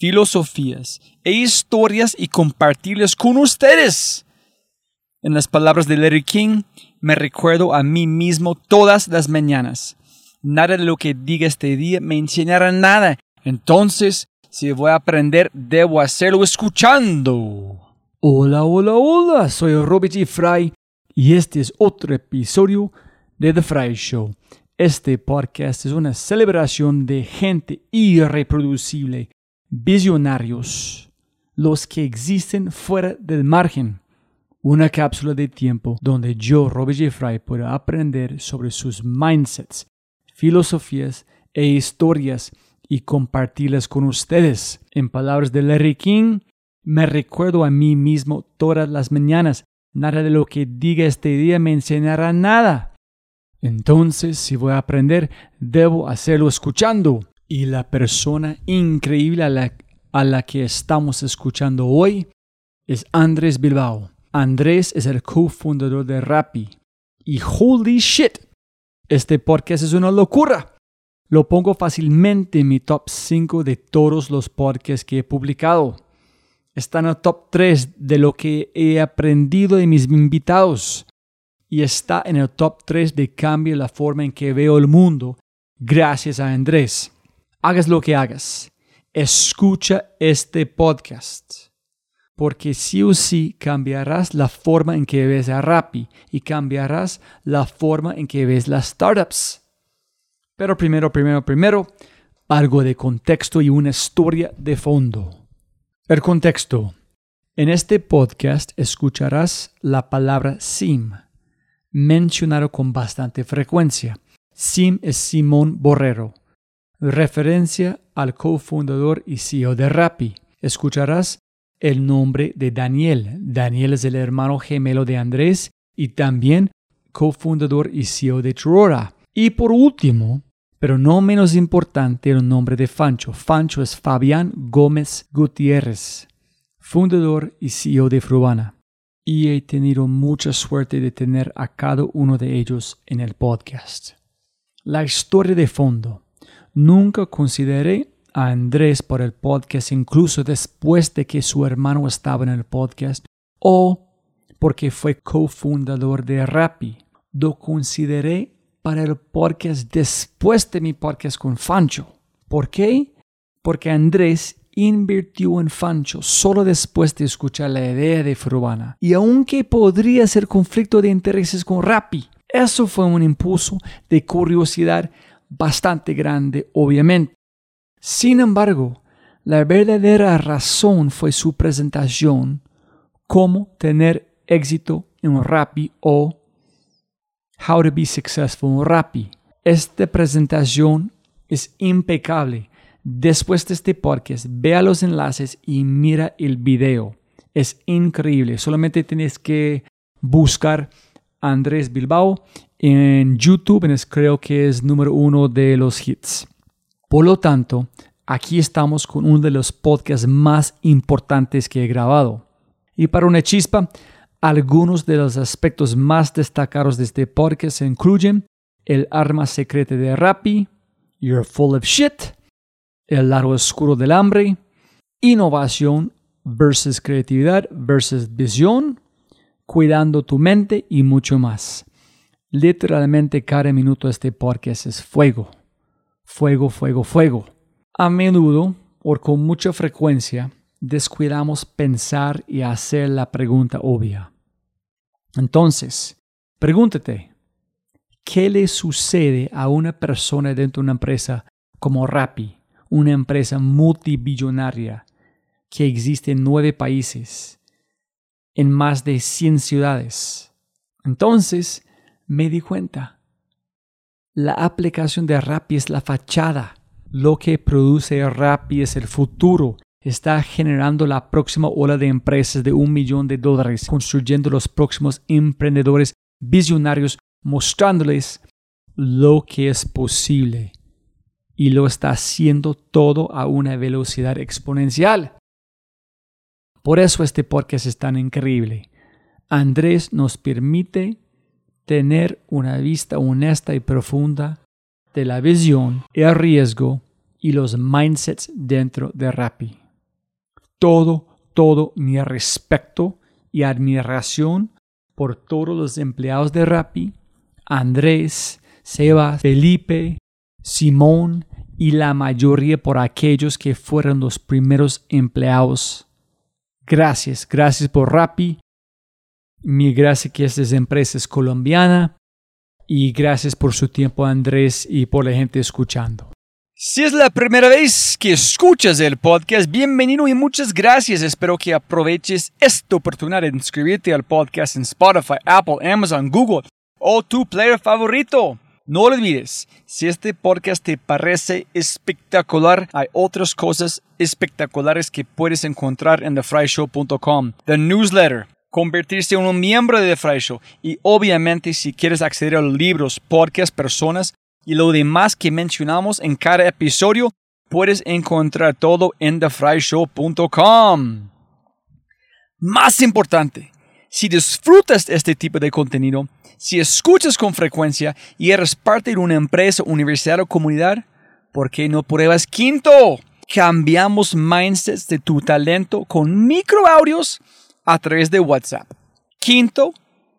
filosofías e historias y compartirlas con ustedes. En las palabras de Larry King, me recuerdo a mí mismo todas las mañanas. Nada de lo que diga este día me enseñará nada. Entonces, si voy a aprender, debo hacerlo escuchando. Hola, hola, hola, soy Robert G. Fry y este es otro episodio de The Fry Show. Este podcast es una celebración de gente irreproducible visionarios, los que existen fuera del margen. Una cápsula de tiempo donde yo, Robert Jeffrey, pueda aprender sobre sus mindsets, filosofías e historias y compartirlas con ustedes. En palabras de Larry King, me recuerdo a mí mismo todas las mañanas. Nada de lo que diga este día me enseñará nada. Entonces, si voy a aprender, debo hacerlo escuchando. Y la persona increíble a la, que estamos escuchando hoy es Andrés Bilbao. Andrés es el cofundador de Rappi. Y holy shit, este podcast es una locura. Lo pongo fácilmente en mi top 5 de todos los podcasts que he publicado. Está en el top 3 de lo que he aprendido de mis invitados. Y está en el top 3 de cambio la forma en que veo el mundo gracias a Andrés hagas lo que hagas, escucha este podcast. Porque sí o sí cambiarás la forma en que ves a Rappi y cambiarás la forma en que ves las startups. Pero primero, primero, primero, algo de contexto y una historia de fondo. El contexto. En este podcast escucharás la palabra SIM, mencionado con bastante frecuencia. SIM es Simón Borrero, referencia al cofundador y CEO de Rappi. Escucharás el nombre de Daniel. Daniel es el hermano gemelo de Andrés y también cofundador y CEO de Trora. Y por último, pero no menos importante, el nombre de Fancho. Fancho es Fabián Gómez Gutiérrez, fundador y CEO de Frubana. Y he tenido mucha suerte de tener a cada uno de ellos en el podcast. La historia de fondo. Nunca consideré a Andrés por el podcast, incluso después de que su hermano estaba en el podcast, o porque fue cofundador de Rappi. Lo consideré para el podcast después de mi podcast con Fancho. ¿Por qué? Porque Andrés invirtió en Fancho solo después de escuchar la idea de Frubana. Y aunque podría ser conflicto de intereses con Rappi, eso fue un impulso de curiosidad bastante grande, obviamente. Sin embargo, la verdadera razón fue su presentación, cómo tener éxito en Rappi o How to be successful in Rappi. Esta presentación es impecable. Después de este podcast, vea los enlaces y mira el video. Es increíble. Solamente tienes que buscar Andrés Bilbao en YouTube, creo que es número uno de los hits. Por lo tanto, aquí estamos con uno de los podcasts más importantes que he grabado. Y para una chispa, algunos de los aspectos más destacados de este podcast incluyen el arma secreta de Rappi, You're Full of Shit, el lado oscuro del hambre, innovación versus creatividad versus visión, cuidando tu mente y mucho más. Literalmente cada minuto este podcast es fuego. Fuego, fuego, fuego. A menudo, o con mucha frecuencia, descuidamos pensar y hacer la pregunta obvia. Entonces, pregúntate, ¿qué le sucede a una persona dentro de una empresa como Rappi, una empresa multibillonaria que existe en nueve países, en más de 100 ciudades? Entonces, me di cuenta. La aplicación de Rappi es la fachada. Lo que produce Rappi es el futuro. Está generando la próxima ola de empresas de un millón de dólares, construyendo los próximos emprendedores visionarios, mostrándoles lo que es posible. Y lo está haciendo todo a una velocidad exponencial. Por eso este podcast es tan increíble. Andrés nos permite tener una vista honesta y profunda de la visión, el riesgo y los mindsets dentro de Rappi. Todo, todo mi respeto y admiración por todos los empleados de Rappi, Andrés, Seba, Felipe, Simón y la mayoría por aquellos que fueron los primeros empleados. Gracias, gracias por Rappi mi gracias que esta empresa es colombiana y gracias por su tiempo Andrés y por la gente escuchando. Si es la primera vez que escuchas el podcast, bienvenido y muchas gracias. Espero que aproveches esta oportunidad de inscribirte al podcast en Spotify, Apple, Amazon, Google o tu player favorito. No olvides, si este podcast te parece espectacular, hay otras cosas espectaculares que puedes encontrar en thefryshow.com. The newsletter convertirse en un miembro de The Show. Y obviamente si quieres acceder a los libros, podcasts, personas y lo demás que mencionamos en cada episodio, puedes encontrar todo en thefryshow.com. Más importante, si disfrutas este tipo de contenido, si escuchas con frecuencia y eres parte de una empresa, universidad o comunidad, ¿por qué no pruebas quinto? Cambiamos mindsets de tu talento con microaudios a través de WhatsApp. Quinto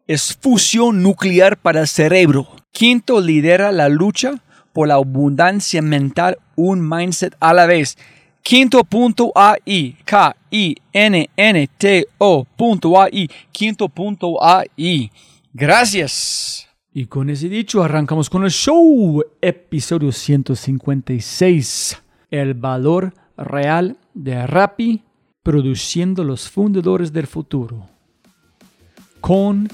es fusión nuclear para el cerebro. Quinto lidera la lucha por la abundancia mental, un mindset a la vez. Quinto punto AI, K-I-N-N-T-O punto AI, quinto punto AI. Gracias. Y con ese dicho arrancamos con el show, episodio 156. El valor real de Rappi produciendo los fundadores del futuro, con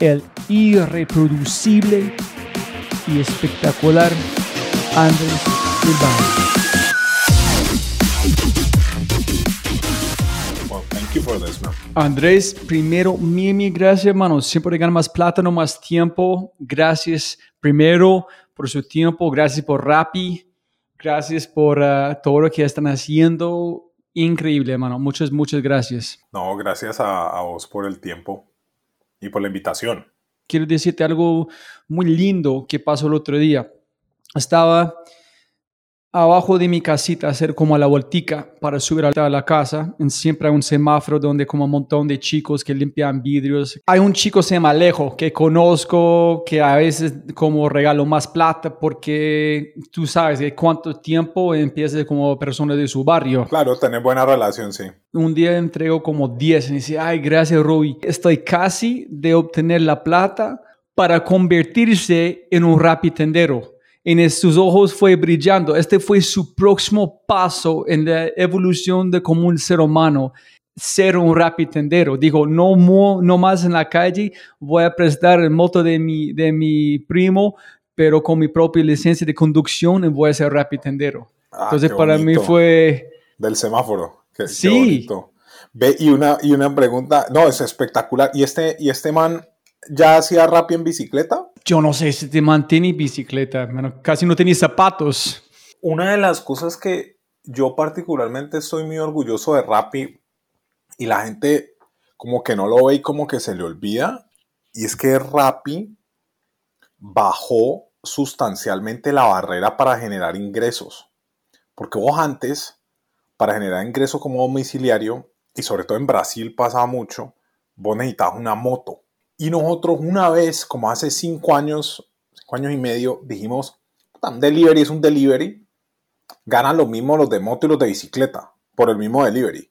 el irreproducible y espectacular Andrés Bilbao. Andrés, primero, mil, mil gracias, hermano. Siempre ganar más plátano, más tiempo. Gracias, primero, por su tiempo. Gracias por Rappi. Gracias por uh, todo lo que están haciendo increíble, hermano. Muchas, muchas gracias. No, gracias a, a, vos por el tiempo y por la invitación. Quiero decirte algo muy lindo que pasó el otro día. Estaba abajo de mi casita, hacer como a la voltica para subir a la casa. En siempre hay un semáforo donde como un montón de chicos que limpian vidrios. Hay un chico se llama Alejo que conozco, que a veces como regalo más plata porque tú sabes de cuánto tiempo empieza como persona de su barrio. Claro, tener buena relación, sí. Un día entrego como 10 y dice, ay, gracias Ruby. Estoy casi de obtener la plata para convertirse en un rapitendero en sus ojos fue brillando. Este fue su próximo paso en la evolución de como un ser humano, ser un rapitendero. Digo, no, no más en la calle, voy a prestar el moto de mi, de mi primo, pero con mi propia licencia de conducción voy a ser rapitendero. Ah, Entonces para mí fue... Del semáforo. sí. Ve, y una, y una pregunta, no, es espectacular. ¿Y este, y este man ya hacía rap en bicicleta? Yo no sé si te mantiene bicicleta, casi no tenía zapatos. Una de las cosas que yo particularmente estoy muy orgulloso de Rappi y la gente como que no lo ve y como que se le olvida, y es que Rappi bajó sustancialmente la barrera para generar ingresos. Porque vos antes, para generar ingresos como domiciliario, y sobre todo en Brasil pasaba mucho, vos necesitabas una moto. Y nosotros una vez, como hace cinco años, cinco años y medio, dijimos, delivery es un delivery. ganan lo mismo los de moto y los de bicicleta por el mismo delivery.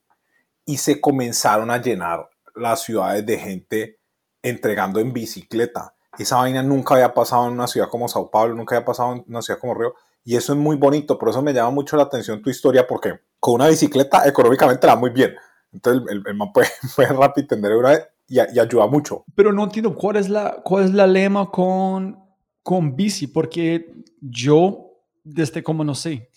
Y se comenzaron a llenar las ciudades de gente entregando en bicicleta. Esa vaina nunca había pasado en una ciudad como Sao Paulo, nunca había pasado en una ciudad como Río. Y eso es muy bonito, por eso me llama mucho la atención tu historia, porque con una bicicleta económicamente la muy bien. Entonces el, el man puede, puede rápido entender una vez y, y, ayuda mucho. Pero no entiendo cuál es la, cuál es la lema con, con bici, porque yo, desde como no sé,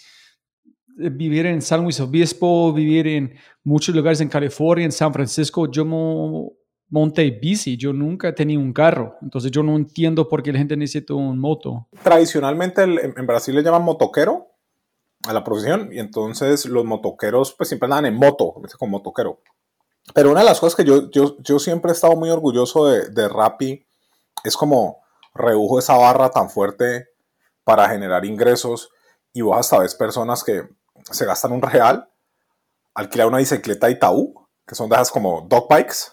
vivir en San Luis Obispo, vivir en muchos lugares en California, en San Francisco, yo mo, monté bici, yo nunca tenía un carro, entonces yo no entiendo por qué la gente necesita un moto. Tradicionalmente el, en Brasil le llaman motoquero a la profesión y entonces los motoqueros pues siempre andan en moto, con motoquero. Pero una de las cosas que yo, yo, yo siempre he estado muy orgulloso de, de Rappi es como redujo esa barra tan fuerte para generar ingresos y vos hasta ves personas que se gastan un real, alquilan una bicicleta Itaú, que son de esas como dog bikes,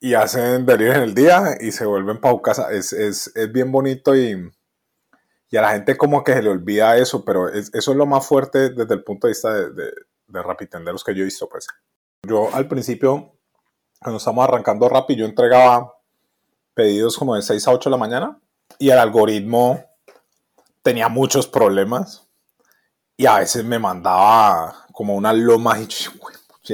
y hacen delivery en el día y se vuelven para casa. Es, es, es, bien bonito y, y a la gente como que se le olvida eso, pero es, eso es lo más fuerte desde el punto de vista de, de, de Rapitenderos que yo he visto. Pues. Yo al principio, cuando estábamos arrancando Rappi, yo entregaba pedidos como de 6 a 8 de la mañana y el algoritmo tenía muchos problemas y a veces me mandaba como una loma y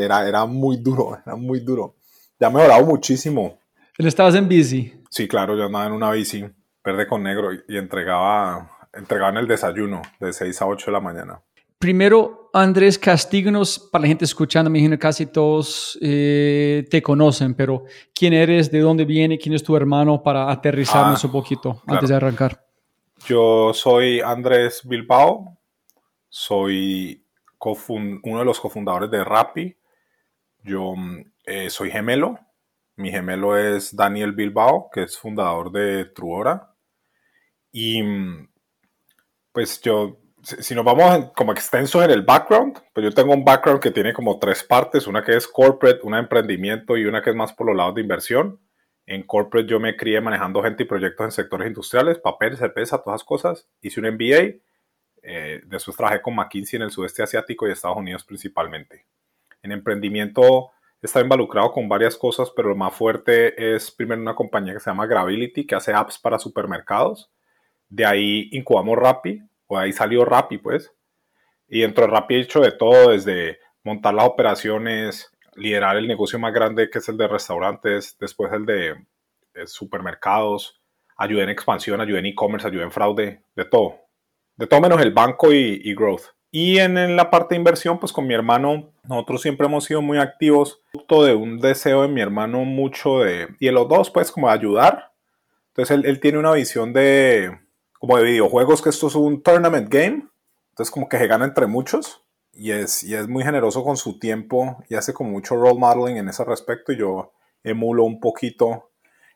era, era muy duro, era muy duro. Ya ha mejorado muchísimo. ¿Él estabas en bici? Sí, claro, yo andaba en una bici verde con negro y, y entregaba, entregaba en el desayuno de 6 a 8 de la mañana. Primero, Andrés, castíganos para la gente escuchando, me imagino casi todos eh, te conocen, pero ¿quién eres? ¿De dónde viene? ¿Quién es tu hermano? Para aterrizarnos Ah, un poquito claro. antes de arrancar. Yo soy Andrés Bilbao, soy uno de los cofundadores de Rappi. Yo mm, eh, soy gemelo. Mi gemelo es Daniel Bilbao, que es fundador de Truora. Y mm, pues yo, si nos vamos como extenso en el background, pues yo tengo un background que tiene como tres partes, una que es corporate, una emprendimiento y una que es más por los lados de inversión. En corporate yo me crié manejando gente y proyectos en sectores industriales, papel, cerveza, todas esas cosas. Hice un MBA. eh, después trabajé con McKinsey en el sudeste asiático y Estados Unidos principalmente. En emprendimiento estado involucrado con varias cosas, pero lo más fuerte es primero una compañía que se llama Gravity, que hace apps para supermercados. De ahí incubamos Rappi, de ahí salió Rappi, pues. Y dentro de Rappi he hecho de todo, desde montar las operaciones, liderar el negocio más grande que es el de restaurantes, después el de eh, supermercados, ayudé en expansión, ayudé en e-commerce, ayudé en fraude, de todo. De todo menos el banco y, y growth. Y en, en la parte de inversión, pues con mi hermano, nosotros siempre hemos sido muy activos, producto de un deseo de mi hermano mucho de, y de los dos, pues como de ayudar. Entonces él, él tiene una visión de, como de videojuegos, que esto es un tournament game. Entonces como que se gana entre muchos y es, y es muy generoso con su tiempo y hace como mucho role modeling en ese respecto y yo emulo un poquito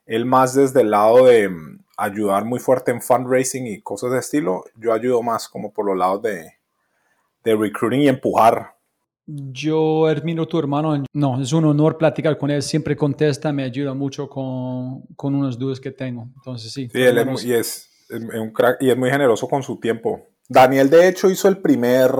él más desde el lado de mm, ayudar muy fuerte en fundraising y cosas de estilo, yo ayudo más como por los lados de, de recruiting y empujar. Yo admiro a tu hermano. No, es un honor platicar con él. Siempre contesta, me ayuda mucho con, con unas dudas que tengo. Entonces, sí. Sí, él es, muy- y es, es un crack y es muy generoso con su tiempo. Daniel, de hecho, hizo el primer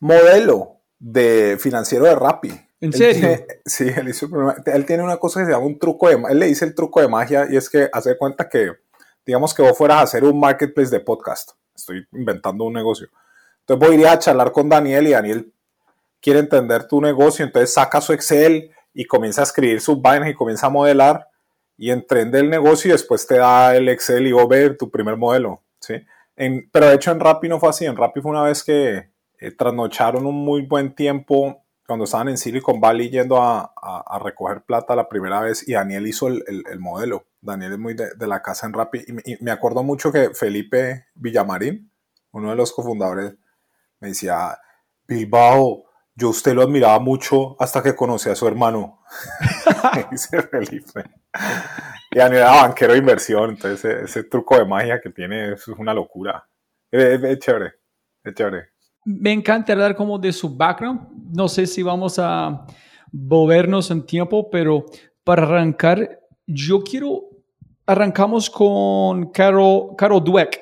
modelo de financiero de Rappi. ¿En Él serio? tiene- sí, él, hizo el primer- él tiene una cosa que se llama un truco de Él le dice el truco de magia y es que hace cuenta que, digamos que vos fueras a hacer un marketplace de podcast. Estoy inventando un negocio. Entonces voy a ir a charlar con Daniel y Daniel quiere entender tu negocio, entonces saca su Excel y comienza a escribir sus vainas y comienza a modelar y entreende el negocio y después te da el Excel y vos tu primer modelo, ¿sí? En- pero de hecho en Rappi no fue así, en Rappi fue una vez que eh, trasnocharon un muy buen tiempo cuando estaban en Silicon Valley yendo a, a- recoger plata la primera vez y Daniel hizo el, el- el modelo. Daniel es muy de, de la casa en Rappi y me acuerdo mucho que Felipe Villamarín, uno de los cofundadores, me decía, Bilbao, yo a usted lo admiraba mucho hasta que conocí a su hermano. Dice Felipe. Y Daniel era banquero de inversión, entonces ese, ese truco de magia que tiene es una locura. Es, es- es chévere, es chévere. Me encanta hablar como de su background. No sé si vamos a volvernos en tiempo, pero para arrancar, yo quiero, arrancamos con Carol, Carol Dweck.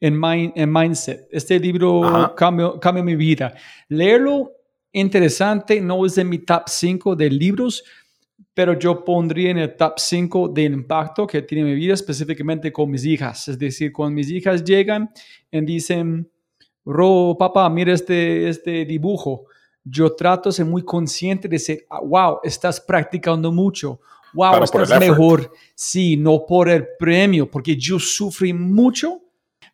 en, mind- en Mindset. Este libro cambió, cambió mi vida. Leerlo, interesante, no es de mi top 5 de libros, pero yo pondría en el top 5 del impacto que tiene mi vida, específicamente con mis hijas. Es decir, cuando mis hijas llegan y dicen, Ro, papá, mira este, este dibujo. Yo trato de ser muy consciente de decir, "Ah, wow, estás practicando mucho. Wow, Claro, estás effort. mejor. Sí, no por el premio, porque yo sufrí mucho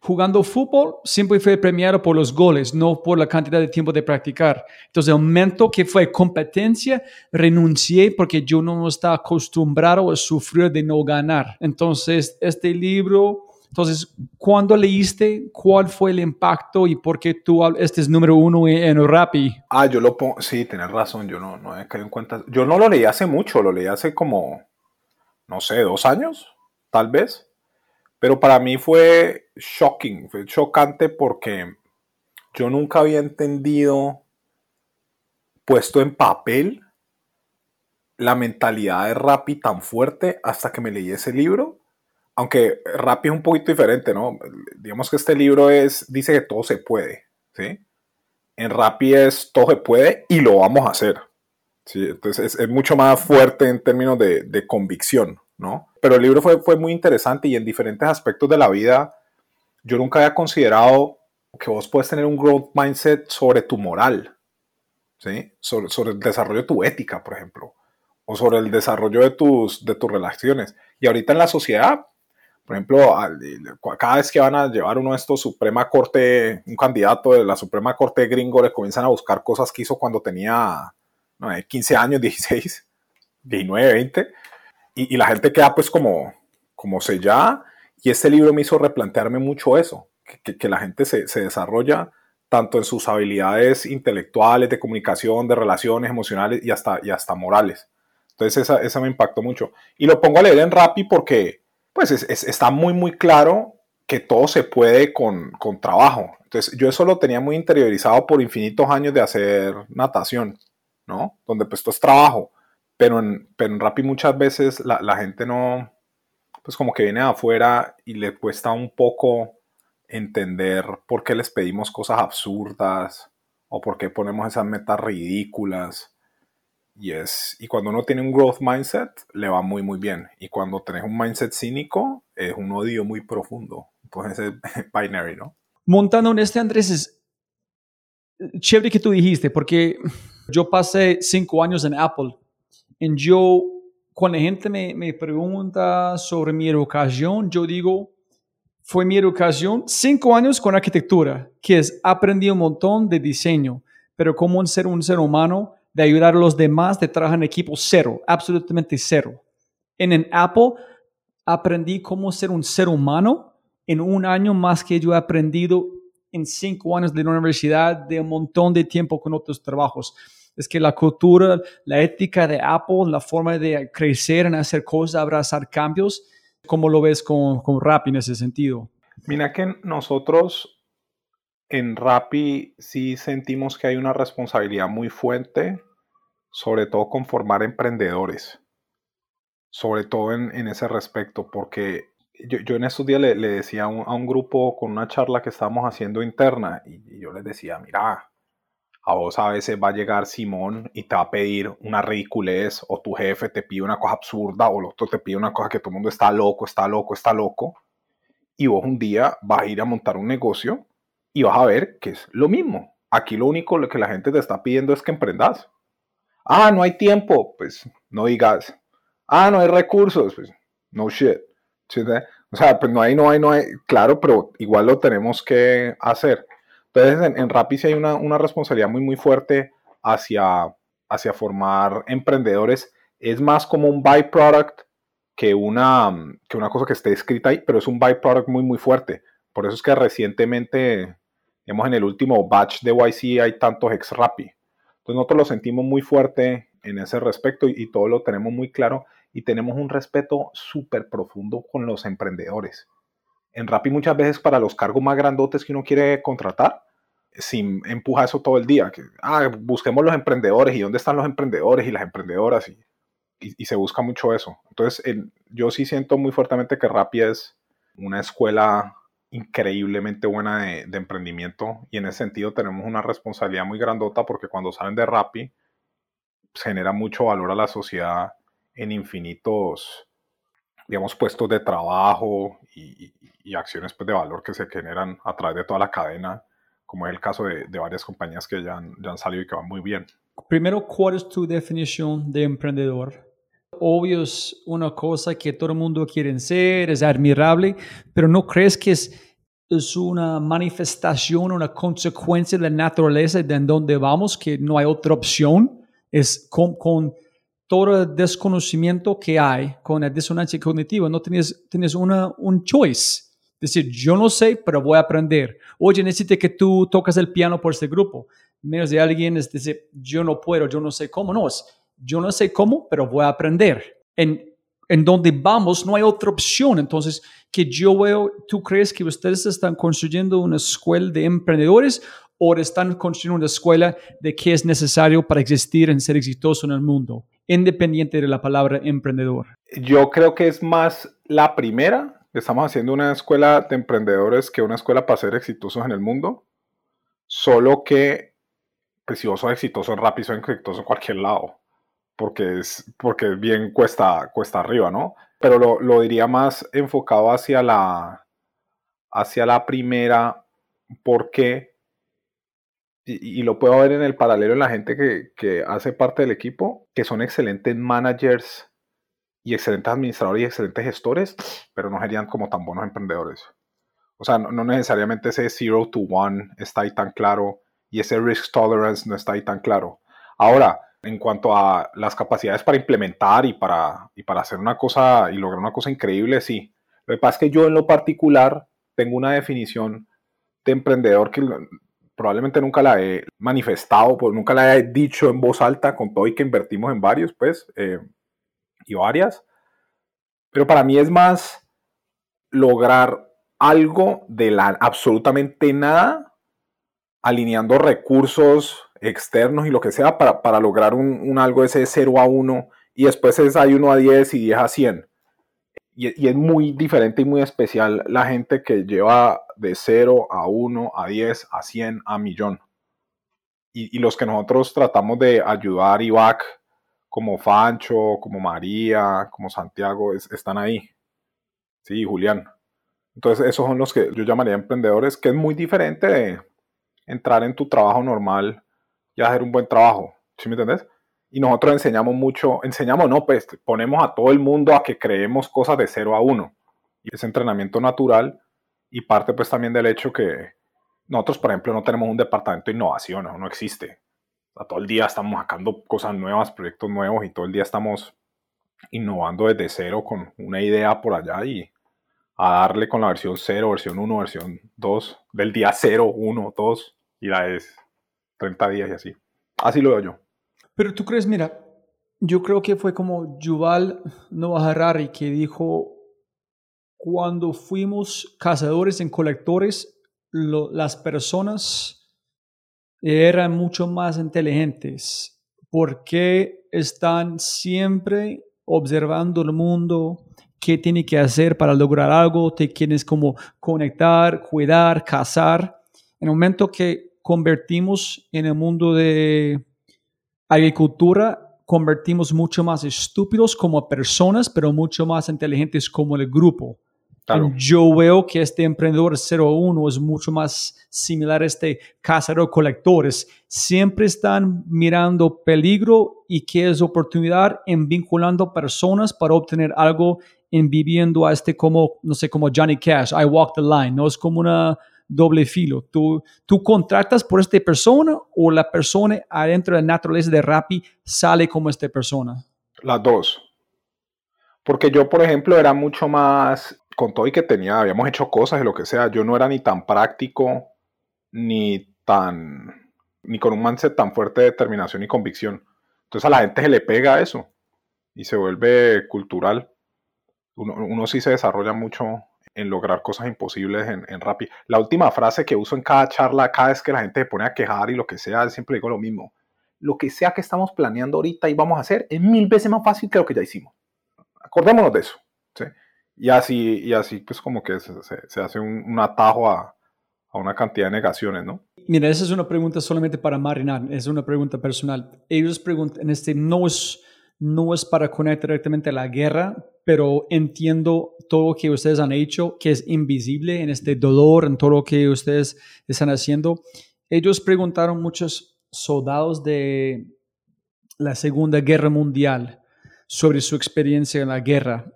jugando fútbol. Siempre fui premiado por los goles, no por la cantidad de tiempo de practicar. Entonces, el momento que fue competencia, renuncié porque yo no estaba acostumbrado a sufrir de no ganar. Entonces, este libro, entonces, ¿cuándo leíste? ¿Cuál fue el impacto y por qué tú este es número uno en Rappi? Ah, yo lo pongo. Sí, tienes razón. Yo no, no he caído en cuenta. Yo no lo leí hace mucho. Lo leí hace como, no sé, dos años, tal vez. Pero para mí fue shocking. Fue chocante porque yo nunca había entendido, puesto en papel, la mentalidad de Rappi tan fuerte hasta que me leí ese libro. Aunque Rappi es un poquito diferente, ¿no? Digamos que este libro es, dice que todo se puede, ¿sí? en Rappi es todo se puede y lo vamos a hacer. Sí, entonces es, es mucho más fuerte en términos de, de convicción, ¿no? Pero el libro fue, fue muy interesante y en diferentes aspectos de la vida yo nunca había considerado que vos puedes tener un growth mindset sobre tu moral, ¿sí? Sobre, el desarrollo de tu ética, por ejemplo, o sobre el desarrollo de tus, de tus relaciones. Y ahorita en la sociedad, por ejemplo, cada vez que van a llevar uno de estos Suprema Corte, un candidato de la Suprema Corte gringo, le comienzan a buscar cosas que hizo cuando tenía no sé, 15 años, 16, 19, 20, y, y la gente queda pues como, como sellada, y este libro me hizo replantearme mucho eso, que, que- la gente se, se desarrolla tanto en sus habilidades intelectuales, de comunicación, de relaciones emocionales y hasta, y hasta morales. Entonces esa, esa me impactó mucho. Y lo pongo a leer en Rappi porque pues es- es- está muy, muy claro que todo se puede con, con trabajo. Entonces, yo eso lo tenía muy interiorizado por infinitos años de hacer natación, ¿no? Donde pues esto es trabajo. Pero en, pero en Rappi muchas veces la, la gente no, pues como que viene de afuera y le cuesta un poco entender por qué les pedimos cosas absurdas o por qué ponemos esas metas ridículas. Y, es, y cuando uno tiene un growth mindset, le va muy, muy bien. Y cuando tenés un mindset cínico, es un odio muy profundo. Entonces es binary, ¿no? Montando en este, Andrés, es chévere que tú dijiste, porque yo pasé cinco años en Apple. Y yo, cuando la gente me, me pregunta sobre mi educación, yo digo, fue mi educación cinco años con arquitectura, que es aprendí un montón de diseño, pero como ser un ser humano, de ayudar a los demás, de trabajar en equipo, cero, absolutamente cero. En, en Apple aprendí cómo ser un ser humano en un año más que yo he aprendido en cinco años de la universidad, de un montón de tiempo con otros trabajos. Es que la cultura, la ética de Apple, la forma de crecer en hacer cosas, abrazar cambios, ¿cómo lo ves con, con Rappi en ese sentido? Mira que nosotros en Rappi sí sentimos que hay una responsabilidad muy fuerte, sobre todo con formar emprendedores, sobre todo en, en ese respecto, porque yo, yo en estos días le, le decía a un, a un grupo con una charla que estábamos haciendo interna y, y yo les decía, mira, a vos a veces va a llegar Simón y te va a pedir una ridiculez o tu jefe te pide una cosa absurda o el otro te pide una cosa que todo el mundo está loco, está loco, está loco y vos un día vas a ir a montar un negocio y vas a ver que es lo mismo. Aquí lo único que la gente te está pidiendo es que emprendas. Ah, no hay tiempo, pues no digas. Ah, no hay recursos, pues no shit. ¿Sí? O sea, pues no hay, no hay, no hay. Claro, pero igual lo tenemos que hacer. Entonces, en, en Rappi sí hay una, una, responsabilidad muy, muy fuerte hacia, hacia formar emprendedores. Es más como un byproduct que una, que una cosa que esté escrita ahí, pero es un byproduct muy, muy fuerte. Por eso es que recientemente, digamos, en el último batch de YC hay tantos ex Rappi. Entonces nosotros lo sentimos muy fuerte en ese respecto y, y todo lo tenemos muy claro y tenemos un respeto súper profundo con los emprendedores. En Rappi muchas veces para los cargos más grandotes que uno quiere contratar, sin empuja eso todo el día. Que, ah, busquemos los emprendedores y dónde están los emprendedores y las emprendedoras y, y, se busca mucho eso. Entonces el, yo sí siento muy fuertemente que Rappi es una escuela increíblemente buena de, emprendimiento y en ese sentido tenemos una responsabilidad muy grandota porque cuando salen de Rappi genera mucho valor a la sociedad en infinitos, digamos, puestos de trabajo y, y acciones pues, de valor que se generan a través de toda la cadena, como es el caso de, de varias compañías que ya han, ya han salido y que van muy bien. Primero, ¿cuál es tu definición de emprendedor? Obvio es una cosa que todo el mundo quiere ser, es admirable, pero ¿no crees que es, es una manifestación, una consecuencia de la naturaleza de en donde vamos, que no hay otra opción? Es con, con todo el desconocimiento que hay, con la disonancia cognitiva, no tienes, tienes una, un choice. Decir, yo no sé, pero voy a aprender. Oye, necesito que tú tocas el piano por este grupo. Menos de alguien es decir, yo no puedo, yo no sé cómo. No, es, yo no sé cómo, pero voy a aprender. En, en donde vamos no hay otra opción. Entonces, que yo veo, ¿tú crees que ustedes están construyendo una escuela de emprendedores o están construyendo una escuela de qué es necesario para existir en ser exitoso en el mundo, independiente de la palabra emprendedor? Yo creo que es más la primera. Estamos haciendo una escuela de emprendedores que una escuela para ser exitosos en el mundo. Solo que, pues si vos sos exitoso Rappi, sos exitoso en cualquier lado porque es, porque bien cuesta, cuesta arriba, ¿no? Pero lo, lo, diría más enfocado hacia la, hacia la primera, porque, y, lo puedo ver en el paralelo en la gente que, que hace parte del equipo, que son excelentes managers y excelentes administradores y excelentes gestores, pero no serían como tan buenos emprendedores. O sea, no, no necesariamente ese zero to one está ahí tan claro y ese risk tolerance no está ahí tan claro. Ahora, en cuanto a las capacidades para implementar y para, y para hacer una cosa y lograr una cosa increíble, sí. Lo que pasa es que yo en lo particular tengo una definición de emprendedor que probablemente nunca la he manifestado, pues nunca la he dicho en voz alta, con todo y que invertimos en varios, pues, eh, y varias. Pero para mí es más lograr algo de la absolutamente nada, alineando recursos, externos y lo que sea para, para lograr un, un, algo ese 0 a 1 y después es hay 1 a 10 y 10 a 100. Y, y, es muy diferente y muy especial la gente que lleva de 0 a 1 a 10 a 100 a millón. Y, los que nosotros tratamos de ayudar y back como Fancho, como María, como Santiago, es, están ahí. Sí, Julián. Entonces esos son los que yo llamaría emprendedores, que es muy diferente de entrar en tu trabajo normal y hacer un buen trabajo. ¿Sí me entendés? Y nosotros enseñamos mucho, enseñamos, no, pues ponemos a todo el mundo a que creemos cosas de 0 a 1. Y ese entrenamiento natural y parte pues también del hecho que nosotros, por ejemplo, no tenemos un departamento de innovación, no, no existe. O sea, todo el día estamos sacando cosas nuevas, proyectos nuevos y todo el día estamos innovando desde cero con una idea por allá y a darle con la versión 0, versión 1, versión 2, del día 0, 1, 2 y la es 30 días y así. Así lo veo yo. Pero tú crees, mira, yo creo que fue como Yuval Noah Harari que dijo, cuando fuimos cazadores en colectores, las personas eran mucho más inteligentes porque están siempre observando el mundo, qué tiene que hacer para lograr algo, te quieres como conectar, cuidar, cazar. En el momento que convertimos en el mundo de agricultura, convertimos mucho más estúpidos como personas, pero mucho más inteligentes como el grupo. Claro. Yo veo que este emprendedor 01 es mucho más similar a este cazador-colectores. Siempre están mirando peligro y qué es oportunidad en vinculando personas para obtener algo en viviendo a este como, no sé, como Johnny Cash, I walk the line, no es como una doble filo. Tú, tú contratas por esta persona o la persona adentro de la naturaleza de Rappi sale como esta persona. Las dos. Porque yo, por ejemplo, era mucho más, con todo y que tenía, habíamos hecho cosas y lo que sea, yo no era ni tan práctico, ni tan, ni con un mindset tan fuerte de determinación y convicción. Entonces a la gente se le pega eso y se vuelve cultural. Uno, sí se desarrolla mucho en lograr cosas imposibles en, en Rappi. La última frase que uso en cada charla, cada vez que la gente se pone a quejar y lo que sea, siempre digo lo mismo. Lo que sea que estamos planeando ahorita y vamos a hacer es mil veces más fácil que lo que ya hicimos. Acordémonos de eso. ¿sí? Y así, y así pues como que se, se- se hace un, un atajo a, a una cantidad de negaciones, ¿no? Mira, esa es una pregunta solamente para marinar, es una pregunta personal. Ellos preguntan, este no es, no es para conectar directamente a la guerra, pero entiendo todo lo que ustedes han hecho, que es invisible en este dolor, en todo lo que ustedes están haciendo. Ellos preguntaron muchos soldados de la Segunda Guerra Mundial sobre su experiencia en la guerra.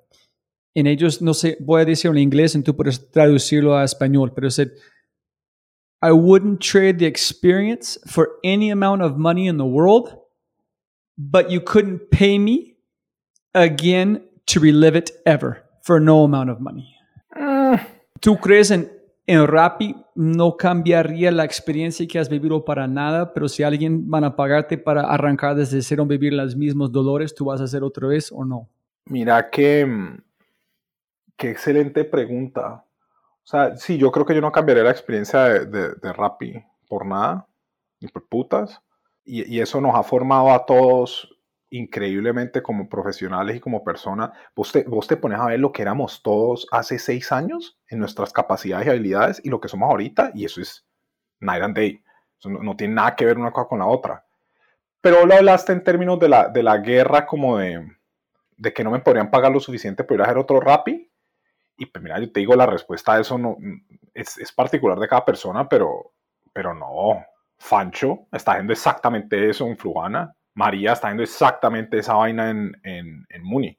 En ellos, no sé, voy a decirlo en inglés y tú puedes traducirlo a español, pero es I wouldn't trade the experience for any amount of money in the world, but you couldn't pay me again to relive it ever for no amount of money. ¿Tú crees en, en Rappi no cambiaría la experiencia que has vivido para nada, pero si alguien van a pagarte para arrancar desde cero, vivir los mismos dolores, ¿tú vas a hacer otra vez o no? Mira que, mm, qué excelente pregunta. O sea, sí, yo creo que yo no cambiaría la experiencia de, de, de Rappi por nada, ni por putas. Y, y eso nos ha formado a todos increíblemente como profesionales y como personas. Vos te, vos te pones a ver lo que éramos todos hace seis años en nuestras capacidades y habilidades y lo que somos ahorita, y eso es night and day. Eso no, no tiene nada que ver una cosa con la otra. Pero lo hablaste en términos de la, de la guerra como de, de que no me podrían pagar lo suficiente para ir a hacer otro Rappi. Y pues mira, yo te digo, la respuesta a eso es, particular de cada persona, pero, pero no. Fancho está haciendo exactamente eso en Flujana. María está haciendo exactamente esa vaina en, en, en Muni.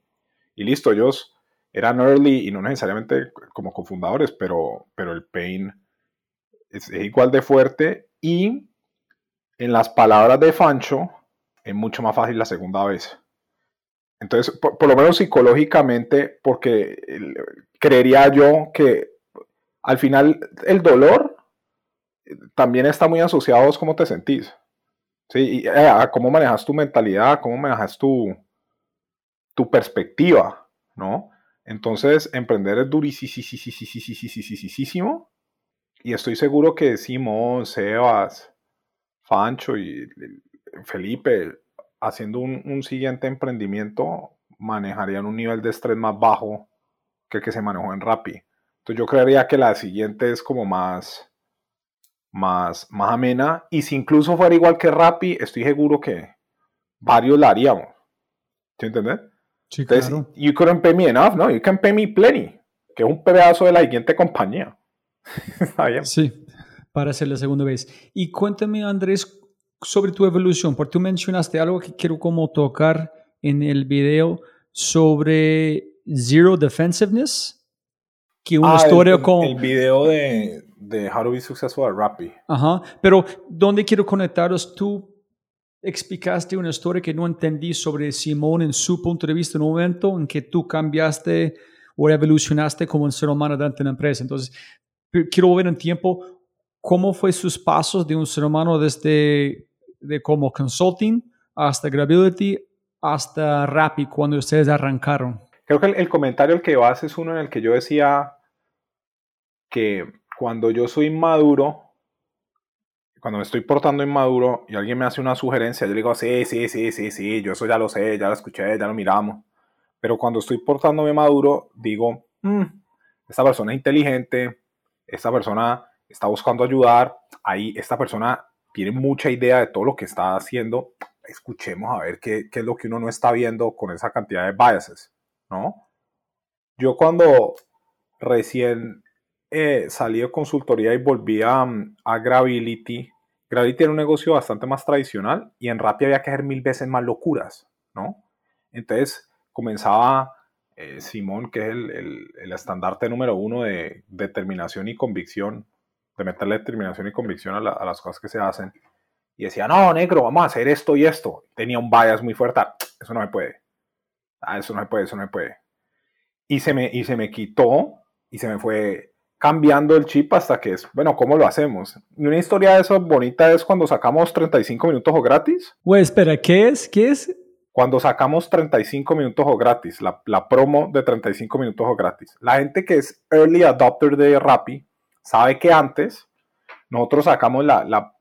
Y listo, ellos eran early y no necesariamente como cofundadores, pero, pero el pain es, igual de fuerte. Y en las palabras de Fancho, es mucho más fácil la segunda vez. Entonces, por, por lo menos psicológicamente, porque creería yo que al final el dolor eh, también está muy asociado a cómo te sentís. ¿sí? Eh, a cómo manejas tu mentalidad, cómo manejas tu, tu perspectiva, ¿no? Entonces, emprender es durísimo. Y estoy seguro que Simón, Sebas, Fancho y Felipe, haciendo un, un siguiente emprendimiento, manejarían un nivel de estrés más bajo que el que se manejó en Rappi. Entonces yo creería que la siguiente es como más, más, más amena. Y si incluso fuera igual que Rappi, estoy seguro que varios la haríamos. ¿Sí entiendes? Sí, Entonces, you couldn't pay me enough, ¿no? You can pay me plenty. Que es un pedazo de la siguiente compañía. Está bien. Sí, para hacer la segunda vez. Y cuéntame, Andrés, sobre tu evolución, porque tú mencionaste algo que quiero como tocar en el video sobre Zero Defensiveness, que una Ah, historia el, como... El video de, de How to Be Successful at Rappi. Ajá, pero donde quiero conectaros, tú explicaste una historia que no entendí sobre Simón en su punto de vista en un momento en que tú cambiaste o evolucionaste como un ser humano dentro de una empresa. Entonces, quiero ver en tiempo cómo fue sus pasos de un ser humano desde de como consulting hasta Gravity hasta Rappi cuando ustedes arrancaron. Creo que el, el comentario al que vas es uno en el que yo decía que cuando yo soy inmaduro, cuando me estoy portando inmaduro y alguien me hace una sugerencia, yo le digo, sí, sí, sí, sí, sí, yo eso ya lo sé, ya lo escuché, ya lo miramos. Pero cuando estoy portándome maduro, digo, "Mm, esta persona es inteligente, esta persona está buscando ayudar, ahí esta persona tiene mucha idea de todo lo que está haciendo, escuchemos a ver qué, qué es lo que uno no está viendo con esa cantidad de biases, ¿no? Yo cuando recién eh, salí de consultoría y volví a, mm, a Gravity, Gravity era un negocio bastante más tradicional y en Rappi había que hacer mil veces más locuras, ¿no? Entonces comenzaba eh, Simón, que es el, el- estandarte número uno de determinación y convicción, de meterle determinación y convicción a, a las cosas que se hacen, y decía, no, negro, vamos a hacer esto y esto. Tenía un bias muy fuerte, "Ah, eso no me puede, ah, eso no se puede, eso no se puede. Y se me, y se me quitó y se me fue cambiando el chip hasta que es, bueno, ¿cómo lo hacemos? Y una historia de eso bonita es cuando sacamos 35 minutos o gratis. Güey, espera, ¿qué es? ¿Qué es? Cuando sacamos 35 minutos o gratis, la, la promo de 35 minutos o gratis. La gente que es early adopter de Rappi sabe que antes nosotros sacamos la, la,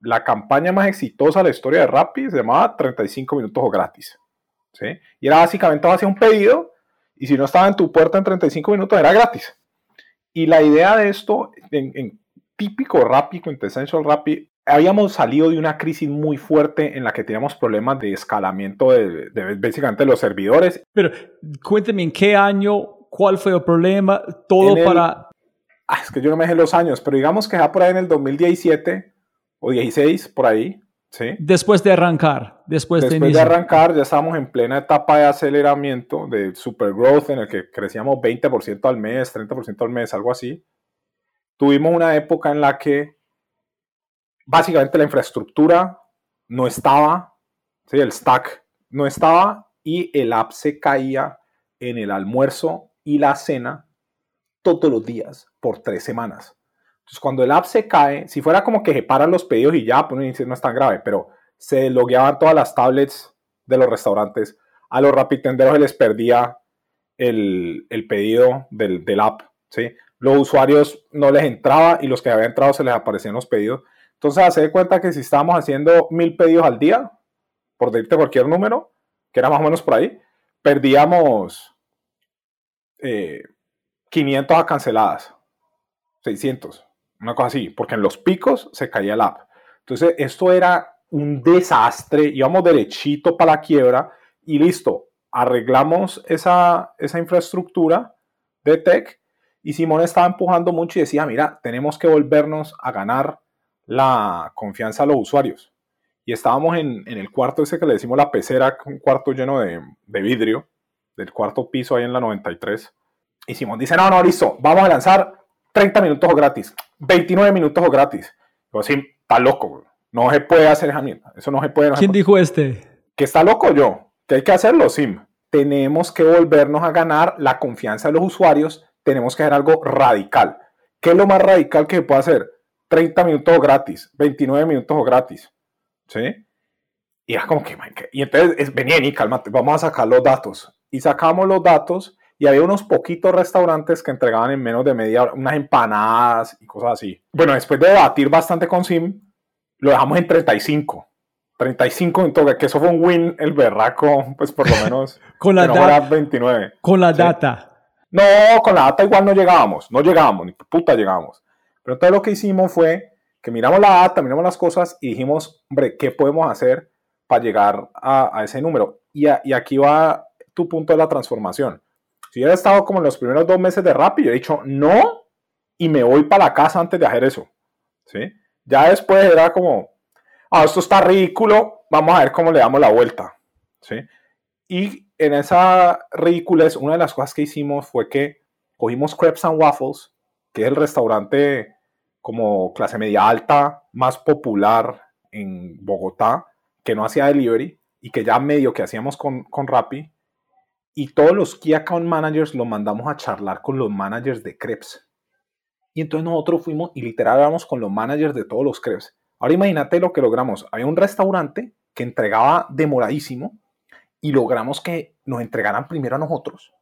la campaña más exitosa de la historia de Rappi, se llamaba 35 minutos o gratis. ¿Sí? Y era básicamente, hacía un pedido Y si no estaba en tu puerta en 35 minutos, era gratis. Y la idea de esto, en, en típico Rappi, quintessential Rappi, habíamos salido de una crisis muy fuerte en la que teníamos problemas de escalamiento de, de básicamente los servidores. Pero cuénteme en qué año, cuál fue el problema, todo el- para... Ah, es que yo no me dejé los años, pero digamos que ya por ahí en el 2017 o 16, por ahí, ¿sí? Después de arrancar, después, de Después de inicio. arrancar, ya estábamos en plena etapa de aceleramiento, de super growth, en el que crecíamos 20% al mes, 30% al mes, algo así. Tuvimos una época en la que básicamente la infraestructura no estaba, ¿sí? el stack no estaba y el app se caía en el almuerzo y la cena todos los días por tres semanas. Entonces, cuando el app se cae, si fuera como que se paran los pedidos y ya, pues no es tan grave, pero se logueaban todas las tablets de los restaurantes, a los rapitenderos se les perdía el, el pedido del, del app. Los usuarios no les entraba y los que habían entrado se les aparecían los pedidos. Entonces, hace de cuenta que si estábamos haciendo mil pedidos al día, por decirte cualquier número, que era más o menos por ahí, perdíamos eh, 500 a canceladas, 600, una cosa así, porque en los picos se caía el app. Entonces, esto era un desastre, íbamos derechito para la quiebra y listo, arreglamos esa, esa infraestructura de tech y Simón estaba empujando mucho y decía, mira, tenemos que volvernos a ganar la confianza de los usuarios. Y estábamos en, en el cuarto ese que le decimos la pecera, un cuarto lleno de, de vidrio, del cuarto piso ahí en la 93. Y Simón dice, no, no, listo, vamos a lanzar 30 minutos gratis, 29 minutos gratis. Yo así, está loco, no se puede hacer esa mierda, eso no se puede. no se ¿Quién puede". dijo este? que está loco yo, que hay que hacerlo, Sim. Tenemos que volvernos a ganar la confianza de los usuarios, tenemos que hacer algo radical. ¿Qué es lo más radical que se puede hacer? 30 minutos gratis, 29 minutos gratis. ¿Sí? Y era como que, man, y entonces es, venía y cálmate, vamos a sacar los datos. Y sacamos los datos y había unos poquitos restaurantes que entregaban en menos de media hora unas empanadas y cosas así. Bueno, después de debatir bastante con Sim, lo dejamos en 35. 35 minutos, que eso fue un win, el berraco, pues por lo menos Con la, que no da- fuera 29. con la Sí. data. No, con la data igual no llegábamos, no llegábamos, ni puta llegábamos. Pero entonces lo que hicimos fue que miramos la data, miramos las cosas y dijimos, hombre, ¿qué podemos hacer para llegar a, a ese número? Y, a- y aquí va tu punto de la transformación. Si hubiera estado como en los primeros dos meses de Rappi, yo he dicho no y me voy para la casa antes de hacer eso. ¿sí? Ya después era como, ah, esto está ridículo, vamos a ver cómo le damos la vuelta. ¿sí? Y en esa ridiculez, una de las cosas que hicimos fue que cogimos Crepes and Waffles, que es el restaurante como clase media alta más popular en Bogotá, que no hacía delivery y que ya medio que hacíamos con, con Rappi. Y todos los Key Account Managers los mandamos a charlar con los managers de Crepes. Y entonces nosotros fuimos y literal hablamos con los managers de todos los Crepes. Ahora imagínate lo que logramos. Había un restaurante que entregaba demoradísimo y logramos que nos entregaran primero a nosotros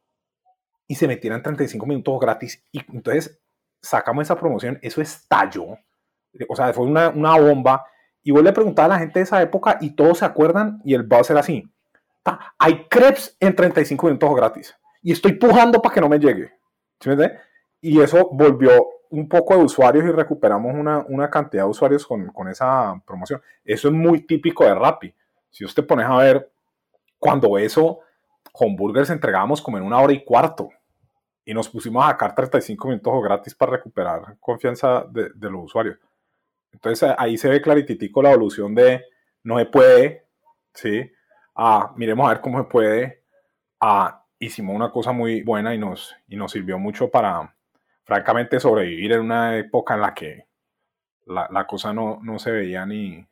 y se metieran 35 minutos gratis. Y entonces sacamos esa promoción, eso estalló. O sea, fue una, una bomba. Y vos le preguntaba a la gente de esa época y todos se acuerdan y el buzz era así. "Ta, Hay crepes en 35 minutos gratis. Y estoy pujando para que no me llegue. ¿Sí me? Y eso volvió un poco de usuarios y recuperamos una, una cantidad de usuarios con, con esa promoción. Eso es muy típico de Rappi. Si usted pones a ver, cuando eso, hamburgers entregábamos como en una hora y cuarto. Y nos pusimos a sacar 35 minutos gratis para recuperar confianza de, de los usuarios. Entonces ahí se ve clarititico la evolución de no se puede, ¿sí? A miremos a ver cómo se puede. A hicimos una cosa muy buena y nos, y nos sirvió mucho para, francamente, sobrevivir en una época en la que la, la cosa no, no se veía ni,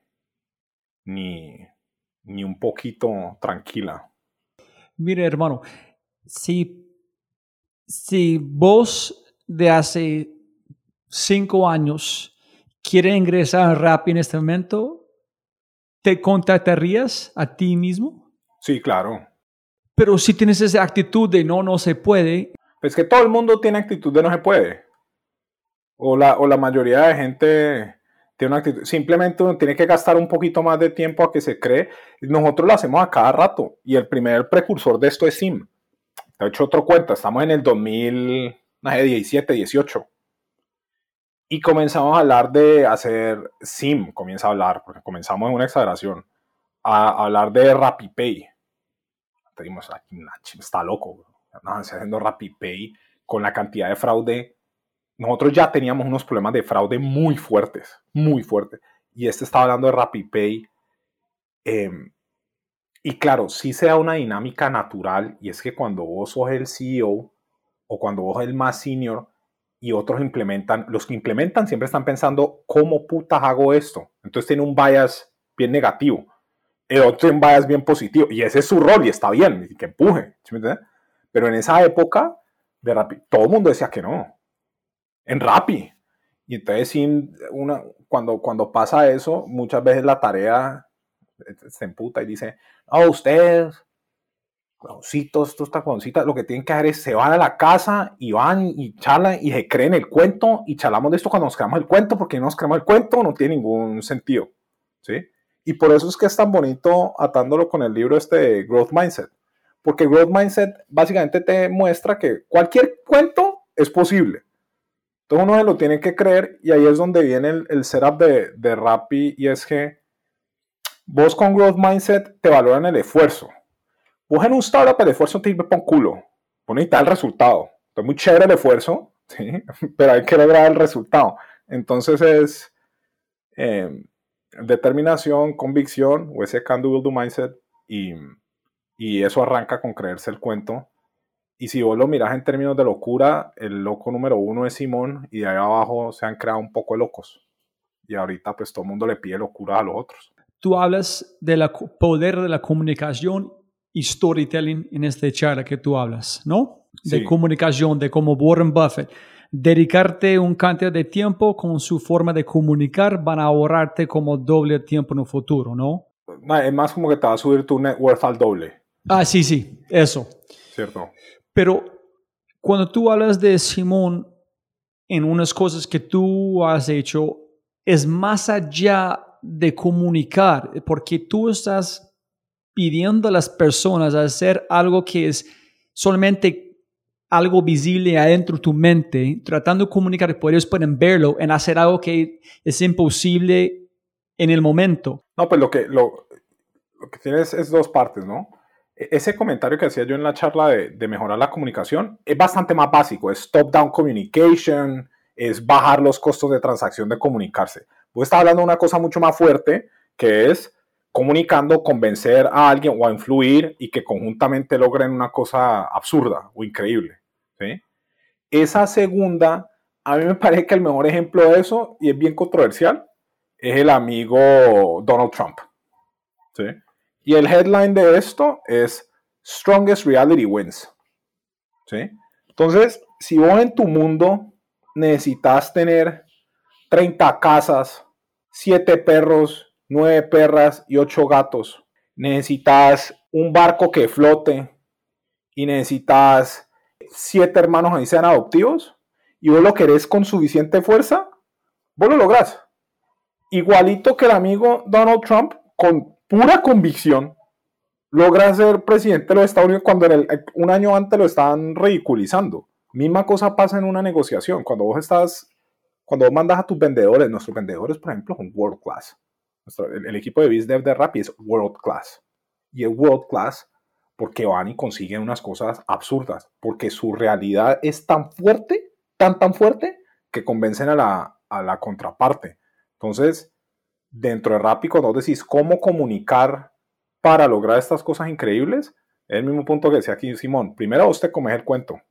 ni, ni un poquito tranquila. Mire, hermano, si, si vos de hace cinco años quieres ingresar a Rappi en este momento, ¿te contactarías a ti mismo? Sí, claro. Pero si tienes esa actitud de no, no se puede, Es que todo el mundo tiene actitud de no se puede. O la, o la mayoría de gente tiene una actitud. Simplemente uno tiene que gastar un poquito más de tiempo a que se cree. Nosotros lo hacemos a cada rato. Y el primer precursor de esto es SIM. te he hecho otro cuento, estamos en el 2017, 18. Y comenzamos a hablar de hacer SIM, comienza a hablar, porque comenzamos en una exageración, a hablar de RappiPay. Te dimos, está loco, estamos haciendo RappiPay con la cantidad de fraude. Nosotros ya teníamos unos problemas de fraude muy fuertes, muy fuertes. Y este está hablando de RappiPay. Eh, y claro, sí sea una dinámica natural, y es que cuando vos sos el CEO o cuando vos sos el más senior y otros implementan, los que implementan siempre están pensando, ¿cómo putas hago esto? Entonces tiene un bias bien negativo, el otro tiene un bias bien positivo, y ese es su rol y está bien, que empuje, Pero en esa época de Rappi, todo el mundo decía que no, en Rappi. Y entonces, una, cuando, cuando pasa eso, muchas veces la tarea se emputa y dice, oh, ustedes, joncitos, estos taconcitas, lo que tienen que hacer es se van a la casa y van y charlan y se creen el cuento y charlamos de esto cuando nos creamos el cuento, porque no nos creamos el cuento no tiene ningún sentido, ¿sí? Y por eso es que es tan bonito atándolo con el libro este de Growth Mindset, porque Growth Mindset básicamente te muestra que cualquier cuento es posible. Entonces uno se lo tiene que creer y ahí es donde viene el, el setup de, de Rappi y es que Vos con Growth Mindset te valoran el esfuerzo. Vos en un startup el esfuerzo te sirve para un culo. Vos necesitas el resultado. Es muy chévere el esfuerzo, ¿sí? pero hay que lograr el resultado. Entonces es em, determinación, convicción, o ese can do, will do mindset, y, y eso arranca con creerse el cuento. Y si vos lo miras en términos de locura, el loco número uno es Simón y de ahí abajo se han creado un poco de locos. Y ahorita pues todo el mundo le pide locura a los otros tú hablas del poder de la comunicación y storytelling en esta charla que tú hablas, ¿no? De comunicación, de cómo Warren Buffett, dedicarte un cantidad de tiempo con su forma de comunicar van a ahorrarte como doble tiempo en el futuro, ¿no? Es más como que te va a subir tu net worth al doble. Ah, sí, sí, eso. Cierto. Pero cuando tú hablas de Simón en unas cosas que tú has hecho, es más allá de comunicar, porque tú estás pidiendo a las personas a hacer algo que es solamente algo visible adentro de tu mente, tratando de comunicar, por ellos pueden verlo, en hacer algo que es imposible en el momento. No, pues lo que, lo, lo que tienes es dos partes, ¿no? E, ese comentario que hacía yo en la charla de, de mejorar la comunicación es bastante más básico, es top-down communication, es bajar los costos de transacción de comunicarse. Vos estás hablando de una cosa mucho más fuerte, que es comunicando, convencer a alguien o a influir y que conjuntamente logren una cosa absurda o increíble. Esa segunda, a mí me parece que el mejor ejemplo de eso, y es bien controversial, es el amigo Donald Trump. Y el headline de esto es Strongest Reality Wins. Entonces, si vos en tu mundo necesitas tener 30 casas, 7 perros, 9 perras y 8 gatos. Necesitas un barco que flote y necesitas 7 hermanos ahí sean adoptivos y vos lo querés con suficiente fuerza, vos lo lográs. Igualito que el amigo Donald Trump, con pura convicción, logra ser presidente de los Estados Unidos cuando un año antes lo estaban ridiculizando. Misma cosa pasa en una negociación. Cuando vos estás cuando mandas a tus vendedores, nuestros vendedores, por ejemplo, son world class. El, equipo de BizDev de Rappi es world class. Y es world class porque van y consiguen unas cosas absurdas. Porque su realidad es tan fuerte, tan, tan fuerte, que convencen a la, a la contraparte. Entonces, dentro de Rappi, cuando decís cómo comunicar para lograr estas cosas increíbles, es el mismo punto que decía aquí Simón. Primero, usted come el cuento.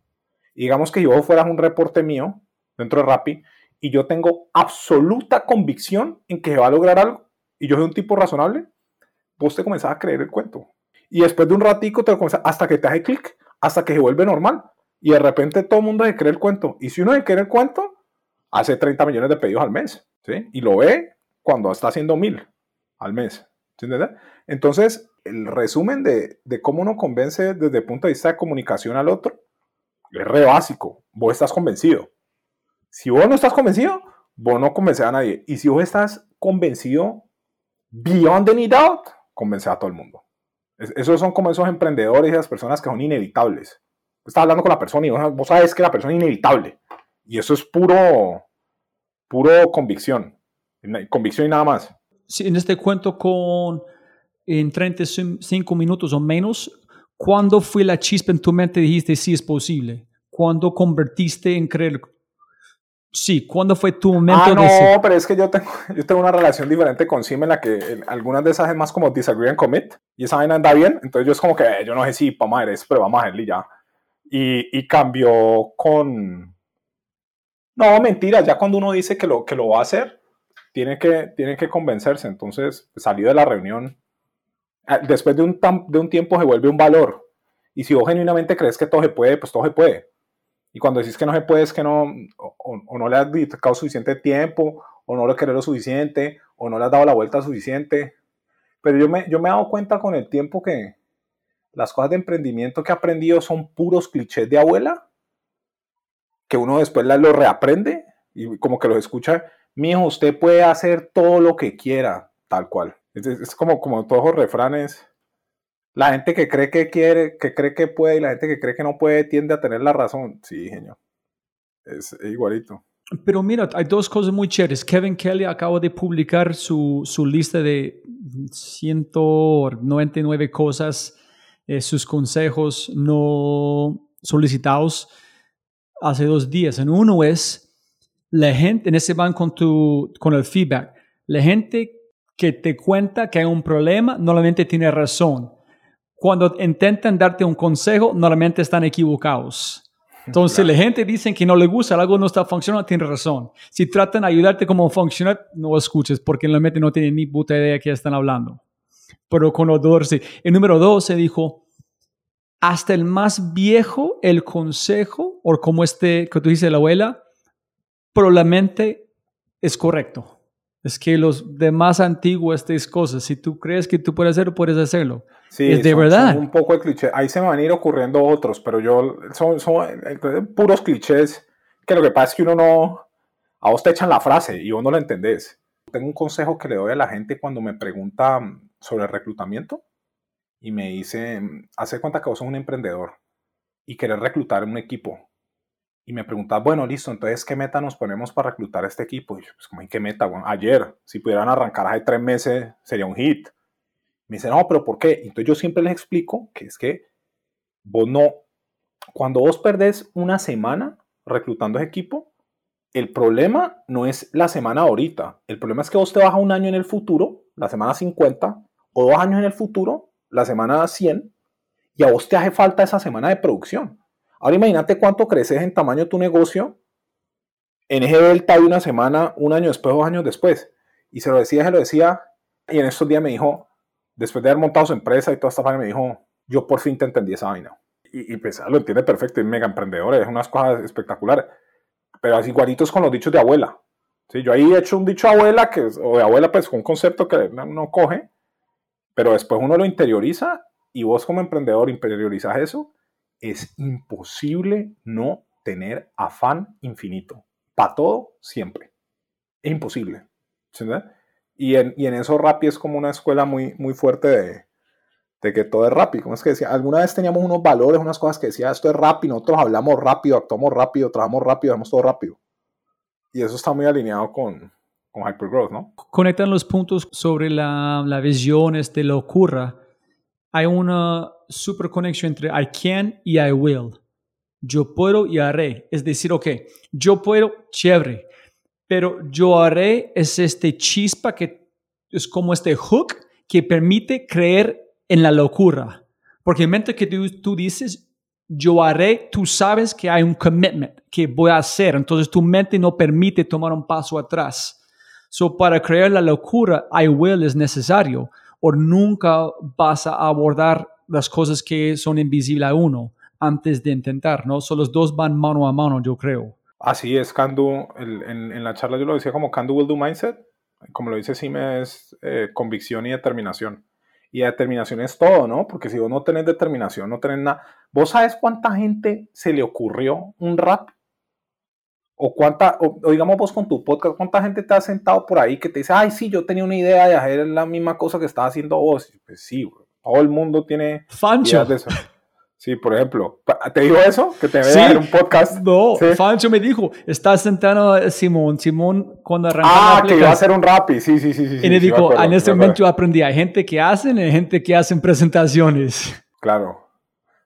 digamos que yo fuera un reporte mío dentro de Rappi y yo tengo absoluta convicción en que va a lograr algo y yo soy un tipo razonable, vos te comenzás a creer el cuento. Y después de un ratico te lo comenzás, hasta que te hace clic, hasta que se vuelve normal. Y de repente todo el mundo se cree el cuento. Y si uno se cree el cuento, hace 30 millones de pedidos al mes. ¿sí? Y lo ve cuando está haciendo mil al mes. ¿sí Entonces, el resumen de, de, cómo uno convence desde el punto de vista de comunicación al otro es re básico. Vos estás convencido. Si vos no estás convencido, vos no convences a nadie. Y si vos estás convencido, beyond any doubt, convence a todo el mundo. esos son como esos emprendedores y esas personas que son inevitables. estás hablando con la persona y vos, vos sabes que la persona es inevitable. Y eso es puro, puro convicción. Convicción y nada más. Sí, en este cuento con en 35 minutos o menos, ¿cuándo fue la chispa en tu mente dijiste sí es posible? ¿Cuándo convertiste en creer? Sí, ¿cuándo fue tu momento Ah, no, de pero es que yo tengo, yo tengo una relación diferente con Sim en la que en algunas de esas es más como disagree and commit y esa vaina anda bien, entonces yo es como que eh, yo no sé si vamos a hacer eso, pero vamos a hacerlo y ya. Y, y cambió con... No, mentira, ya cuando uno dice que lo, que lo va a hacer, tiene que, tiene que convencerse, entonces salí de la reunión. Ah, Después de un, de un tiempo se vuelve un valor. Y si vos genuinamente crees que todo se puede, pues todo se puede. Y cuando decís que no se puede es que no, o, no le has dedicado suficiente tiempo, o no lo querés lo suficiente, o no le has dado la vuelta suficiente. Pero yo me, yo me he dado cuenta con el tiempo que las cosas de emprendimiento que he aprendido son puros clichés de abuela, que uno después las lo reaprende y como que los escucha. Mijo, usted puede hacer todo lo que quiera, tal cual. Es- es como, como todos los refranes. La gente que cree que quiere, que cree que puede y la gente que cree que no puede tiende a tener la razón. Sí, genio. Es igualito. Pero mira, hay dos cosas muy chéveres. Kevin Kelly acaba de publicar su, su lista de 199 cosas, eh, sus consejos no solicitados hace dos días. En uno es la gente, en ese van con, tu, con el feedback, la gente que te cuenta que hay un problema normalmente tiene razón. Cuando intentan darte un consejo, normalmente están equivocados. Entonces, la gente dice que no le gusta, algo no está funcionando, tiene razón. Si tratan de ayudarte cómo funciona, no escuches, porque realmente no tienen ni puta idea de qué están hablando. Pero con los dos, sí. El número dos se dijo, hasta el más viejo, el consejo, o como este que tú dices la abuela, probablemente es correcto. Es que los demás antiguos, estas cosas, si tú crees que tú puedes hacerlo, puedes hacerlo. Sí, Es de son- verdad. son un poco de cliché. Ahí se me van a ir ocurriendo otros, pero yo son, son eh, puros clichés que lo que pasa es que uno no, a vos te echan la frase y vos no la entendés. Tengo un consejo que le doy a la gente cuando me pregunta mm, sobre reclutamiento y me dice, mm, hace cuenta que vos sos un emprendedor y querés reclutar un equipo. Y me preguntas, bueno, listo, entonces, ¿qué meta nos ponemos para reclutar este equipo? Y yo, pues, ¿cómo en qué meta? Bueno, ayer, si pudieran arrancar hace tres meses, sería un hit. Me dice, no, pero ¿por qué? Entonces yo siempre les explico que es que vos no, cuando vos perdés una semana reclutando ese equipo, el problema no es la semana ahorita. El problema es que vos te vas a un año en el futuro, la semana 50, o dos años en el futuro, la semana 100, y a vos te hace falta esa semana de producción. Ahora imagínate cuánto creces en tamaño tu negocio en ese delta de una semana, un año después, dos años después. Y se lo decía, se lo decía, y en estos días me dijo, después de haber montado su empresa y toda esta vaina, me dijo, yo por fin te entendí esa vaina. Y, y pues lo entiende perfecto, es mega emprendedor, es unas cosas espectaculares. Pero así igualitos con los dichos de abuela. Sí, yo ahí he hecho un dicho abuela, que, o de abuela, pues un concepto que no, no coge, pero después uno lo interioriza y vos como emprendedor interiorizas eso, es imposible no tener afán infinito. Para todo, siempre. Es imposible. ¿sí? Y en, y en eso Rappi es como una escuela muy, muy fuerte de, de que todo es Rappi. ¿Cómo es que decía? Alguna vez teníamos unos valores, unas cosas que decía, esto es Rappi, nosotros hablamos rápido, actuamos rápido, trabajamos rápido, hacemos todo rápido. Y eso está muy alineado con, con Hypergrowth, ¿no? conectan los puntos sobre la, la visión, este, lo ocurra. Hay una super conexión entre I can y I will. Yo puedo y haré. Es decir, ok, yo puedo, chévere, pero yo haré es este chispa que es como este hook que permite creer en la locura. Porque el momento que tú, tú dices, yo haré, tú sabes que hay un commitment que voy a hacer. Entonces tu mente no permite tomar un paso atrás. So, para crear la locura, I will es necesario, o nunca vas a abordar las cosas que son invisibles a uno antes de intentar, ¿no? So, los dos van mano a mano, yo creo. Así es, Candu, el- en, en la charla yo lo decía como Candu will do mindset, como lo dice Sime, es eh, convicción y determinación. Y determinación es todo, ¿no? Porque si vos no tenés determinación, no tenés nada. ¿Vos sabes cuánta gente se le ocurrió un rap? O cuánta, o, o digamos vos con tu podcast, cuánta gente te ha sentado por ahí que te dice, ay, sí, yo tenía una idea de hacer la misma cosa que estaba haciendo vos. Pues sí, güey, todo el mundo tiene Fancho. de eso. Sí, por ejemplo, ¿te dijo eso? Que te vea en un podcast. No, Sí. Fancho me dijo, está sentado a Simón, Simón cuando arrancó Ah, la que iba a hacer un rapi, sí, sí, sí, sí. Y le sí, dijo, acuerdo, en este me momento yo aprendí, hay gente que hacen y gente que hacen presentaciones. Claro.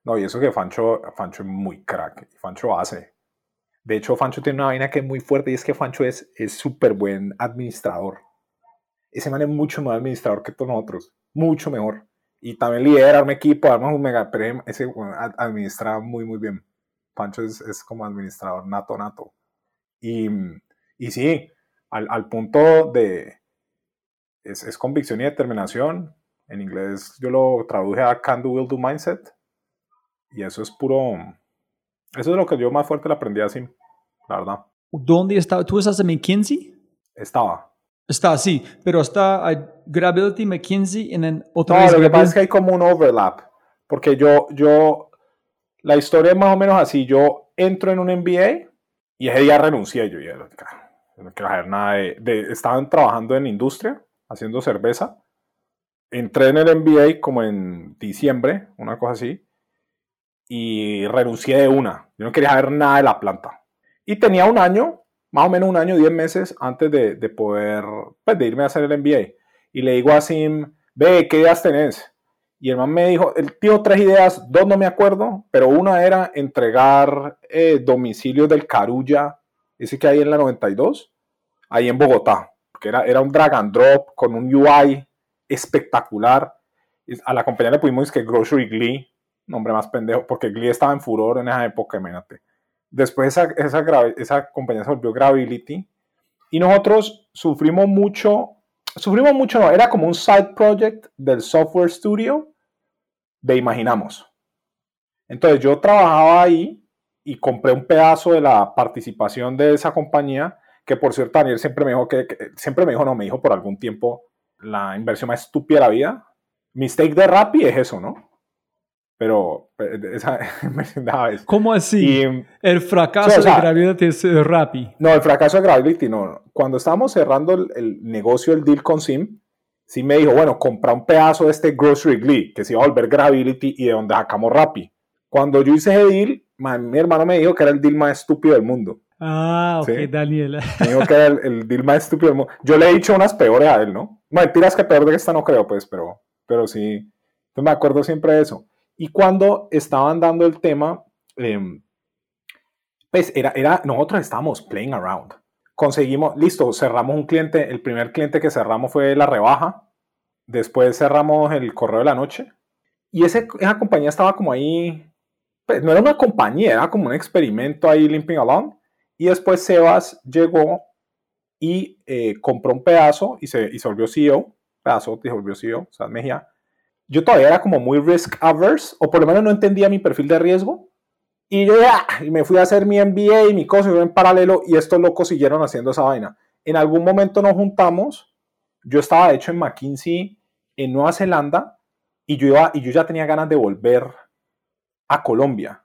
No, y eso que Fancho, Fancho es muy crack. Fancho hace. De hecho, Fancho tiene una vaina que es muy fuerte y es que Fancho es es súper buen administrador. Ese man es mucho más administrador que todos nosotros. Mucho mejor. Y también lidera un equipo, arma un mega premio. Ese ad- administra muy, muy bien. Fancho es, es como administrador nato, nato. Y, y sí, al, al punto de... Es, es convicción y determinación. En inglés yo lo traduje a Can Do, Will Do Mindset. Y eso es puro... Eso es lo que yo más fuerte le aprendí así, la verdad. ¿Dónde está? ¿Tú estás en McKinsey? Estaba. Está, sí, pero está Gravity, McKinsey en otra No, vez lo que pasa es que hay como un overlap. Porque yo, yo, la historia es más o menos así. Yo entro en un MBA y ese día renuncié. Yo ya, "Cara, yo no quiero saber nada de, de- Estaban trabajando en industria, haciendo cerveza. Entré en el MBA como en diciembre, una cosa así. Y renuncié de una. Yo no quería saber nada de la planta. Y tenía un año, más o menos un año, 10 meses antes de, de poder, pues de irme a hacer el MBA. Y le digo a Sim, ve, ¿qué ideas tenés? Y el man me dijo, él dio tres ideas, dos no me acuerdo, pero una era entregar eh, domicilios del Carulla, ese que hay en la 92, ahí en Bogotá, que era, era un drag and drop con un UI espectacular. A la compañía le pusimos que Grocery Glee, nombre más pendejo, porque Glee estaba en furor en esa época, imagínate. Después esa, esa, esa compañía se volvió Gravity y nosotros sufrimos mucho, sufrimos mucho, no, era como un side project del software studio de Imaginamos. Entonces yo trabajaba ahí y compré un pedazo de la participación de esa compañía, que por cierto Daniel siempre me dijo que, siempre me dijo, no, me dijo por algún tiempo la inversión más estúpida de la vida. Mistake de Rappi es eso, ¿no? Pero esa ¿Cómo así? y, el fracaso Sí, o sea- de Gravity es eh, Rappi. no, el fracaso de Gravity, no. Cuando estábamos cerrando el, el negocio, el deal con Sim, Sim me dijo, bueno, compra un pedazo de este Grocery Glee, que se iba a volver Gravity y de donde sacamos Rappi. Cuando yo hice ese deal, man, mi hermano me dijo que era el deal más estúpido del mundo. Ah, ok, Sí. Daniela. Me dijo que era el, el deal más estúpido del mundo. Yo le he dicho unas peores a él, ¿no? Mentiras que peor de esta no creo, pues, pero, pero sí. Entonces me acuerdo siempre de eso. Y cuando estaban dando el tema, em, pues era, era, nosotros estábamos playing around. Conseguimos, listo, cerramos un cliente. El primer cliente que cerramos fue la rebaja. Después cerramos el correo de la noche. Y ese, esa compañía estaba como ahí, pues, no era una compañía, era como un experimento ahí limping along. Y después Sebas llegó y eh, compró un pedazo y se, y se volvió CEO. Pedazo se volvió CEO, o sea, Mejía. Yo todavía era como muy risk averse, o por lo menos no entendía mi perfil de riesgo. Y yo ya, y me fui a hacer mi MBA y mi cosa, en paralelo, y estos locos siguieron haciendo esa vaina. En algún momento nos juntamos, yo estaba de hecho en McKinsey, en Nueva Zelanda, y yo, iba, y yo ya tenía ganas de volver a Colombia.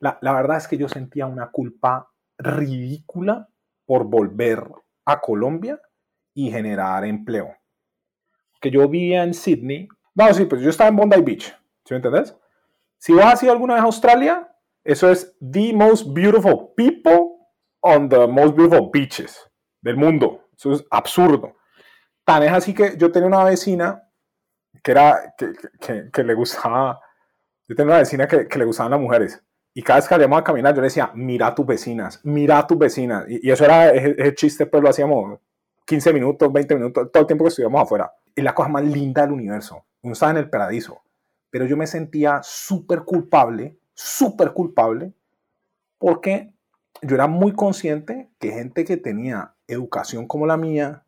La, la verdad es que yo sentía una culpa ridícula por volver a Colombia y generar empleo. Que yo vivía en Sydney. No, sí, pues yo estaba en Bondi Beach. ¿Sí me entendés? Si vos has ido alguna vez a Australia, eso es the most beautiful people on the most beautiful beaches del mundo. Eso es absurdo. Tan es así que yo tenía una vecina que era que, que- que le gustaba. Yo tenía una vecina que, que le gustaban las mujeres. Y cada vez que salíamos a caminar, yo le decía, mira a tus vecinas, mira a tus vecinas. Y, y eso era ese, ese chiste, pues lo hacíamos 15 minutos, 20 minutos, todo el tiempo que estuvimos afuera. Es la cosa más linda del universo. Uno estaba en el paradiso. Pero yo me sentía súper culpable, súper culpable, porque yo era muy consciente que gente que tenía educación como la mía,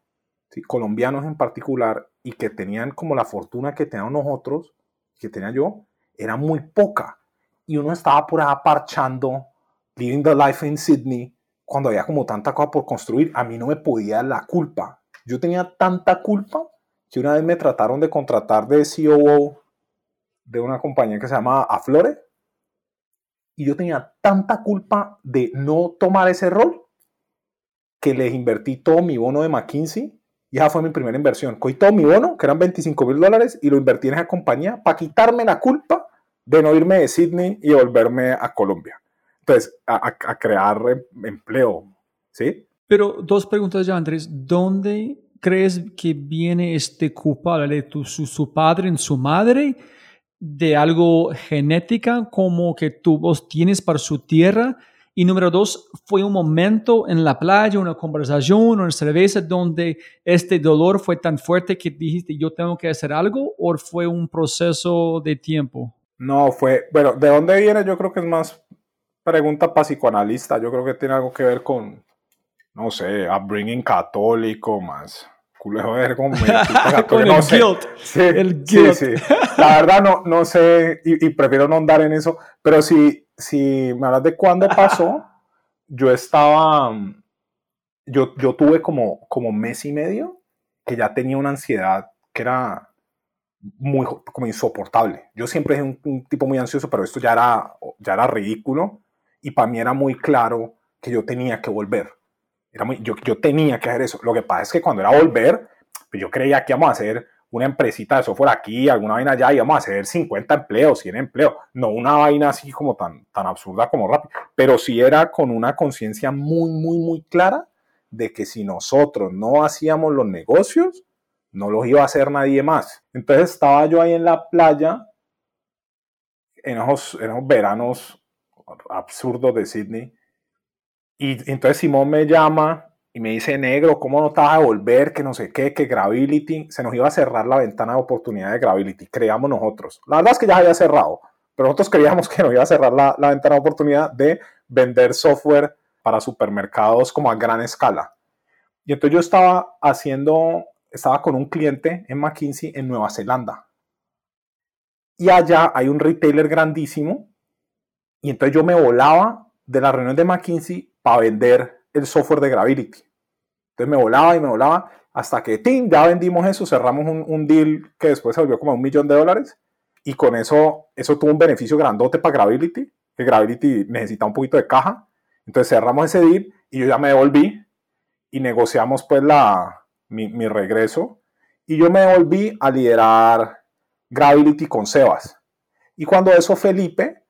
¿sí? colombianos en particular, y que tenían como la fortuna que tenían nosotros, que tenía yo, era muy poca. Y uno estaba por ahí parchando, living the life in Sydney, cuando había como tanta cosa por construir. A mí no me podía la culpa. Yo tenía tanta culpa que una vez me trataron de contratar de COO de una compañía que se llama Aflore. Y yo tenía tanta culpa de no tomar ese rol que les invertí todo mi bono de McKinsey y esa fue mi primera inversión. Cogí todo mi bono, que eran 25 mil dólares, y lo invertí en esa compañía para quitarme la culpa de no irme de Sydney y volverme a Colombia. Entonces, a, a crear em, empleo, ¿sí? Pero dos preguntas ya, Andrés. ¿Dónde crees que viene este culpable? ¿Tu, su, su padre en su madre? ¿De algo genética como que tú vos tienes para su tierra? Y número dos, ¿fue un momento en la playa, una conversación, una cerveza donde este dolor fue tan fuerte que dijiste yo tengo que hacer algo o fue un proceso de tiempo? No, fue, bueno, ¿de dónde viene? Yo creo que es más pregunta para psicoanalista. Yo creo que tiene algo que ver con, no sé, upbringing católico más. Joder, con, con el guilt. Sí, el guilt. Sí, sí. La verdad no, no sé y, y, prefiero no andar en eso, pero si, si me hablas de cuándo pasó, yo estaba, yo, yo tuve como, como mes y medio que ya tenía una ansiedad que era muy como insoportable. Yo siempre he un, un tipo muy ansioso, pero esto ya era, ya era ridículo y para mí era muy claro que yo tenía que volver era muy, yo, yo tenía que hacer eso. Lo que pasa es que cuando era volver, pues yo creía que íbamos a hacer una empresita de software aquí, alguna vaina allá, íbamos a hacer 50 empleos, 100 empleos. No una vaina así como tan, tan absurda como rápido, pero sí era con una conciencia muy, muy, muy clara de que si nosotros no hacíamos los negocios, no los iba a hacer nadie más. Entonces estaba yo ahí en la playa, en esos, en esos veranos absurdos de Sydney, y entonces Simón me llama y me dice, negro, ¿cómo no te vas a volver? Que no sé qué, que Gravity, se nos iba a cerrar la ventana de oportunidad de Gravity, creamos nosotros. La verdad es que ya había cerrado, pero nosotros creíamos que nos iba a cerrar la, la ventana de oportunidad de vender software para supermercados como a gran escala. Y entonces yo estaba haciendo, estaba con un cliente en McKinsey en Nueva Zelanda. Y allá hay un retailer grandísimo. Y entonces yo me volaba de la reunión de McKinsey para vender el software de Gravity. Entonces me volaba y me volaba hasta que ¡tim! ya vendimos eso, cerramos un, un, deal que después se volvió como un millón de dólares y con eso, eso tuvo un beneficio grandote para Gravity, que Gravity necesita un poquito de caja. Entonces cerramos ese deal y yo ya me devolví y negociamos pues la, mi, mi regreso y yo me devolví a liderar Gravity con Sebas. Y cuando eso Felipe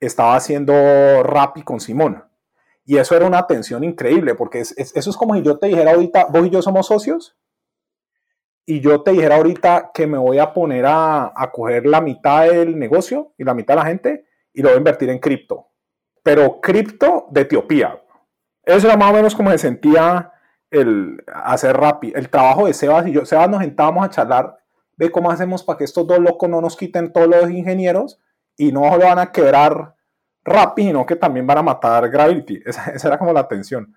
estaba haciendo Rappi con Simón. Y eso era una tensión increíble, porque es, es, eso es como si yo te dijera ahorita, vos y yo somos socios, y yo te dijera ahorita que me voy a poner a, a coger la mitad del negocio y la mitad de la gente y lo voy a invertir en cripto. Pero cripto de Etiopía. Eso era más o menos como se sentía el hacer Rappi. El trabajo de Sebas y yo, Sebas nos sentábamos a charlar de cómo hacemos para que estos dos locos no nos quiten todos los ingenieros y no lo van a quebrar Rappi, sino que también van a matar Gravity. Esa, esa, era como la tensión.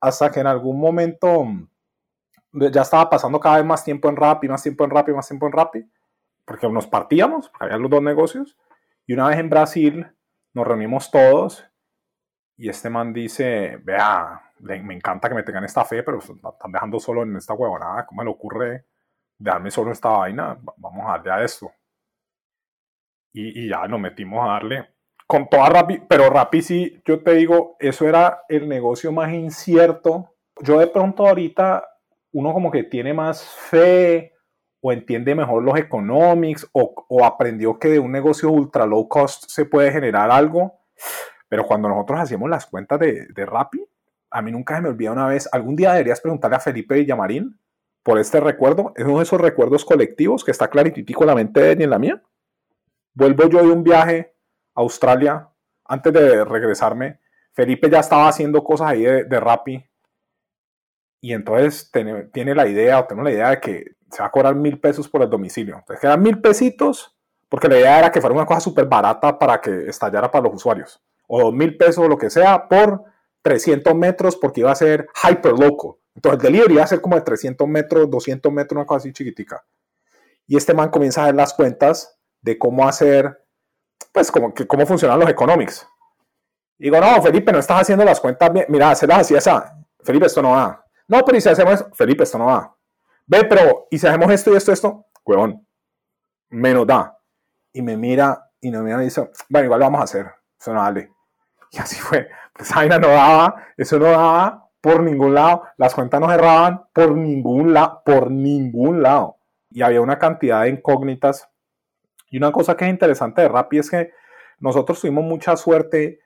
Hasta que en algún momento mm, ya estaba pasando cada vez más tiempo en Rappi, más tiempo en Rappi, más tiempo en Rappi, porque nos partíamos, porque había los dos negocios. Y una vez en Brasil nos reunimos todos y este man dice, vea, me encanta que me tengan esta fe, pero están dejando solo en esta huevonada. ¿Cómo me le ocurre dejarme solo en esta vaina? Vamos a darle a esto. Y, y ya nos metimos a darle con toda Rappi, pero Rappi sí, yo te digo, eso era el negocio más incierto. Yo de pronto ahorita, uno como que tiene más fe o entiende mejor los economics o, aprendió que de un negocio ultra low cost se puede generar algo. Pero cuando nosotros hacíamos las cuentas de, de Rappi, a mí nunca se me olvida una vez, algún día deberías preguntarle a Felipe Villamarín por este recuerdo, es uno de esos recuerdos colectivos que está clarititico en la mente de él y en la mía. Vuelvo yo de un viaje Australia, antes de regresarme, Felipe ya estaba haciendo cosas ahí de, de Rappi. Y entonces tiene, tiene, la idea, o tengo la idea de que se va a cobrar mil pesos por el domicilio. Entonces quedan mil pesitos, porque la idea era que fuera una cosa súper barata para que estallara para los usuarios. O dos mil pesos o lo que sea por 300 metros, porque iba a ser hyper loco. Entonces el delivery iba a ser como de 300 metros, 200 metros, una cosa así chiquitica. Y este man comienza a ver las cuentas de cómo hacer pues como que cómo funcionan los economics. digo, no, Felipe, no estás haciendo las cuentas bien. Mira, hacerlas así, esa. Felipe, esto no va. No, pero ¿y si hacemos esto? Felipe, esto no va. Ve, pero ¿y si hacemos esto y esto, esto? Huevón, menos da. Y me mira y me mira y dice, bueno, igual lo vamos a hacer. Eso no vale. Y así fue. Pues vaina no daba, eso no daba por ningún lado. Las cuentas no cerraban por ningún lado, por ningún lado. Y había una cantidad de incógnitas Y una cosa que es interesante de Rappi es que nosotros tuvimos mucha suerte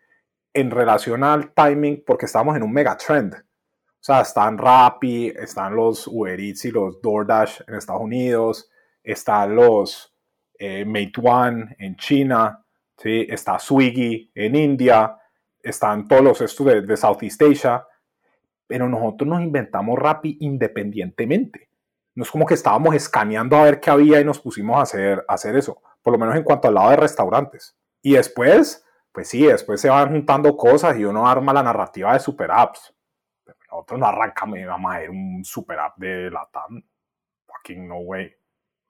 en relación al timing porque estábamos en un mega trend. O sea, están Rappi, están los Uber Eats y los DoorDash en Estados Unidos, están los eh, Meituan en China, está Swiggy en India, están todos los estos de, de Southeast Asia, pero nosotros nos inventamos Rappi independientemente. No es como que estábamos escaneando a ver qué había y nos pusimos a hacer, a hacer eso, por lo menos en cuanto al lado de restaurantes. Y después, pues sí, después se van juntando cosas y uno arma la narrativa de super apps. Pero nosotros no arrancamos y vamos a ver un super app de Latam. Fucking no way.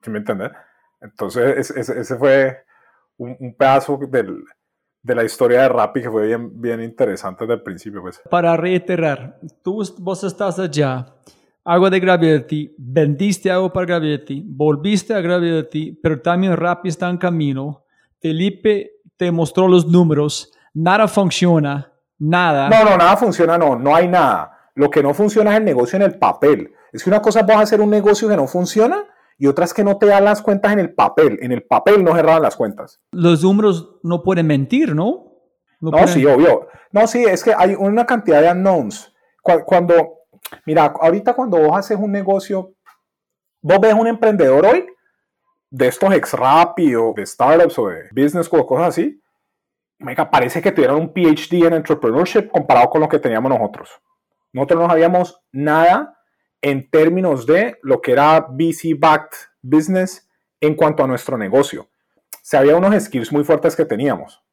¿Sí me entiendes? Entonces, ese, ese fue un, un pedazo del, de la historia de Rappi que fue bien, bien interesante desde el principio. Pues. Para reiterar, tú, vos estás allá, agua de Gravity, vendiste agua para Gravity, volviste a Gravity, pero también Rappi está en camino. Felipe te mostró los números, nada funciona, nada. No, no, nada funciona, no, no hay nada. Lo que no funciona es el negocio en el papel. Es que una cosa es vos hacer un negocio que no funciona y otra es que no te dan las cuentas en el papel. En el papel no cerraban las cuentas. Los números no pueden mentir, ¿no? No, no sí, obvio. No, sí, es que hay una cantidad de unknowns. Cuando, mira, ahorita cuando vos haces un negocio, vos ves un emprendedor hoy de estos ex Rappi o de startups o de business o cosas así, me parece que tuvieron un PhD en entrepreneurship comparado con lo que teníamos nosotros. Nosotros no sabíamos nada en términos de lo que era VC-backed business en cuanto a nuestro negocio. Se había unos skills muy fuertes que teníamos.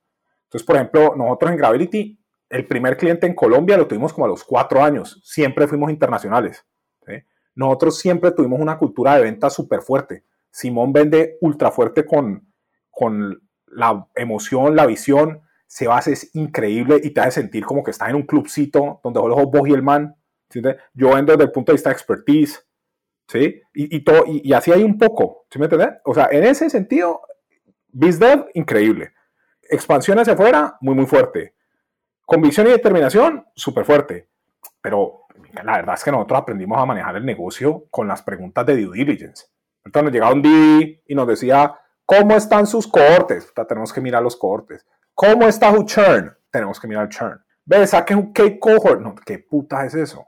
Entonces, por ejemplo, nosotros en Gravity, el primer cliente en Colombia lo tuvimos como a los cuatro años. Siempre fuimos internacionales. Nosotros siempre tuvimos una cultura de venta súper fuerte. Simón vende ultra fuerte con, con la emoción, la visión. Sebas es increíble y te hace sentir como que estás en un clubcito donde vos y el man yo vendo desde el punto de vista de expertise, ¿sí? Y, y, todo, y, así hay un poco, ¿sí me entiendes? O sea, en ese sentido, BizDev, increíble. Expansión hacia afuera, muy, muy fuerte. Convicción y determinación, súper fuerte. Pero la verdad es que nosotros aprendimos a manejar el negocio con las preguntas de due diligence. Entonces nos llegaba un DD y nos decía, ¿cómo están sus cohortes? tenemos que mirar los cohortes. ¿Cómo está su churn? Tenemos que mirar el churn. Ve, saque un K cohort. No, ¿qué puta es eso?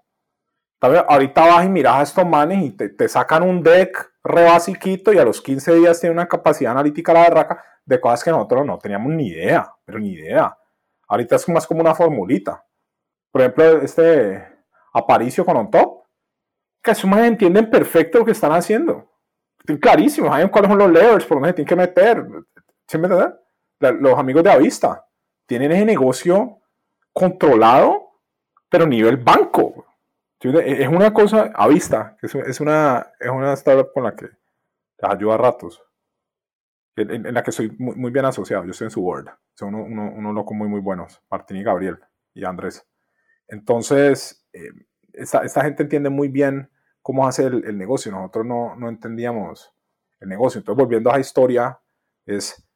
Ahorita vas y miras a estos manes y te, sacan un deck re basiquito y a los 15 días tiene una capacidad analítica la berraca de cosas que nosotros no teníamos ni idea, pero ni idea. Ahorita es más como una formulita. Por ejemplo, este Aparicio con OnTop, que esos manes entienden perfecto lo que están haciendo. Están clarísimos, saben cuáles son los layers, por donde se tienen que meter. ¿Sí me Los amigos de Avista tienen ese negocio controlado, pero nivel banco. Es una cosa a vista, es una, es una startup con la que ayuda a ratos, en, la que soy muy, bien asociado, yo estoy en su board, son unos uno, locos muy, muy buenos, Martín y Gabriel y Andrés. Entonces, eh, esta, gente entiende muy bien cómo hace el, negocio, nosotros no, no, entendíamos el negocio. Entonces, volviendo a esa historia, es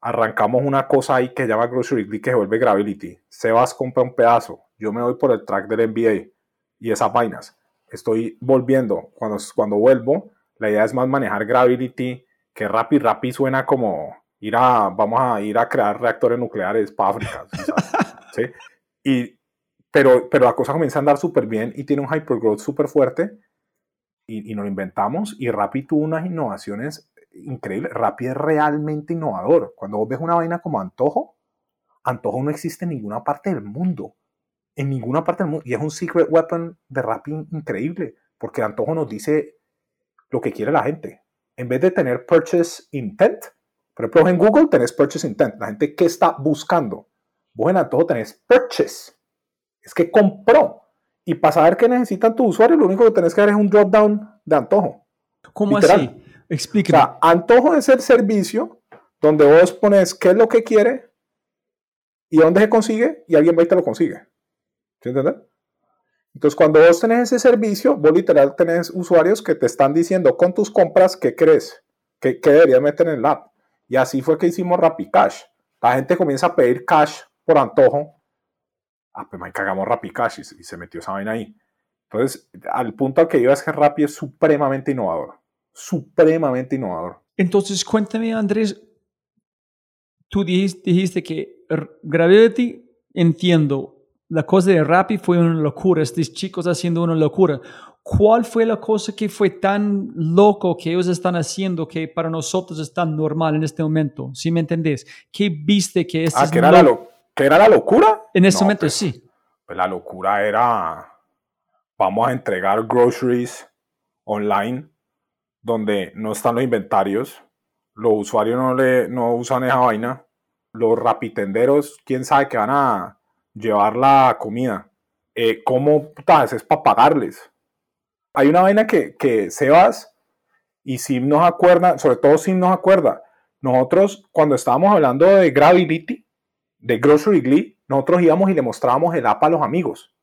arrancamos una cosa ahí que se llama Grocery que se vuelve Gravity. Sebas compra un pedazo, yo me voy por el track del MBA y esas vainas. Estoy volviendo. Cuando, cuando vuelvo, la idea es más manejar Gravity, que Rappi Rappi suena como ir a, vamos a ir a crear reactores nucleares para África. ¿sí? Y, pero, pero la cosa comienza a andar súper bien y tiene un hypergrowth súper fuerte y, y nos lo inventamos y Rappi tuvo unas innovaciones increíbles. Rappi es realmente innovador. Cuando vos ves una vaina como Antojo, Antojo no existe en ninguna parte del mundo en ninguna parte del mundo. Y es un secret weapon de Rappi increíble, porque Antojo nos dice lo que quiere la gente. En vez de tener purchase intent, por ejemplo, en Google tenés purchase intent, la gente que está buscando. Vos en Antojo tenés purchase, es que compró. Y para saber qué necesitan tus usuarios, lo único que tenés que hacer es un drop down de Antojo. ¿Cómo así? Explíqueme. O sea, Antojo es el servicio donde vos pones qué es lo que quiere y dónde se consigue y alguien va y te lo consigue. ¿Sí entiendes? Entonces, cuando vos tenés ese servicio, vos literal tenés usuarios que te están diciendo con tus compras qué crees, qué, qué deberías meter en el app. Y así fue que hicimos RappiCash. La gente comienza a pedir cash por antojo. Ah, pues me cagamos RappiCash y, y se metió esa vaina ahí. Entonces, al punto al que iba es que Rappi es supremamente innovador. Supremamente innovador. Entonces, cuéntame, Andrés, tú dijiste, que Gravity, entiendo, la cosa de Rappi fue una locura, estos chicos haciendo una locura. ¿Cuál fue la cosa que fue tan loco que ellos están haciendo que para nosotros es tan normal en este momento? ¿Sí me entendés? ¿Qué viste que es Ah, que era, la, lo- que era la locura. En este No, momento pues, sí. pues la locura era, vamos a entregar groceries online donde no están los inventarios, los usuarios no, le, no usan esa vaina, los rapitenderos, quién sabe que van a llevar la comida. Eh, ¿Cómo putas es para pagarles? Hay una vaina que, que Sebas y Sim nos acuerda, sobre todo Sim nos acuerda. Nosotros, cuando estábamos hablando de Gravity, de Grocery Glee, nosotros íbamos y le mostrábamos el app a los amigos.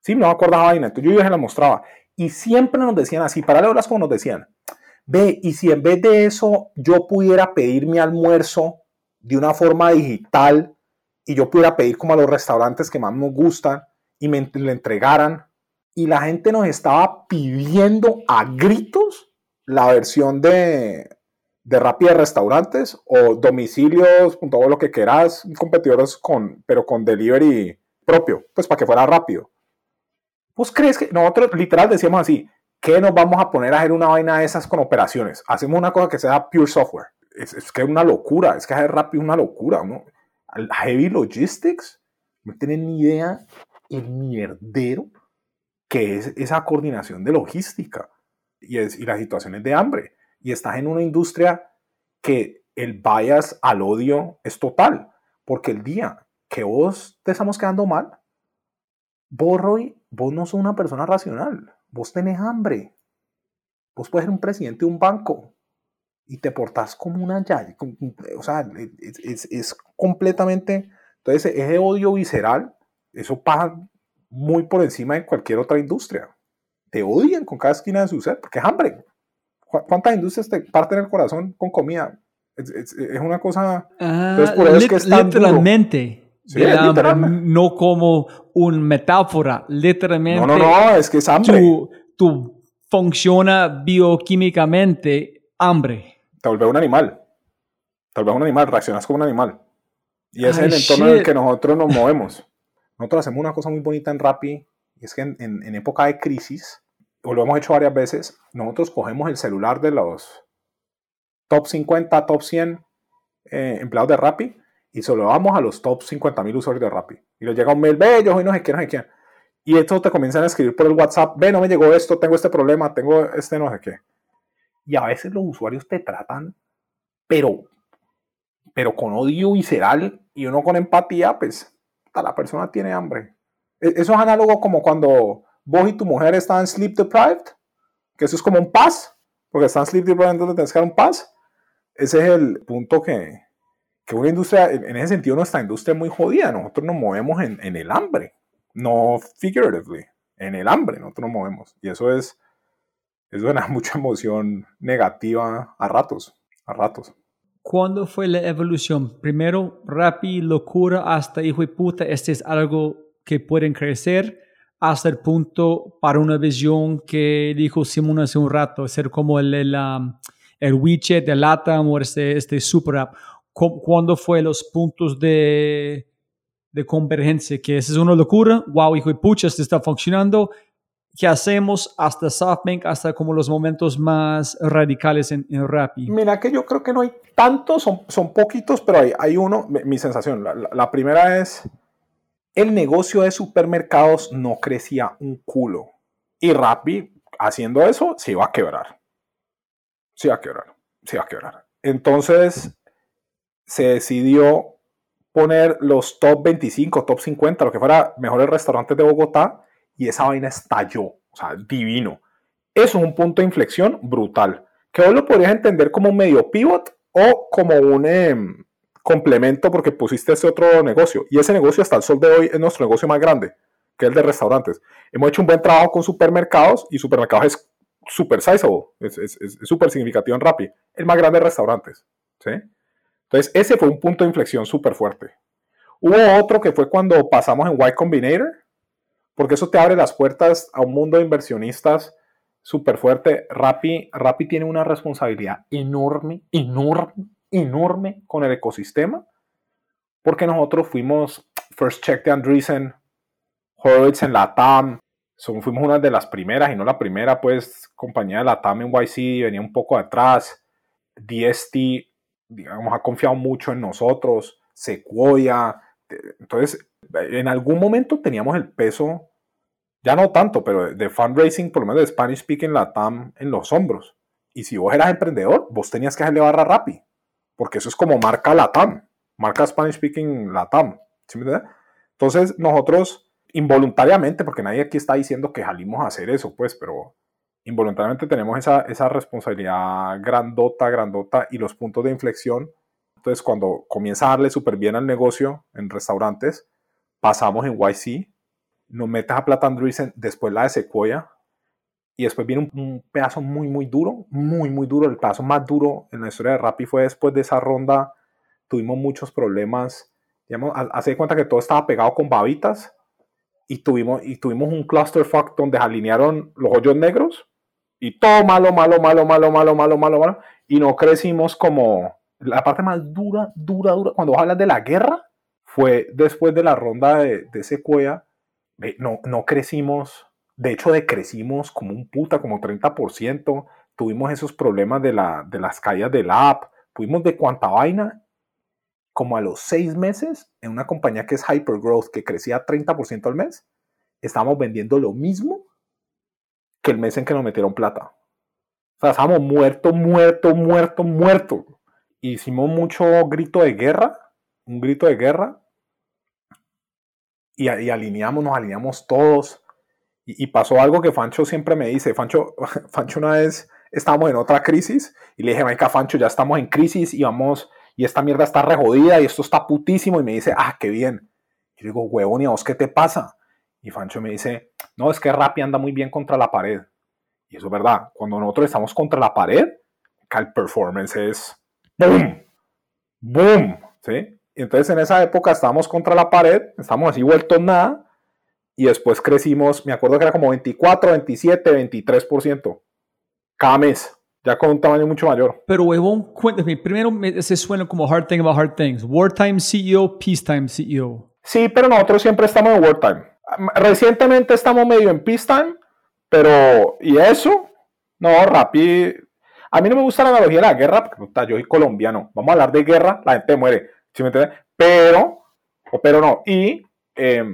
Sí, no me acuerdo esa vaina. Entonces yo iba y se la mostraba. Y siempre nos decían así, para horas como nos decían, ve, y si en vez de eso yo pudiera pedir mi almuerzo de una forma digital y yo pudiera pedir como a los restaurantes que más nos gustan y me le entregaran, y la gente nos estaba pidiendo a gritos la versión de, de Rappi restaurantes o domicilios, todo lo que quieras, competidores con, pero con delivery propio, pues para que fuera rápido. ¿Vos crees que nosotros literal decíamos así, que nos vamos a poner a hacer una vaina de esas con operaciones? Hacemos una cosa que sea pure software. Es, es que es una locura, es que hacer rápido es una locura. ¿no? Heavy Logistics, no tienen ni idea el mierdero que es esa coordinación de logística y, es, y las situaciones de hambre. Y estás en una industria que el bias al odio es total, porque el día que vos te estamos quedando mal, vos, Roy, vos no sos una persona racional, vos tenés hambre, vos puedes ser un presidente de un banco y te portás como una yaya, o sea, es, es- es completamente, entonces ese odio visceral, eso pasa muy por encima de cualquier otra industria. Te odian con cada esquina de su ser, porque es hambre. ¿Cu- ¿Cuántas industrias te parten el corazón con comida? Es, es- una cosa... Entonces, por eso es que es tan duro. literalmente. Sí, no como una metáfora, literalmente. No, no, no, es que es hambre. Tu, tu funciona bioquímicamente hambre. Te vuelves un animal. Te vuelves un animal, reaccionas como un animal. Y ese Ay, es el entorno en el que nosotros nos movemos. Nosotros hacemos una cosa muy bonita en Rappi, y es que en, en- en época de crisis, o lo hemos hecho varias veces, nosotros cogemos el celular de los top 50, top 100 eh, empleados de Rappi y se lo damos a los top 50 mil usuarios de Rappi. Y les llega un mail, ve, yo hoy no sé qué, no sé qué. Y estos te comienzan a escribir por el WhatsApp, ve, no me llegó esto, tengo este problema, tengo este no sé qué. Y a veces los usuarios te tratan, pero, pero con odio visceral y uno con empatía, pues puta, la persona tiene hambre. E- Eso es análogo como cuando vos y tu mujer están sleep deprived, que eso es como un paz, porque están sleep deprived, entonces tienes que dar un paz. Ese es el punto que, que una industria, en ese sentido, nuestra industria es muy jodida. Nosotros nos movemos en, en el hambre, no figuratively, en el hambre nosotros nos movemos. Y eso es, eso da mucha emoción negativa a ratos, a ratos. ¿Cuándo fue la evolución? Primero, Rappi, locura, hasta hijo de puta, este es algo que pueden crecer, hasta el punto para una visión que dijo Simón hace un rato, ser como el, el, um, el widget de LATAM o este, este super app. ¿Cu- ¿Cuándo fue los puntos de, de convergencia? Que esa es una locura, wow, hijo de pucha, esto está funcionando. ¿Qué hacemos hasta SoftBank, hasta como los momentos más radicales en, en Rappi? Mira que yo creo que no hay tantos, son, son poquitos, pero hay, hay uno, mi, sensación, la, la- la primera es, el negocio de supermercados no crecía un culo. Y Rappi, haciendo eso, se iba a quebrar. Se iba a quebrar, se iba a quebrar. Entonces, se decidió poner los top 25, top 50, lo que fuera mejores restaurantes de Bogotá, y esa vaina estalló, o sea, divino. Eso es un punto de inflexión brutal, que vos lo podrías entender como un medio pivot o como un em, complemento porque pusiste ese otro negocio. Y ese negocio hasta el sol de hoy es nuestro negocio más grande, que es el de restaurantes. Hemos hecho un buen trabajo con supermercados y supermercados es super sizable, es súper significativo en Rappi, el más grande de restaurantes. ¿sí? Entonces, ese fue un punto de inflexión súper fuerte. Hubo otro que fue cuando pasamos en Y Combinator, porque eso te abre las puertas a un mundo de inversionistas súper fuerte. Rappi, Rappi tiene una responsabilidad enorme, enorme, enorme con el ecosistema porque nosotros fuimos First Check de Andreessen, Horowitz en la TAM, son, fuimos una de las primeras y no la primera, pues compañía de la TAM en YC venía un poco atrás, DST, digamos, ha confiado mucho en nosotros, Sequoia, entonces en algún momento teníamos el peso, ya no tanto, pero de fundraising, por lo menos de Spanish Speaking la TAM en los hombros. Y si vos eras emprendedor, vos tenías que hacerle barra Rappi, porque eso es como marca Latam, marca Spanish Speaking Latam. ¿sí Entonces, nosotros involuntariamente, porque nadie aquí está diciendo que salimos a hacer eso, pues, pero involuntariamente tenemos esa, esa responsabilidad grandota, grandota y los puntos de inflexión. Entonces, cuando comienza a darle súper bien al negocio en restaurantes, pasamos en YC, nos metes a Plata Andreessen, después la de Sequoia, y después viene un, pedazo muy, muy duro, muy, muy duro. El pedazo más duro en la historia de Rappi fue después de esa ronda. Tuvimos muchos problemas. Digamos, hace cuenta que todo estaba pegado con babitas y tuvimos, y tuvimos un clusterfuck donde alinearon los hoyos negros y todo malo, malo, malo, malo, malo, malo, malo, malo. Y no crecimos como la parte más dura, dura, dura. Cuando hablas de la guerra, fue después de la ronda de, de Sequoia. No, crecimos de hecho, decrecimos como un puta, como 30%. Tuvimos esos problemas de, la, de las caídas del app. Pudimos de cuánta vaina. Como a los seis meses, en una compañía que es Hypergrowth, que crecía 30% al mes, estábamos vendiendo lo mismo que el mes en que nos metieron plata. O sea, estábamos muerto, muerto, muerto, muerto. Hicimos mucho grito de guerra, un grito de guerra, y, y alineamos, nos alineamos todos y, pasó algo que Fancho siempre me dice. Fancho, Fancho una vez estábamos en otra crisis y le dije, venga, Fancho, ya estamos en crisis y vamos, y esta mierda está re jodida y esto está putísimo. Y me dice, ah, qué bien. Y digo, huevón, ¿y a vos qué te pasa? Y Fancho me dice, no, es que Rappi anda muy bien contra la pared. Y eso es verdad. Cuando nosotros estamos contra la pared, el performance es boom, boom, ¿sí? Entonces en esa época estábamos contra la pared, estamos así vueltos nada, y después crecimos, me acuerdo que era como 24, 27, 23% cada mes, ya con un tamaño mucho mayor. Pero huevón, cuéntame, primero se suena como hard thing about hard things, wartime CEO, peacetime CEO. Sí, pero nosotros siempre estamos en wartime. Recientemente estamos medio en peacetime, pero ¿y eso? No, rápido. A mí no me gusta la analogía de la guerra, porque yo soy colombiano. Vamos a hablar de guerra, la gente muere. ¿Sí me entiendes? Pero, o pero no. Y eh,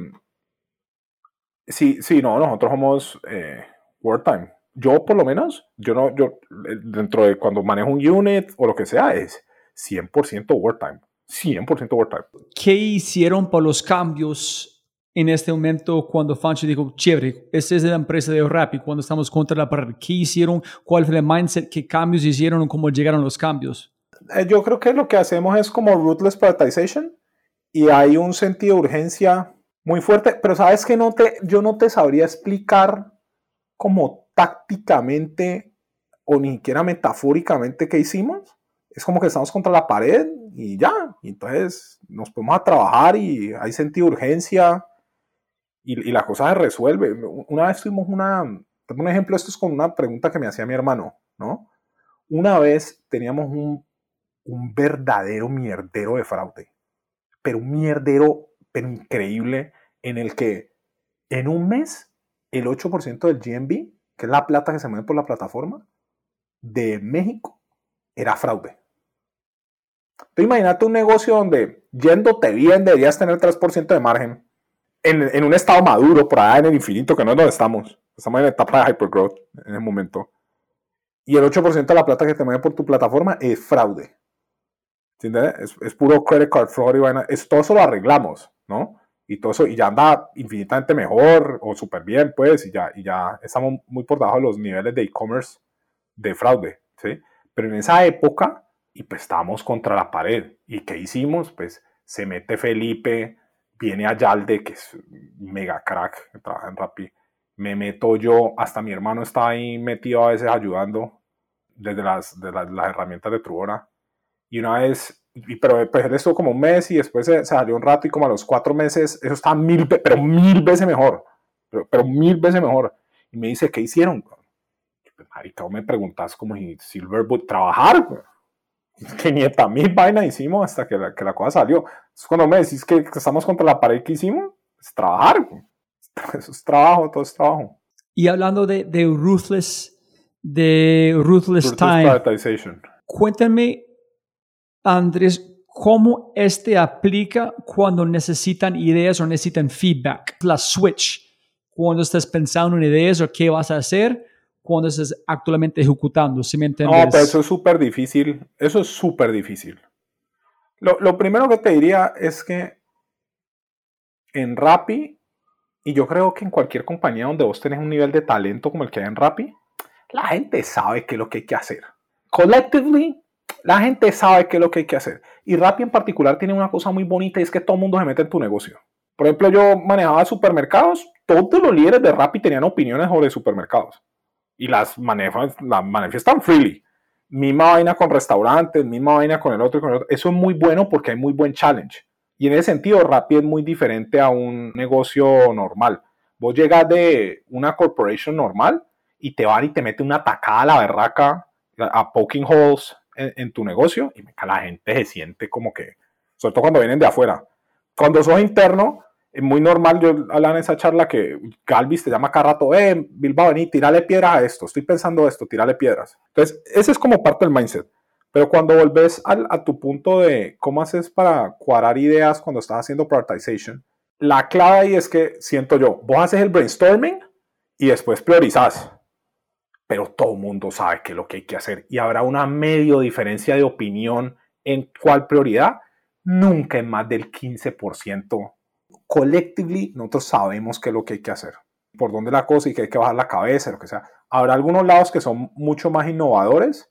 Sí, sí, no, nosotros somos eh, wartime. Yo, por lo menos, yo no, yo, eh, dentro de cuando manejo un unit o lo que sea, es 100% wartime. 100% wartime. ¿Qué hicieron por los cambios en este momento cuando Fancho dijo, chévere, esta es la empresa de Rappi, cuando estamos contra la pared? ¿Qué hicieron? ¿Cuál fue el mindset? ¿Qué cambios hicieron? ¿Cómo llegaron los cambios? Eh, yo creo que lo que hacemos es como ruthless prioritization y hay un sentido de urgencia muy fuerte, pero sabes que no te, yo no te sabría explicar como tácticamente o ni siquiera metafóricamente qué hicimos. Es como que estamos contra la pared y ya. Y entonces nos podemos a trabajar y hay sentido de urgencia y, y, la cosa se resuelve. Una vez tuvimos una, un ejemplo, esto es con una pregunta que me hacía mi hermano, ¿no? Una vez teníamos un, un verdadero mierdero de fraude, pero un mierdero pero increíble en el que en un mes el 8% del GMB, que es la plata que se mueve por la plataforma, de México era fraude. Tú imagínate un negocio donde yéndote bien deberías tener 3% de margen en, en, un estado maduro, por allá en el infinito, que no es donde estamos. Estamos en la etapa de hypergrowth en el momento. Y el 8% de la plata que te mueve por tu plataforma es fraude. ¿Entiendes? Es, puro credit card fraud y vaina. Es, todo eso lo arreglamos, ¿no? Y todo eso, y ya anda infinitamente mejor o súper bien, pues, y ya, y ya estamos muy por debajo de los niveles de e-commerce de fraude, ¿sí? Pero en esa época, y pues estábamos contra la pared. ¿Y qué hicimos? Pues se mete Felipe, viene Ayalde, que es mega crack, que trabaja en Rappi. Me meto yo, hasta mi hermano está ahí metido a veces ayudando desde las, de las, las herramientas de Trubona y una vez, y, pero después él estuvo como un mes y después se, salió un rato y como a los cuatro meses, eso está mil, pero mil veces mejor, pero, pero mil veces mejor. Y me dice, ¿qué hicieron? Pues, marica, me preguntas como si Silverwood trabajar, 500 mil vainas hicimos hasta que la, que la cosa salió. Es cuando me decís que, que estamos contra la pared que hicimos, es trabajar. Eso es trabajo, todo es trabajo. Y hablando de, de Ruthless, de Ruthless, Ruthless Time, cuéntame, Andrés, cómo este aplica cuando necesitan ideas o necesitan feedback. La switch, cuando estás pensando en ideas o qué vas a hacer, cuando estás actualmente ejecutando, ¿sí me entiendes? No, pero eso es súper difícil. Eso es súper difícil. Lo, lo primero que te diría es que en Rappi, y yo creo que en cualquier compañía donde vos tenés un nivel de talento como el que hay en Rappi, la gente sabe qué es lo que hay que hacer. Collectively, la gente sabe qué es lo que hay que hacer. Y Rappi en particular tiene una cosa muy bonita y es que todo el mundo se mete en tu negocio. Por ejemplo, yo manejaba supermercados, todos los líderes de Rappi tenían opiniones sobre supermercados. Y las, manejan, las manifiestan freely. Misma vaina con restaurantes, misma vaina con el otro y con el otro. Eso es muy bueno porque hay muy buen challenge. Y en ese sentido, Rappi es muy diferente a un negocio normal. Vos llegas de una corporation normal y te van y te meten una tacada a la berraca, a poking holes en, en tu negocio y la gente se siente como que, sobre todo cuando vienen de afuera. Cuando sos interno, es muy normal, yo hablaba en esa charla que Galvis te llama cada rato, eh, Bilbao, vení, tirale piedras a esto, estoy pensando esto, tirale piedras. Entonces, ese es como parte del mindset. Pero cuando volvés al, a tu punto de cómo haces para cuadrar ideas cuando estás haciendo prioritization, la clave ahí es que siento yo, vos haces el brainstorming y después priorizás. Pero todo el mundo sabe qué es lo que hay que hacer y habrá una medio diferencia de opinión en cuál prioridad. Nunca en más del 15%. Collectively, nosotros sabemos qué es lo que hay que hacer, por dónde la cosa y que hay que bajar la cabeza, lo que sea. Habrá algunos lados que son mucho más innovadores.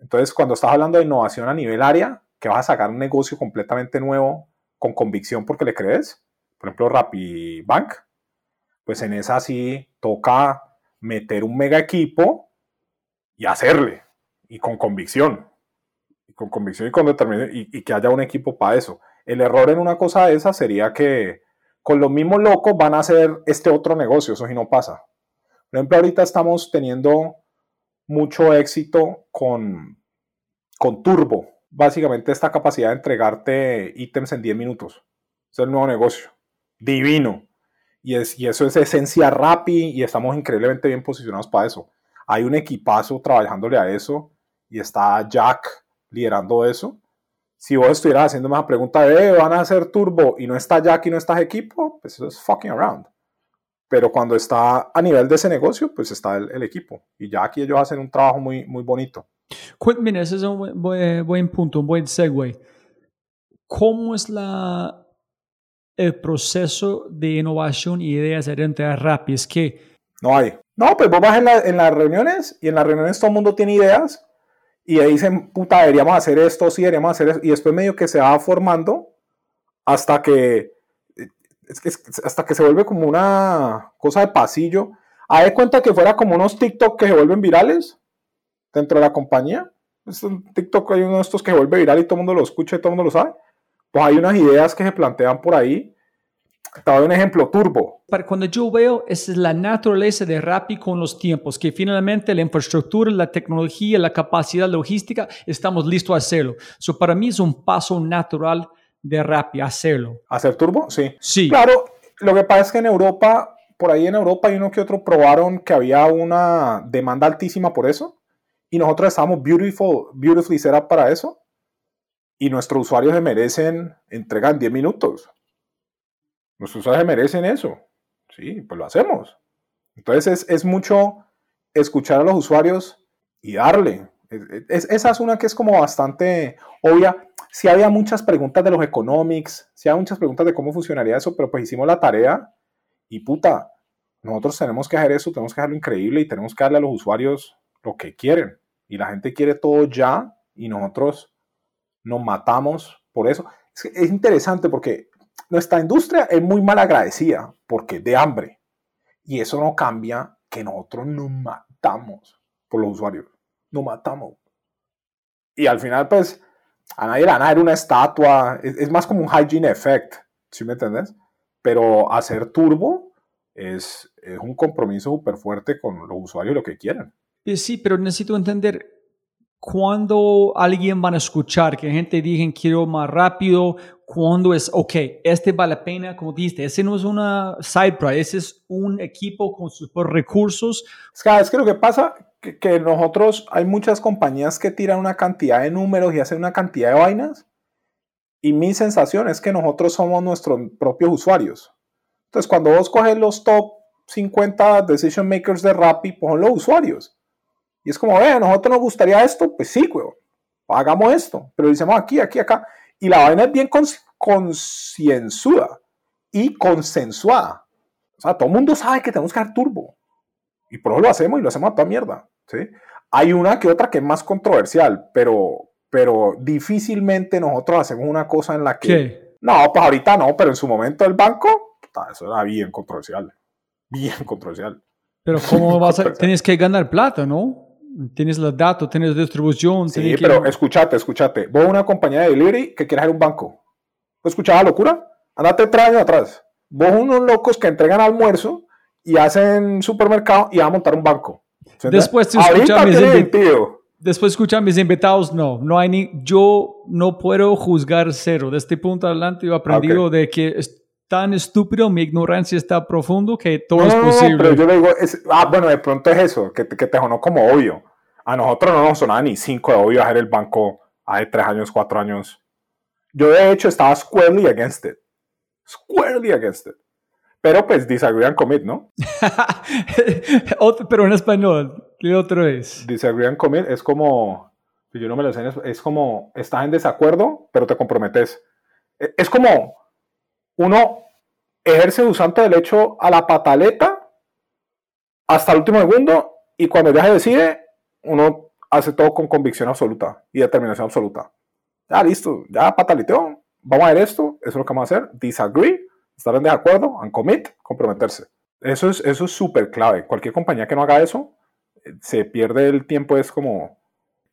Entonces, cuando estás hablando de innovación a nivel área, que vas a sacar un negocio completamente nuevo con convicción porque le crees, por ejemplo, Rappi Bank, pues en esa sí toca meter un mega equipo y hacerle, y con convicción, y con convicción y con determinación, y, que haya un equipo para eso. El error en una cosa de esa sería que con los mismos locos van a hacer este otro negocio, eso sí no pasa. Por ejemplo, ahorita estamos teniendo mucho éxito con, con Turbo, básicamente esta capacidad de entregarte ítems en 10 minutos. Es el nuevo negocio. Divino. Y, es, y eso es esencia Rappi y estamos increíblemente bien posicionados para eso. Hay un equipazo trabajándole a eso y está Jack liderando eso. Si vos estuvieras haciendo una pregunta de, "Eh, van a hacer turbo y no está Jack y no estás equipo, pues eso es fucking around. Pero cuando está a nivel de ese negocio, pues está el, equipo. Y Jack y ellos hacen un trabajo muy, muy bonito. Cuéntame, ese es un buen- buen punto, un buen segue. ¿Cómo es la, el proceso de innovación y ideas dentro de Rappi? Es que No hay. No, pues vos vas en, la- en las reuniones y en las reuniones todo el mundo tiene ideas y ahí dicen, puta, deberíamos hacer esto, sí, deberíamos hacer eso. Y después medio que se va formando hasta que, hasta que se vuelve como una cosa de pasillo. A de cuenta que fuera como unos TikTok que se vuelven virales dentro de la compañía. Es un TikTok, hay uno de estos que se vuelve viral y todo el mundo lo escucha y todo el mundo lo sabe. Pues hay unas ideas que se plantean por ahí. Te doy un ejemplo, Turbo. para cuando yo veo, esa es la naturaleza de Rappi con los tiempos, que finalmente la infraestructura, la tecnología, la capacidad logística, estamos listos a hacerlo. So, para mí es un paso natural de Rappi hacerlo. ¿Hacer Turbo? Sí. Sí. Claro, lo que pasa es que en Europa, por ahí en Europa hay uno que otro probaron que había una demanda altísima por eso y nosotros estamos beautiful, beautifully set up para eso y nuestros usuarios se merecen entrega en 10 minutos. Nuestros usuarios se merecen eso. Sí, pues lo hacemos. Entonces es, es mucho escuchar a los usuarios y darle. Es- es- esa es una que es como bastante obvia. Sí había muchas preguntas de los economics, sí había muchas preguntas de cómo funcionaría eso, pero pues hicimos la tarea y puta, nosotros tenemos que hacer eso, tenemos que hacerlo increíble y tenemos que darle a los usuarios lo que quieren. Y la gente quiere todo ya y nosotros nos matamos por eso. Es, interesante porque nuestra industria es muy mal agradecida porque de hambre. Y eso no cambia que nosotros nos matamos por los usuarios. Nos matamos. Y al final, pues, a nadie le van a dar una estatua. Es, es más como un hygiene effect, ¿sí me entiendes? Pero hacer turbo es, es un compromiso súper fuerte con los usuarios lo que quieren. Eh, Sí, pero necesito entender cuando alguien van a escuchar, que gente diga quiero más rápido, cuando es, ok, este vale la pena, como dijiste, ese no es una side project, ese es un equipo con sus recursos. Es que lo que pasa que, que nosotros, hay muchas compañías que tiran una cantidad de números y hacen una cantidad de vainas. Y mi sensación es que nosotros somos nuestros propios usuarios. Entonces, cuando vos coges los top 50 decision makers de Rappi, pues son los usuarios. Y es como, vean, a nosotros nos gustaría esto, pues sí, güey, hagamos esto, pero decimos aquí, aquí, acá. Y la vaina es bien concienzuda y consensuada. O sea, todo el mundo sabe que tenemos que dar turbo. Y por eso lo hacemos y lo hacemos a toda mierda. ¿sí? Hay una que otra que es más controversial, pero, pero difícilmente nosotros hacemos una cosa en la que... ¿Qué? No, pues ahorita no, pero en su momento el banco, eso era bien controversial. Bien controversial. Pero ¿cómo vas a...? tienes que ganar plata, ¿no? Tienes los datos, tienes distribución. Sí, tienes pero que... escúchate, escúchate. Vos una compañía de delivery que quiere hacer un banco. ¿Vos escuchás la locura? Andate tres años atrás. Vos unos locos que entregan almuerzo y hacen supermercado y van a montar un banco. Después tú escuchas mis, invi- Después escuchar mis invitados, no, no hay ni, yo no puedo juzgar cero. De este punto adelante yo he aprendido Okay. de que tan estúpido, mi ignorancia está profundo que todo No, es no, no, posible. pero yo le digo, es- ah, bueno, de pronto es eso, que, te- que te sonó como obvio. A nosotros no nos sonaba ni cinco de obvio hacer el banco hace tres años, cuatro años. Yo de hecho estaba squarely against it. Squarely against it. Pero pues disagree and commit, ¿no? Otro- pero en español, ¿qué otro es? Disagree and commit es como, yo no me lo sé, es como, estás en desacuerdo, pero te comprometes. E- Es como uno ejerce un santo derecho a la pataleta hasta el último segundo y cuando ya se decide, uno hace todo con convicción absoluta y determinación absoluta. Ya listo, ya pataleteó, vamos a ver esto, eso es lo que vamos a hacer, disagree, estar en desacuerdo, and commit, comprometerse. Eso es eso es súper clave. Cualquier compañía que no haga eso, eh, se pierde el tiempo, es como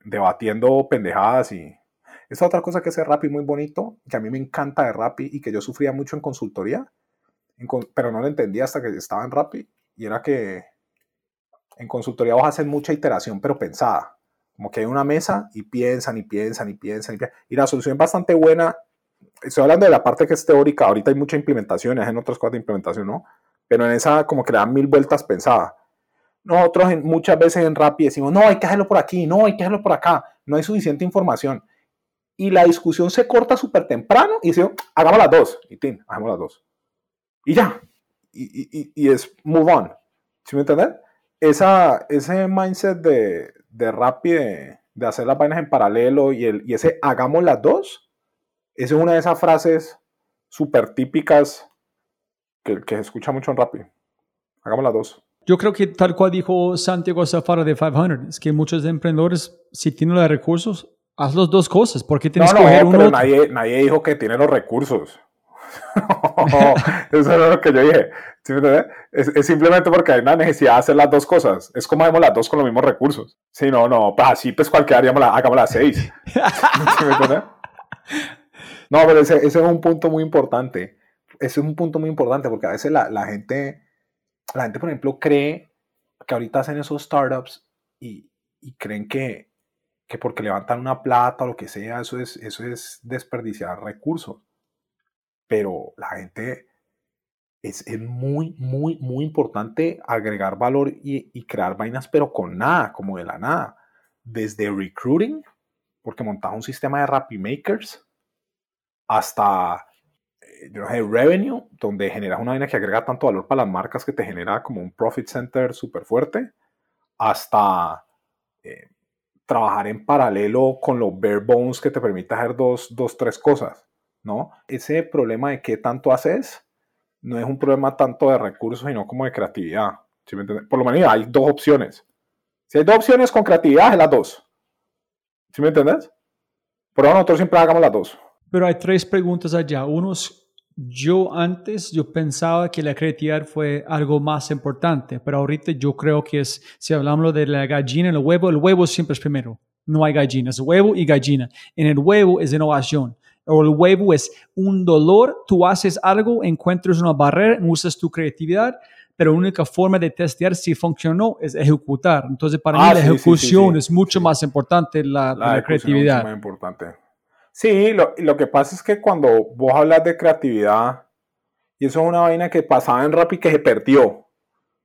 debatiendo pendejadas y... Esta otra cosa que hace Rappi muy bonito, que a mí me encanta de Rappi y que yo sufría mucho en consultoría, en pero no lo entendía hasta que estaba en Rappi, y era que en consultoría vos hacen mucha iteración, pero pensada. Como que hay una mesa y piensan y piensan y piensan y piensan. Y la solución es bastante buena. Estoy hablando de la parte que es teórica. Ahorita hay mucha implementación, en otras cosas de implementación, ¿no? Pero en esa como que le dan mil vueltas pensada. Nosotros en- muchas veces en Rappi decimos, no, hay que hacerlo por aquí, no, hay que hacerlo por acá. No hay suficiente información. Y la discusión se corta súper temprano y decimos, hagamos las dos. Y tin, hagamos las dos. Y ya. Y, y- y- es move on. ¿Sí me entiendes? Esa, ese mindset de, de Rappi, de, de hacer las vainas en paralelo y, el, y ese hagamos las dos, esa es una de esas frases súper típicas que, que se escucha mucho en Rappi. Hagamos las dos. Yo creo que tal cual dijo Santiago Zafara de 500, es que muchos emprendedores, si tienen los recursos, haz las dos cosas. ¿Por qué No, tienes no, que coger uno? pero nadie, nadie dijo que tiene los recursos. Eso es lo que yo dije. ¿Sí me entiendes? Es, es simplemente porque hay una necesidad de hacer las dos cosas. Es como hacemos las dos con los mismos recursos. Sí, no, no, pues así pues cualquiera haríamos hagamos las seis. ¿Sí me entiendes? No, pero ese, ese es un punto muy importante. Ese es un punto muy importante porque a veces la, la gente, la gente, por ejemplo, cree que ahorita hacen esos startups y, y creen que, que porque levantan una plata o lo que sea, eso es, eso es desperdiciar recursos. Pero la gente es, es muy, muy, muy importante agregar valor y, y crear vainas, pero con nada, como de la nada. Desde recruiting, porque montas un sistema de Rappi Makers, hasta eh, yo sé, revenue, donde generas una vaina que agrega tanto valor para las marcas que te genera como un profit center súper fuerte, hasta eh, trabajar en paralelo con los bare bones que te permite hacer dos, dos, tres cosas, ¿no? Ese problema de qué tanto haces no es un problema tanto de recursos, sino como de creatividad. ¿sí me? Por lo menos hay dos opciones. Si hay dos opciones con creatividad, es las dos. ¿Sí me entiendes? Por eso nosotros siempre hagamos las dos. Pero hay tres preguntas allá. Uno es, yo antes yo pensaba que la creatividad fue algo más importante, pero ahorita yo creo que es, si hablamos de la gallina y el huevo, el huevo siempre es primero. No hay gallinas, huevo y gallina. En el huevo es innovación. O el huevo es un dolor, tú haces algo, encuentras una barrera, usas tu creatividad, pero la única forma de testear si funcionó es ejecutar. Entonces, para Ah, mí la sí, sí, sí, ejecución sí, es mucho más importante la, la ejecución es creatividad. muy importante. Sí, lo, lo que pasa es que cuando vos hablas de creatividad, y eso es una vaina que pasaba en Rappi que se perdió.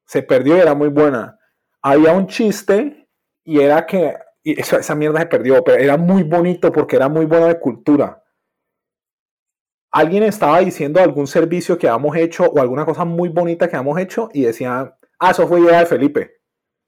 Se perdió y era muy buena. Había un chiste y era que y eso- esa mierda se perdió, pero era muy bonito porque era muy bueno de cultura. Alguien estaba diciendo algún servicio que habíamos hecho o alguna cosa muy bonita que habíamos hecho y decían, ah, eso fue idea de Felipe.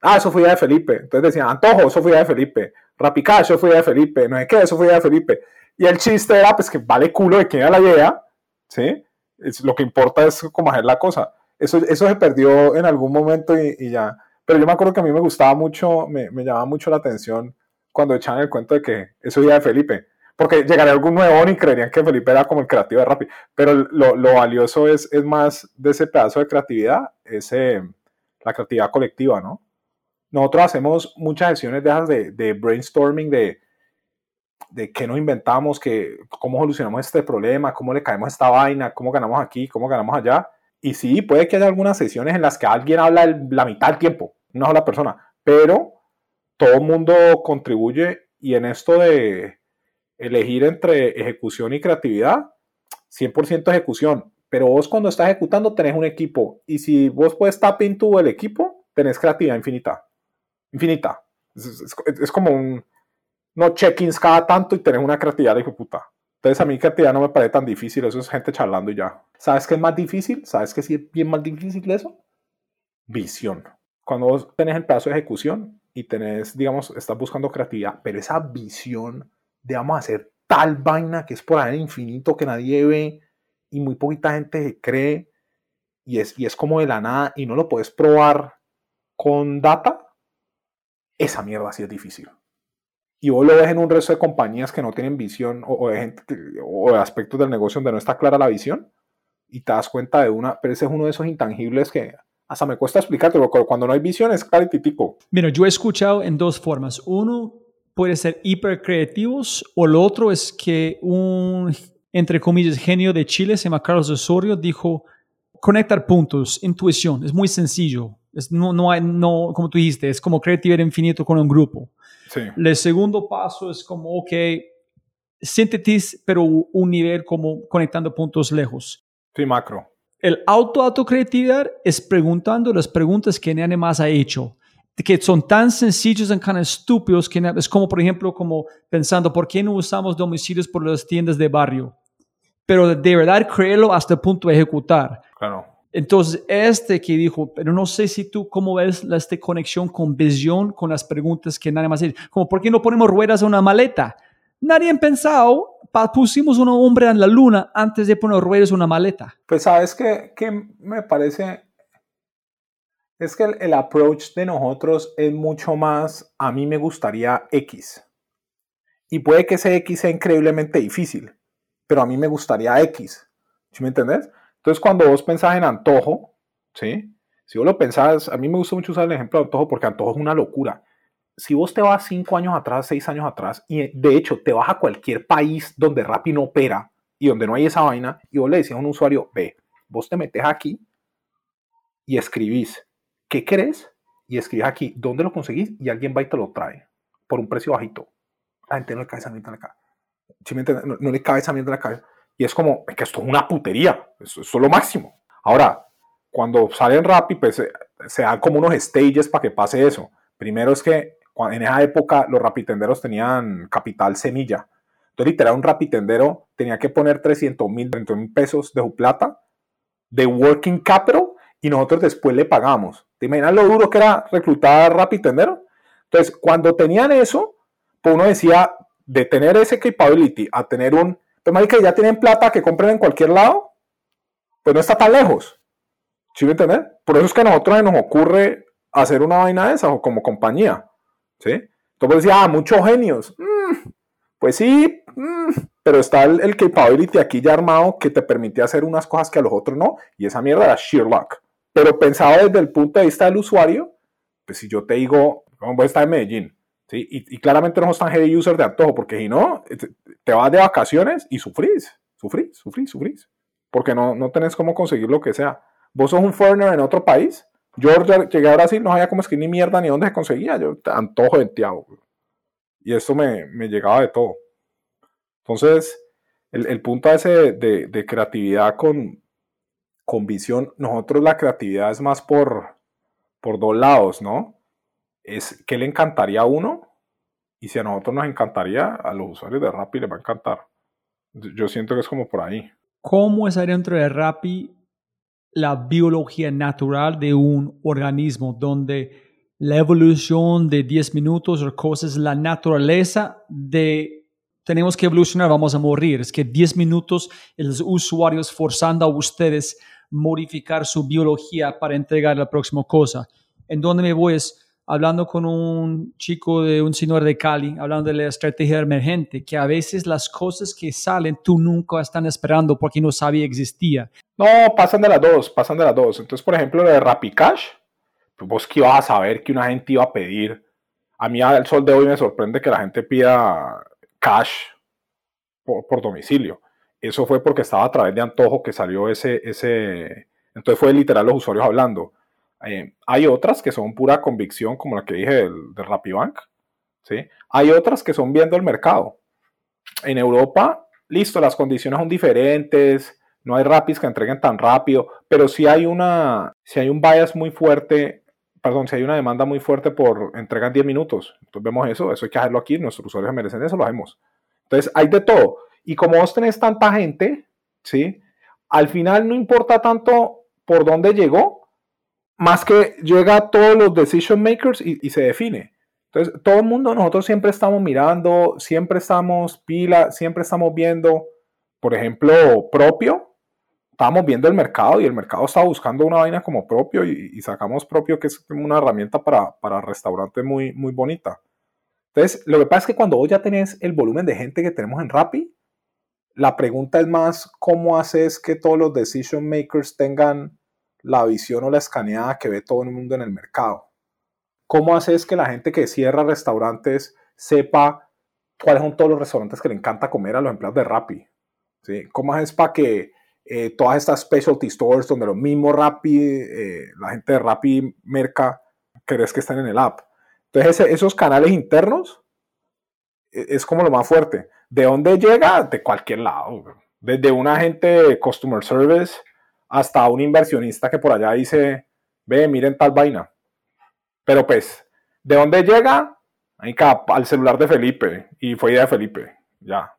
Ah, eso fue idea de Felipe. Entonces decían, Antojo, eso fue idea de Felipe. Rapicá, eso fue idea de Felipe. No sé qué, eso fue idea de Felipe. Y el chiste era, pues, que vale culo de quién era la idea, ¿sí? Es, lo que importa es cómo hacer la cosa. Eso, eso se perdió en algún momento y, y ya. Pero yo me acuerdo que a mí me gustaba mucho, me, me llamaba mucho la atención cuando echaban el cuento de que eso era de Felipe. Porque llegaría algún nuevo y creerían que Felipe era como el creativo de Rappi. Pero lo, lo valioso es, es más de ese pedazo de creatividad, ese, la creatividad colectiva, ¿no? Nosotros hacemos muchas sesiones de esas de, de brainstorming, de, de qué nos inventamos, que, cómo solucionamos este problema, cómo le caemos a esta vaina, cómo ganamos aquí, cómo ganamos allá. Y sí, puede que haya algunas sesiones en las que alguien habla la mitad del tiempo, una sola persona, pero todo el mundo contribuye y en esto de elegir entre ejecución y creatividad, 100% ejecución. Pero vos cuando estás ejecutando tenés un equipo y si vos puedes tap into el equipo, tenés creatividad infinita. Infinita. Es como un, no check-ins cada tanto y tenés una creatividad de puta. Entonces a mí creatividad no me parece tan difícil, eso es gente charlando y ya. ¿Sabes qué es más difícil? ¿Sabes qué sí es bien más difícil eso? Visión. Cuando vos tenés el pedazo de ejecución y tenés, digamos, estás buscando creatividad, pero esa visión de vamos a hacer tal vaina que es por ahí en infinito que nadie ve y muy poquita gente cree y es, y es como de la nada y no lo puedes probar con data, esa mierda sí es difícil. Y vos lo ves en un resto de compañías que no tienen visión o, o de aspectos del negocio donde no está clara la visión y te das cuenta de una, pero ese es uno de esos intangibles que hasta me cuesta explicarte, porque cuando no hay visión es claritico. Mira, yo he escuchado en dos formas. Uno puede ser hiper creativos o lo otro es que un, entre comillas, genio de Chile, se llama Carlos Osorio, dijo conectar puntos, intuición, es muy sencillo. Es, no, no hay, no, como tú dijiste, es como creatividad infinito con un grupo. Sí. El segundo paso es como, ok, síntesis, pero un nivel como conectando puntos lejos. Sí, macro. El auto autocreatividad es preguntando las preguntas que nadie más ha hecho, que son tan sencillos y tan estúpidos que es como, por ejemplo, como pensando, ¿por qué no usamos domicilios por las tiendas de barrio? Pero de verdad creerlo hasta el punto de ejecutar. Claro. Entonces, este que dijo, pero no sé si tú cómo ves esta conexión con visión, con las preguntas que nadie más hecho. Como, ¿por qué no ponemos ruedas en una maleta? Nadie ha pensado, pusimos un hombre en la luna antes de poner ruedas en una maleta. Pues sabes que me parece, es que el, el approach de nosotros es mucho más, a mí me gustaría X. Y puede que ese X sea increíblemente difícil, pero a mí me gustaría X. ¿Sí me entendés? Entonces cuando vos pensás en antojo, ¿sí? Si vos lo pensás, a mí me gusta mucho usar el ejemplo de antojo porque antojo es una locura. Si vos te vas cinco años atrás, seis años atrás, y de hecho te vas a cualquier país donde Rappi no opera y donde no hay esa vaina, y vos le decís a un usuario, ve, vos te metes aquí y escribís, ¿qué querés? Y escribís aquí, ¿dónde lo conseguís? Y alguien va y te lo trae por un precio bajito. La gente no le cabe esa mierda en la cabeza. ¿Sí me entiendes? No, no le cabe esa mierda en la cabeza. Y es como, que esto es una putería, eso es lo máximo. Ahora, cuando salen Rappi, pues se, se dan como unos stages para que pase eso. Primero es que en esa época los rapitenderos tenían capital semilla. Entonces, literal, un rapitendero tenía que poner 300 mil, mil pesos de su plata de working capital y nosotros después le pagamos. ¿Te imaginas lo duro que era reclutar rapitendero? Entonces, cuando tenían eso, pues uno decía, de tener ese capability a tener un, pues marica, ya tienen plata que compren en cualquier lado, pues no está tan lejos. ¿Sí me entiendes? Por eso es que a nosotros nos ocurre hacer una vaina de esa o como compañía. ¿Sí? Entonces decía, ah, muchos genios. Mm, pues sí, mm, pero está el, el capability aquí ya armado que te permite hacer unas cosas que a los otros no, y esa mierda era sheer luck. Pero pensado desde el punto de vista del usuario, pues si yo te digo, vamos a estar en Medellín, ¿sí? y, claramente no tan heavy user de antojo, porque si no, te, te vas de vacaciones y sufrís, sufrís, sufrís, sufrís, porque no, no tenés cómo conseguir lo que sea. Vos sos un foreigner en otro país. Yo llegué a Brasil, no sabía cómo escribir ni mierda ni dónde se conseguía. Yo antojo de Tiago. Y eso me, me, llegaba de todo. Entonces, el, el punto ese de, de, creatividad con, con visión, nosotros la creatividad es más por, por dos lados, ¿no? Es qué le encantaría a uno y si a nosotros nos encantaría, a los usuarios de Rappi les va a encantar. Yo siento que es como por ahí. ¿Cómo es dentro de Rappi la biología natural de un organismo donde la evolución de 10 minutos o cosas, la naturaleza de tenemos que evolucionar, vamos a morir. Es que 10 minutos los usuarios forzando a ustedes modificar su biología para entregar la próxima cosa. En donde me voy es hablando con un chico de un señor de Cali, hablando de la estrategia emergente, que a veces las cosas que salen tú nunca están esperando porque no sabía existía. No, pasan de las dos, pasan de las dos. Entonces, por ejemplo, lo de Cash, pues vos que ibas a saber que una gente iba a pedir. A mí al sol de hoy me sorprende que la gente pida cash por, por domicilio. Eso fue porque estaba a través de Antojo que salió ese, ese, entonces fue literal los usuarios hablando eh, hay otras que son pura convicción, como la que dije del, del RappiBank. ¿sí? Hay otras que son viendo el mercado. En Europa, listo, las condiciones son diferentes, no hay rapis que entreguen tan rápido, pero si hay una, hay un bias muy fuerte, perdón, si hay una demanda muy fuerte por entrega en 10 minutos, entonces vemos eso, eso hay que hacerlo aquí, nuestros usuarios merecen eso, lo hacemos. Entonces hay de todo. Y como vos tenés tanta gente, ¿sí? Al final no importa tanto por dónde llegó, más que llega a todos los decision makers y, se define. Entonces, todo el mundo, nosotros siempre estamos mirando, siempre estamos pila, siempre estamos viendo, por ejemplo, propio, estamos viendo el mercado y el mercado está buscando una vaina como propio y, sacamos propio, que es una herramienta para, para restaurante muy, muy bonita. Entonces, lo que pasa es que cuando vos ya tenés el volumen de gente que tenemos en Rappi, la pregunta es más cómo haces que todos los decision makers tengan la visión o la escaneada que ve todo el mundo en el mercado? ¿Cómo haces que la gente que cierra restaurantes sepa cuáles son todos los restaurantes que le encanta comer a los empleados de Rappi? ¿Sí? ¿Cómo haces para que eh, todas estas specialty stores donde los mismos Rappi, eh, la gente de Rappi Merca, crees que están en el app? Entonces esos canales internos e, es como lo más fuerte. ¿De dónde llega? De cualquier lado. Desde un agente de customer service hasta un inversionista que por allá dice, ve, miren tal vaina. Pero pues, ¿de dónde llega? Al celular de Felipe. Y fue idea de Felipe. Ya.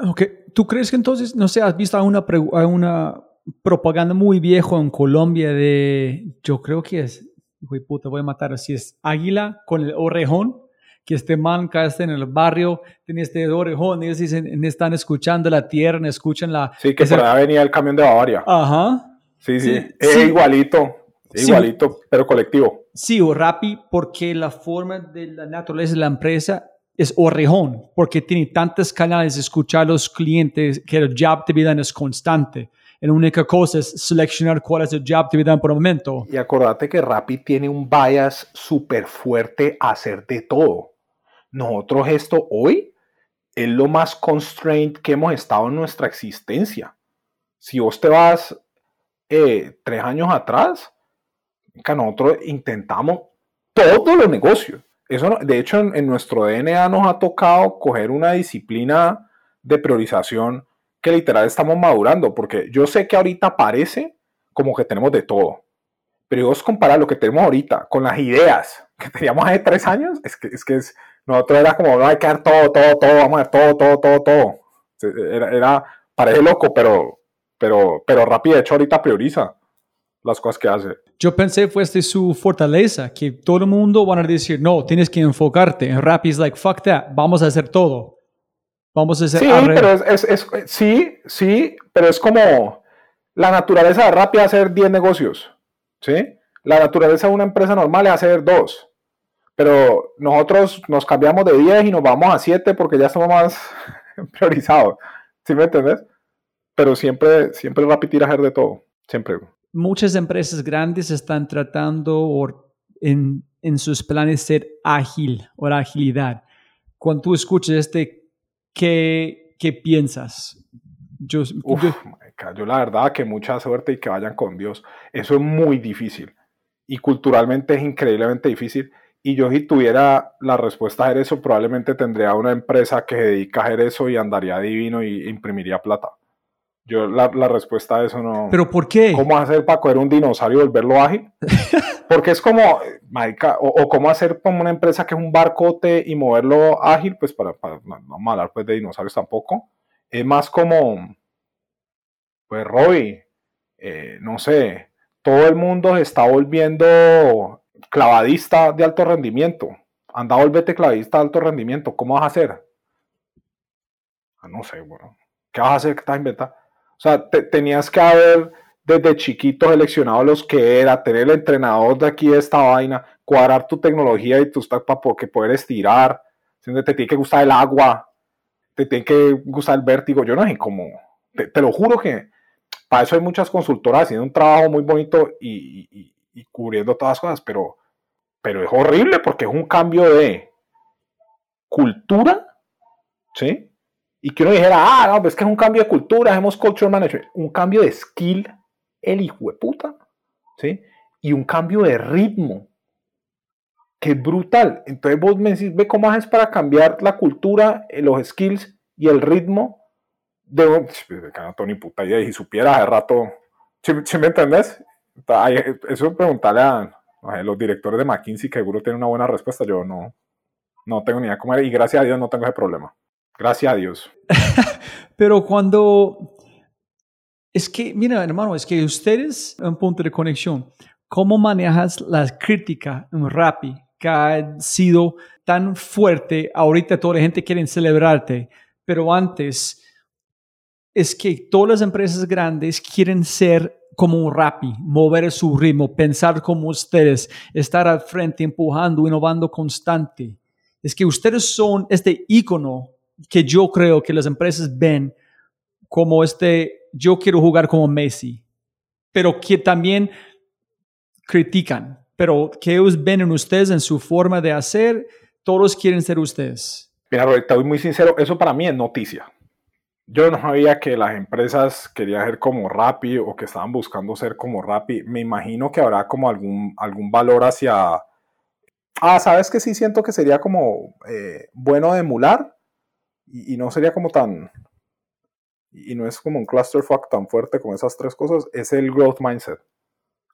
Ok. ¿Tú crees que entonces, no sé, has visto una, una propaganda muy viejo en Colombia de, yo creo que es, hijo puta, voy a matar, si es águila con el orejón? Que este man está en el barrio, tiene este orejón, ellos dicen, están escuchando la tierra, escuchan la... Sí, que por allá venía el camión de Bavaria. Ajá. Sí, sí, es igualito, igualito, pero colectivo. Sí, o Rappi, porque la forma de la naturaleza de la empresa es orejón, porque tiene tantas canales de escuchar a los clientes que el job de vida es constante. La única cosa es seleccionar cuál es el job de vida por el momento. Y acordate que Rappi tiene un bias súper fuerte a hacer de todo nosotros esto hoy es lo más constrained que hemos estado en nuestra existencia. Si vos te vas eh, tres años atrás, que nosotros intentamos todos los negocios. Eso, de hecho, en, nuestro DNA nos ha tocado coger una disciplina de priorización que literal estamos madurando, porque yo sé que ahorita parece como que tenemos de todo, pero vos comparar lo que tenemos ahorita con las ideas que teníamos hace tres años, es que es, que es nosotros era como, no hay que dar todo, todo, todo, vamos a ver todo, todo, todo, todo. Era, era parece loco, pero, pero, pero rápido, de hecho, ahorita prioriza las cosas que hace. Yo pensé fuese su fortaleza, que todo el mundo van a decir, no, tienes que enfocarte. En Rappi es like, fuck that, vamos a hacer todo. Vamos a hacer... Sí, pero es, es, sí, sí, pero es como la naturaleza de Rappi es hacer 10 negocios, ¿sí? La naturaleza de una empresa normal es hacer dos pero nosotros nos cambiamos de 10 y nos vamos a 7 porque ya estamos más priorizados. ¿Sí me entiendes? Pero siempre, siempre Rappi tira de todo. Siempre. Muchas empresas grandes están tratando en, en sus planes ser ágil o la agilidad. Cuando tú escuchas este, ¿qué, qué piensas? Yo, marica. Yo la verdad que mucha suerte y que vayan con Dios. Eso es muy difícil. Y culturalmente es increíblemente difícil. Y yo si tuviera la respuesta a hacer eso, probablemente tendría una empresa que se dedica a hacer eso y andaría divino y imprimiría plata. Yo la, la respuesta a eso no... ¿Pero por qué? ¿Cómo hacer para coger un dinosaurio y volverlo ágil? Porque es como, marica, o, o cómo hacer como una empresa que es un barcote y moverlo ágil, pues para, para no, no vamos a hablar pues de dinosaurios tampoco. Es más como, pues Roy, eh, no sé, todo el mundo se está volviendo clavadista de alto rendimiento. Anda, volvete clavadista de alto rendimiento. ¿Cómo vas a hacer? Ah, no sé, bueno. ¿Qué vas a hacer? ¿Qué estás inventando? O sea, te- tenías que haber desde chiquito seleccionado los que era, tener el entrenador de aquí de esta vaina, cuadrar tu tecnología y tu stack para que poder estirar. Te tiene que gustar el agua, te tiene que gustar el vértigo. Yo no sé cómo. Te, lo juro que para eso hay muchas consultoras haciendo un trabajo muy bonito y- y- cubriendo todas las cosas, pero, pero es horrible porque es un cambio de cultura, ¿sí? Y que uno dijera, ah, no, es que es un cambio de cultura, hacemos culture management, un cambio de skill, el hijo de puta, ¿sí? Y un cambio de ritmo, que es brutal. Entonces vos me decís, ve cómo haces para cambiar la cultura, eh, los skills y el ritmo de un... No tengo ni puta idea, y si supiera de rato, ¿sí, sí me entendés? Ay, Eso es preguntarle a, a los directores de McKinsey, que seguro tienen una buena respuesta, yo no, no tengo ni idea cómo era, y gracias a Dios no tengo ese problema. Gracias a Dios. Pero cuando... Es que, mira, hermano, es que ustedes, un punto de conexión, ¿cómo manejas la crítica en Rappi que ha sido tan fuerte? Ahorita toda la gente quiere celebrarte, pero antes es que todas las empresas grandes quieren ser como un Rappi, mover su ritmo, pensar como ustedes, estar al frente, empujando, innovando constante. Es que ustedes son este ícono que yo creo que las empresas ven como este, yo quiero jugar como Messi, pero que también critican, pero que ellos ven en ustedes, en su forma de hacer, todos quieren ser ustedes. Mira, Roberta, voy muy sincero, eso para mí es noticia. Yo no sabía que las empresas querían ser como Rappi o que estaban buscando ser como Rappi. Me imagino que habrá como algún, algún valor hacia... Ah, ¿sabes que sí siento que sería como eh, bueno de emular? Y, no sería como tan... Y no es como un clusterfuck tan fuerte como esas tres cosas. Es el growth mindset.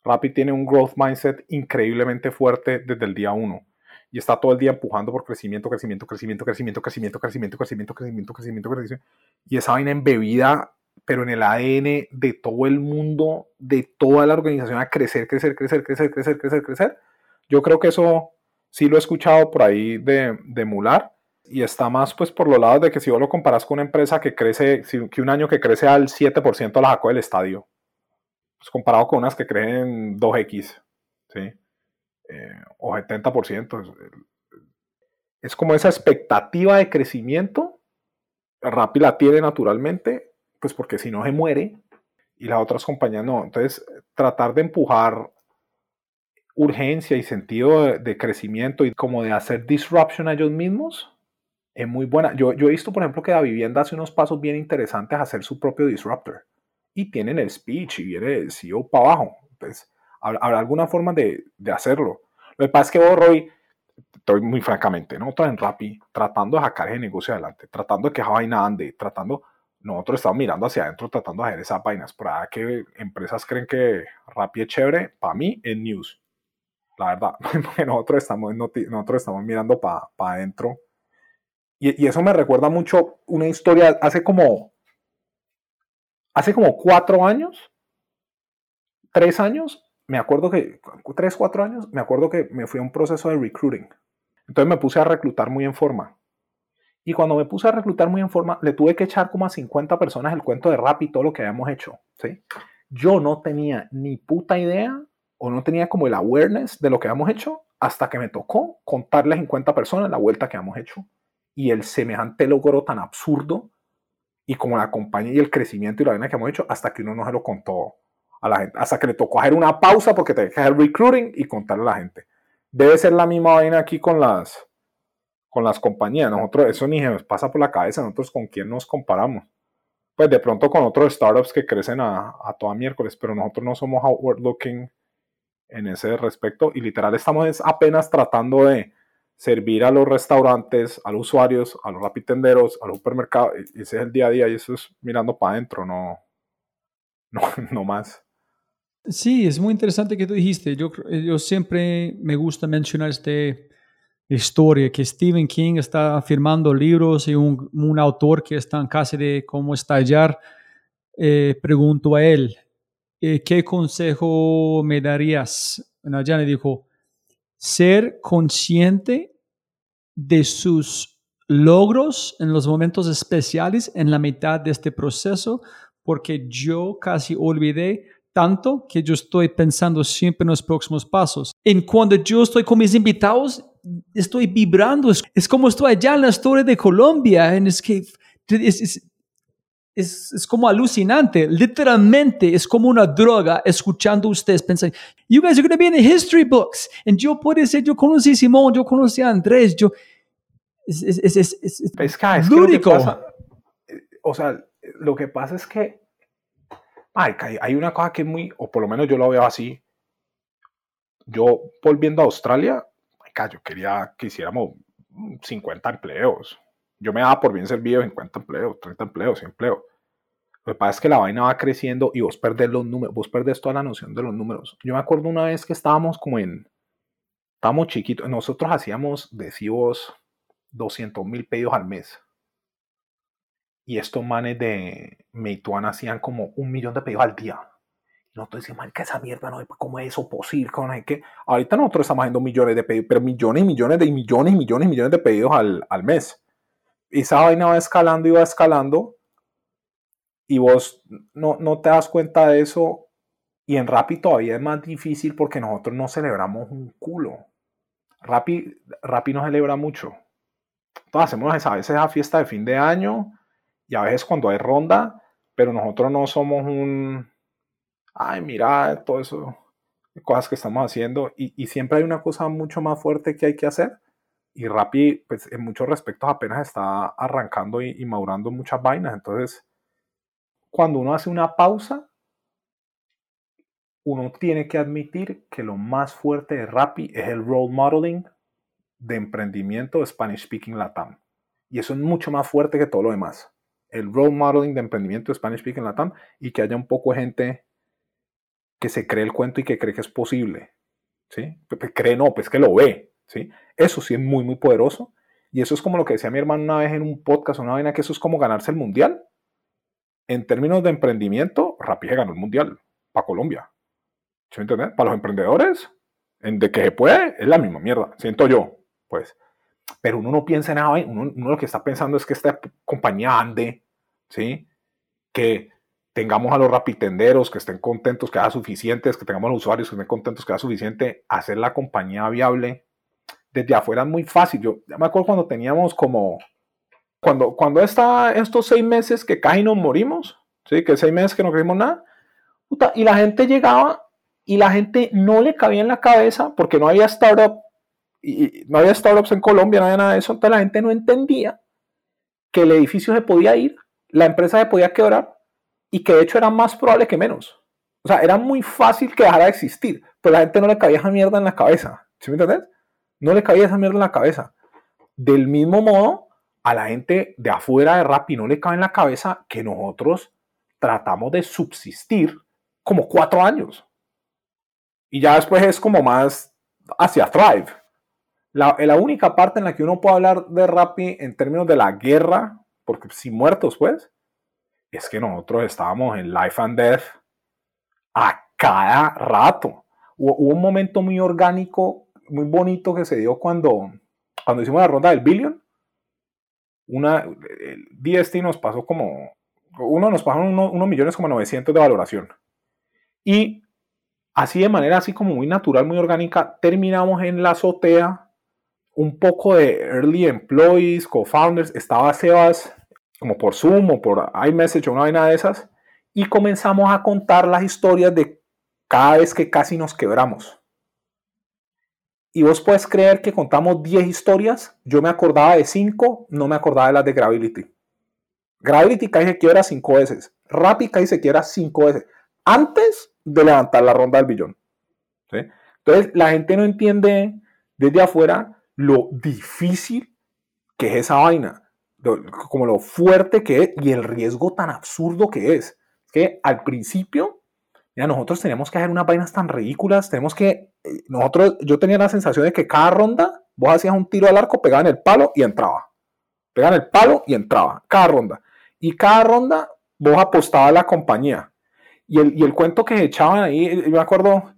Rappi tiene un growth mindset increíblemente fuerte desde el día uno y está todo el día empujando por crecimiento, crecimiento, crecimiento, crecimiento, crecimiento, crecimiento, crecimiento, crecimiento, crecimiento, crecimiento. Y esa vaina embebida, pero en el ADN de todo el mundo, de toda la organización, a crecer, crecer, crecer, crecer, crecer, crecer, crecer. Yo creo que eso sí lo he escuchado por ahí de, de emular y está más pues por los lados de que si vos lo comparas con una empresa que crece, que un año que crece al 7% la sacó del estadio, pues comparado con unas que creen 2X, ¿sí? Eh, o 70%. Es, es como esa expectativa de crecimiento. Rappi la tiene naturalmente, pues porque si no se muere y las otras compañías no. Entonces, tratar de empujar urgencia y sentido de, de crecimiento y como de hacer disruption a ellos mismos es muy buena. Yo, yo he visto, por ejemplo, que la vivienda hace unos pasos bien interesantes a hacer su propio disruptor y tienen el speech y viene el CEO para abajo. Entonces, habrá alguna forma de, de, hacerlo. Lo que pasa es que vos, Roy, estoy muy francamente, nosotros en Rappi, tratando de sacar ese negocio adelante, tratando de que esa vaina ande, tratando, nosotros estamos mirando hacia adentro, tratando de hacer esas vainas. Por ahí que empresas creen que Rappi es chévere, para mí es news. La verdad, nosotros estamos, nosotros estamos mirando para pa adentro. Y, y eso me recuerda mucho una historia hace como, hace como cuatro años, tres años, me acuerdo que, tres, cuatro años, me acuerdo que me fui a un proceso de recruiting. Entonces me puse a reclutar muy en forma. Y cuando me puse a reclutar muy en forma, le tuve que echar como a 50 personas el cuento de rap y todo lo que habíamos hecho. ¿sí? Yo no tenía ni puta idea o no tenía como el awareness de lo que habíamos hecho hasta que me tocó contarle a 50 personas la vuelta que habíamos hecho y el semejante logro tan absurdo y como la compañía y el crecimiento y la vaina que hemos hecho hasta que uno no se lo contó a la gente, hasta que le tocó hacer una pausa porque te que hacer recruiting y contarle a la gente. Debe ser la misma vaina aquí con las, con las compañías. Nosotros, eso ni se nos pasa por la cabeza, nosotros con quién nos comparamos. pues de pronto con otros startups que crecen a, a toda miércoles, pero nosotros no somos outward looking en ese respecto y literal estamos apenas tratando de servir a los restaurantes, a los usuarios, a los rapitenderos, a los supermercados. Ese es el día a día y eso es mirando para adentro, no, no, no más. Sí, es muy interesante que tú dijiste. Yo, yo siempre me gusta mencionar esta historia que Stephen King está firmando libros y un, autor que está en casa de cómo estallar, eh, pregunto a él, eh, ¿qué consejo me darías? Le dijo, ser consciente de sus logros en los momentos especiales en la mitad de este proceso, porque yo casi olvidé tanto que yo estoy pensando siempre en los próximos pasos. En cuando yo estoy con mis invitados, estoy vibrando. Es, como estoy allá en la historia de Colombia. En es que es, es, es, como alucinante. Literalmente es como una droga escuchando ustedes pensando, you guys are going to be in the history books. Y yo puede ser, yo conocí a Simón, yo conocí a Andrés, yo... Es, es, es, es, es, es, es lúdico. Pasa, o sea, lo que pasa es que ay, hay una cosa que es muy, o por lo menos yo lo veo así. Yo volviendo a Australia, ay, yo quería que hiciéramos 50 empleos. Yo me daba por bien servido 50 empleos, 30 empleos, 100 empleos. Lo que pasa es que la vaina va creciendo y vos perdés los números, vos perdés toda la noción de los números. Yo me acuerdo una vez que estábamos como en, estábamos chiquitos, nosotros hacíamos, decimos, 200 mil pedidos al mes y estos manes de Meituan hacían como un millón de pedidos al día. Y nosotros decíamos, que esa mierda no ¿cómo es eso posible? ¿Cómo es que? Ahorita nosotros estamos haciendo millones de pedidos, pero millones y millones de millones y millones y millones de pedidos al, al mes. Y esa vaina va escalando y va escalando. Y vos no, no te das cuenta de eso. Y en Rappi todavía es más difícil porque nosotros no celebramos un culo. Rappi, Rappi no celebra mucho. Entonces hacemos esa, esa fiesta de fin de año y a veces cuando hay ronda, pero nosotros no somos un, ay, mira, todo eso, cosas que estamos haciendo, y, siempre hay una cosa mucho más fuerte que hay que hacer, y Rappi, pues en muchos respectos apenas está arrancando y, y madurando muchas vainas, entonces, cuando uno hace una pausa, uno tiene que admitir que lo más fuerte de Rappi es el role modeling de emprendimiento Spanish Speaking Latam. Y eso es mucho más fuerte que todo lo demás el role modeling de emprendimiento de Spanish Speaking Latam y que haya un poco de gente que se cree el cuento y que cree que es posible. ¿sí? Cree no, pues que lo ve. ¿sí? Eso sí es muy, muy poderoso. Y eso es como lo que decía mi hermano una vez en un podcast, una vaina, que eso es como ganarse el mundial. En términos de emprendimiento, Rapige ganó el mundial para Colombia. ¿Sí me Para los emprendedores, en de que se puede, es la misma mierda, siento yo. Pues pero uno no piensa en nada, uno, uno, lo que está pensando es que esta compañía ande, ¿sí? Que tengamos a los rapitenderos que estén contentos, que haya suficientes, que tengamos a los usuarios que estén contentos, que haya suficiente, hacer la compañía viable. Desde afuera es muy fácil. Yo me acuerdo cuando teníamos como, cuando, cuando está estos seis meses que casi nos morimos, ¿sí? Que seis meses que no creímos nada, y la gente llegaba y la gente no le cabía en la cabeza porque no había startup y no había startups en Colombia, no había nada de eso, entonces la gente no entendía que el edificio se podía ir, la empresa se podía quebrar y que de hecho era más probable que menos. O sea, era muy fácil que dejara de existir, pero la gente no le cabía esa mierda en la cabeza. ¿Sí me entiendes? No le cabía esa mierda en la cabeza. Del mismo modo, a la gente de afuera de Rappi no le cabe en la cabeza que nosotros tratamos de subsistir como cuatro años. Y ya después es como más hacia Thrive. La, la, única parte en la que uno puede hablar de Rappi en términos de la guerra, porque sin muertos, pues, es que nosotros estábamos en life and death a cada rato. Hubo, un momento muy orgánico, muy bonito que se dio cuando, cuando hicimos la ronda del billion. Una, el DST nos pasó como, uno nos pasó unos millones como 900 de valoración. Y así de manera así como muy natural, muy orgánica, terminamos en la azotea un poco de early employees, co-founders, estaba Sebas como por Zoom o por iMessage o una vaina de esas, y comenzamos a contar las historias de cada vez que casi nos quebramos. Y vos puedes creer que contamos 10 historias, yo me acordaba de 5, no me acordaba de las de Gravity. Gravity cae se quiebra cinco veces. Rappi cae se quiebra cinco veces. Antes de levantar la ronda del billón. ¿sí? Entonces, la gente no entiende desde afuera lo difícil que es esa vaina. como lo fuerte que es y el riesgo tan absurdo que es. Que al principio, ya nosotros teníamos que hacer unas vainas tan ridículas. Tenemos que. eh, Nosotros, yo tenía la sensación de que cada ronda vos hacías un tiro al arco, pegaban el palo y entraba. Pegaban el palo y entraba. Cada ronda. Y cada ronda vos apostabas la compañía. Y el, y el cuento que echaban ahí, eh, yo me acuerdo,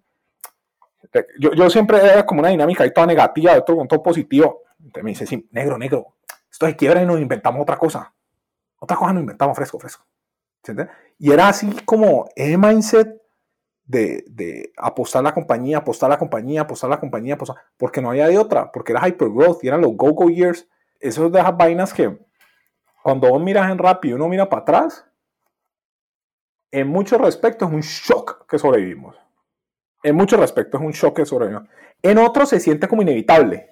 yo, yo siempre era como una dinámica ahí toda negativa, otro con todo positivo. Entonces me dice, sí, negro, negro, esto se quiebra y nos inventamos otra cosa. Otra cosa nos inventamos fresco, fresco. ¿Entiendes? Y era así como ese mindset de, de apostar la compañía, apostar la compañía, apostar la compañía, apostar, porque no había de otra, porque era hypergrowth y eran los go-go years. Esos de esas vainas que cuando vos miras en Rappi y uno mira para atrás, en muchos respectos es un shock que sobrevivimos. En muchos respectos es un shock que sobrevivimos. En otros se siente como inevitable.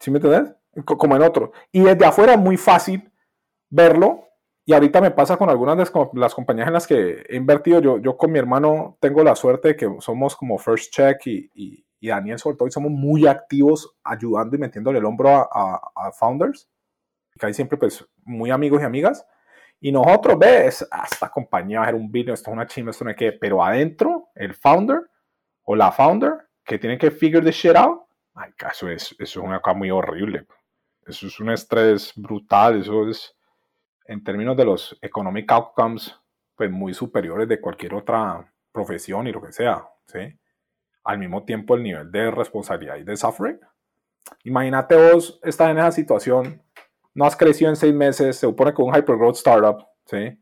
¿Sí me entendés? Co- Como en otros. Y desde afuera es muy fácil verlo. Y ahorita me pasa con algunas de las com- las compañías en las que he invertido. Yo, yo con mi hermano tengo la suerte de que somos como First Check y, y, y Daniel sobre todo y somos muy activos ayudando y metiéndole el hombro a, a- a founders. Que hay siempre pues muy amigos y amigas. Y nosotros, ves, esta compañía va a ser un billion, esto es una chimba, esto no es qué. Pero adentro, el founder o la founder que tiene que figure the shit out, ay, eso es, eso es una cosa muy horrible. Eso es un estrés brutal, eso es, en términos de los economic outcomes, pues muy superiores de cualquier otra profesión y lo que sea, ¿sí? Al mismo tiempo, el nivel de responsabilidad y de suffering. Imagínate vos estás en esa situación, no has crecido en seis meses, se supone que un hypergrowth startup, ¿sí?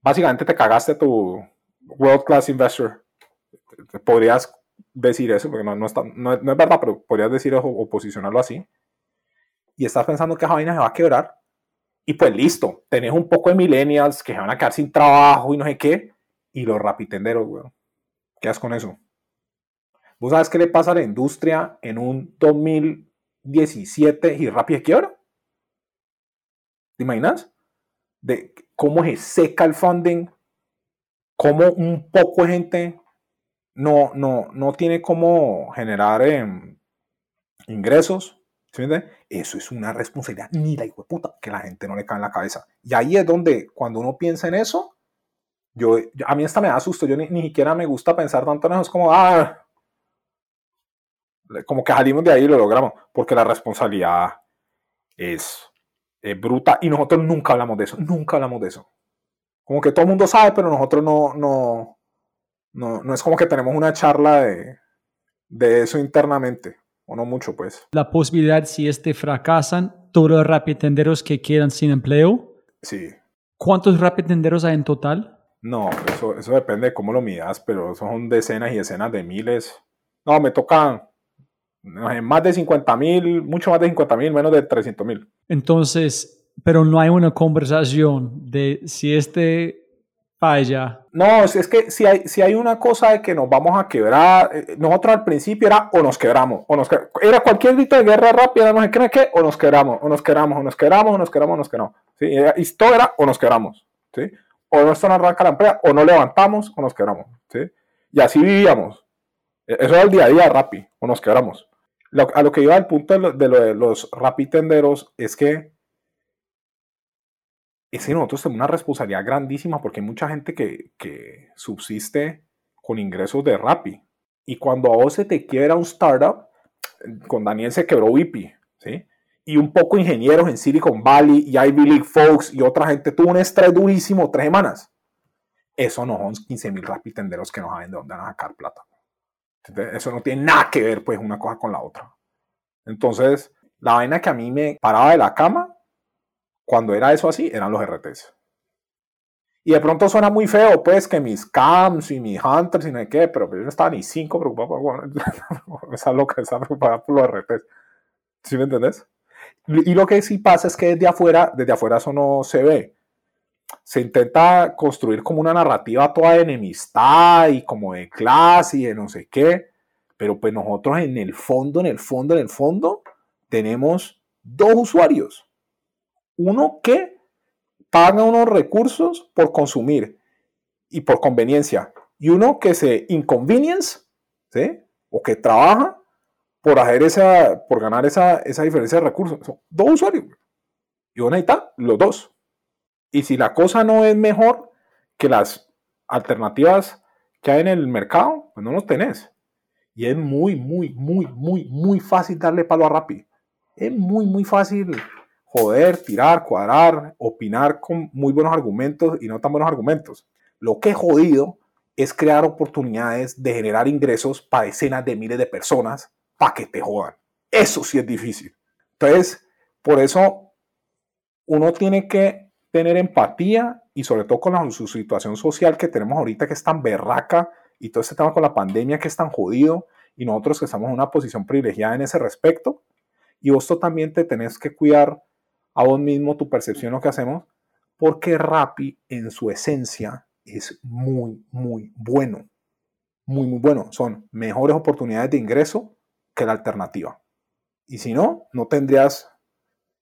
Básicamente te cagaste tu world class investor. Te- Podrías decir eso, porque no, no, está- no no es verdad, pero podrías decir eso o posicionarlo así. Y estás pensando que esa vaina se va a quebrar. Y pues listo, tenés un poco de millennials que se van a quedar sin trabajo y no sé qué. Y los rapitenderos, weón. ¿Qué haces con eso? ¿Vos sabes qué le pasa a la industria en un 2017 y rápido quiebra? ¿Te imaginas? De cómo se seca el funding, cómo un poco de gente no, no, no tiene cómo generar em, ingresos. ¿sí entiende? Eso es una responsabilidad ni la hijo puta que la gente no le cae en la cabeza. Y ahí es donde, cuando uno piensa en eso, yo- a mí hasta me da susto. Yo ni, ni siquiera me gusta pensar tanto en eso. Es como, ah, como que salimos de ahí y lo logramos. Porque la responsabilidad es, es bruta y nosotros nunca hablamos de eso. Nunca hablamos de eso. Como que todo el mundo sabe, pero nosotros no, no, no, no es como que tenemos una charla de, de eso internamente. O no mucho, pues. La posibilidad, si este fracasan, todos los rapitenderos que quedan sin empleo. Sí. ¿Cuántos rapitenderos hay en total? No, eso, eso depende de cómo lo midas, pero son decenas y decenas de miles. No, me tocan más de 50 mil, mucho más de 50 mil, menos de 300 mil. Entonces, pero no hay una conversación de si este falla. No, es, es que si hay, si hay una cosa de que nos vamos a quebrar, eh, nosotros al principio era o nos quebramos, o nos que- era cualquier grito de guerra rápida, no sé qué, no qué, o nos quebramos, o nos quebramos, o nos quebramos, o nos quebramos, o nos quebramos. ¿sí? Y todo era o nos quebramos, ¿sí? o no esto no arranca la empresa, o no levantamos, o nos quebramos. ¿sí? Y así vivíamos. E- Eso era el día a día rápido, o nos quebramos. A lo que iba al punto de de, lo de los rapitenderos es que es que nosotros tenemos una responsabilidad grandísima porque hay mucha gente que, subsiste con ingresos de Rappi. Y cuando a vos se te quiebra un startup, con Daniel se quebró Wipi, ¿sí? Y un poco ingenieros en Silicon Valley y Ivy League folks y otra gente tuvo un estrés durísimo tres semanas. Eso no son 15 mil rapitenderos que no saben de dónde van a sacar plata. Eso no tiene nada que ver, pues, una cosa con la otra. Entonces, la vaina que a mí me paraba de la cama cuando era eso así, eran los RTs. Y de pronto suena muy feo, pues, que mis cams y mis hunters y no sé qué, pero yo no estaba ni cinco preocupado por esa loca, está preocupada por los RTs. ¿Sí me entendés? Y lo que sí pasa es que desde afuera, desde afuera eso no se ve. Se intenta construir como una narrativa toda de enemistad y como de clase y de no sé qué, pero pues nosotros en el fondo, en el fondo, en el fondo, tenemos dos usuarios. Uno que paga unos recursos por consumir y por conveniencia, y uno que se inconvenience, ¿sí? O que trabaja por hacer esa, por ganar esa, esa diferencia de recursos. Son dos usuarios. Y una está, los dos. Y si la cosa no es mejor que las alternativas que hay en el mercado, pues no los tenés. Y es muy, muy, muy, muy, muy fácil darle palo a Rappi. Es muy, muy fácil joder, tirar, cuadrar, opinar con muy buenos argumentos y no tan buenos argumentos. Lo que es jodido es crear oportunidades de generar ingresos para decenas de miles de personas para que te jodan. Eso sí es difícil. Entonces, por eso uno tiene que tener empatía y sobre todo con la, su situación social que tenemos ahorita que es tan berraca y todo este tema con la pandemia que es tan jodido y nosotros que estamos en una posición privilegiada en ese respecto. Y vos también te tenés que cuidar a vos mismo tu percepción lo que hacemos, porque Rappi en su esencia es muy, muy bueno. Muy, muy bueno. Son mejores oportunidades de ingreso que la alternativa. Y si no, no tendrías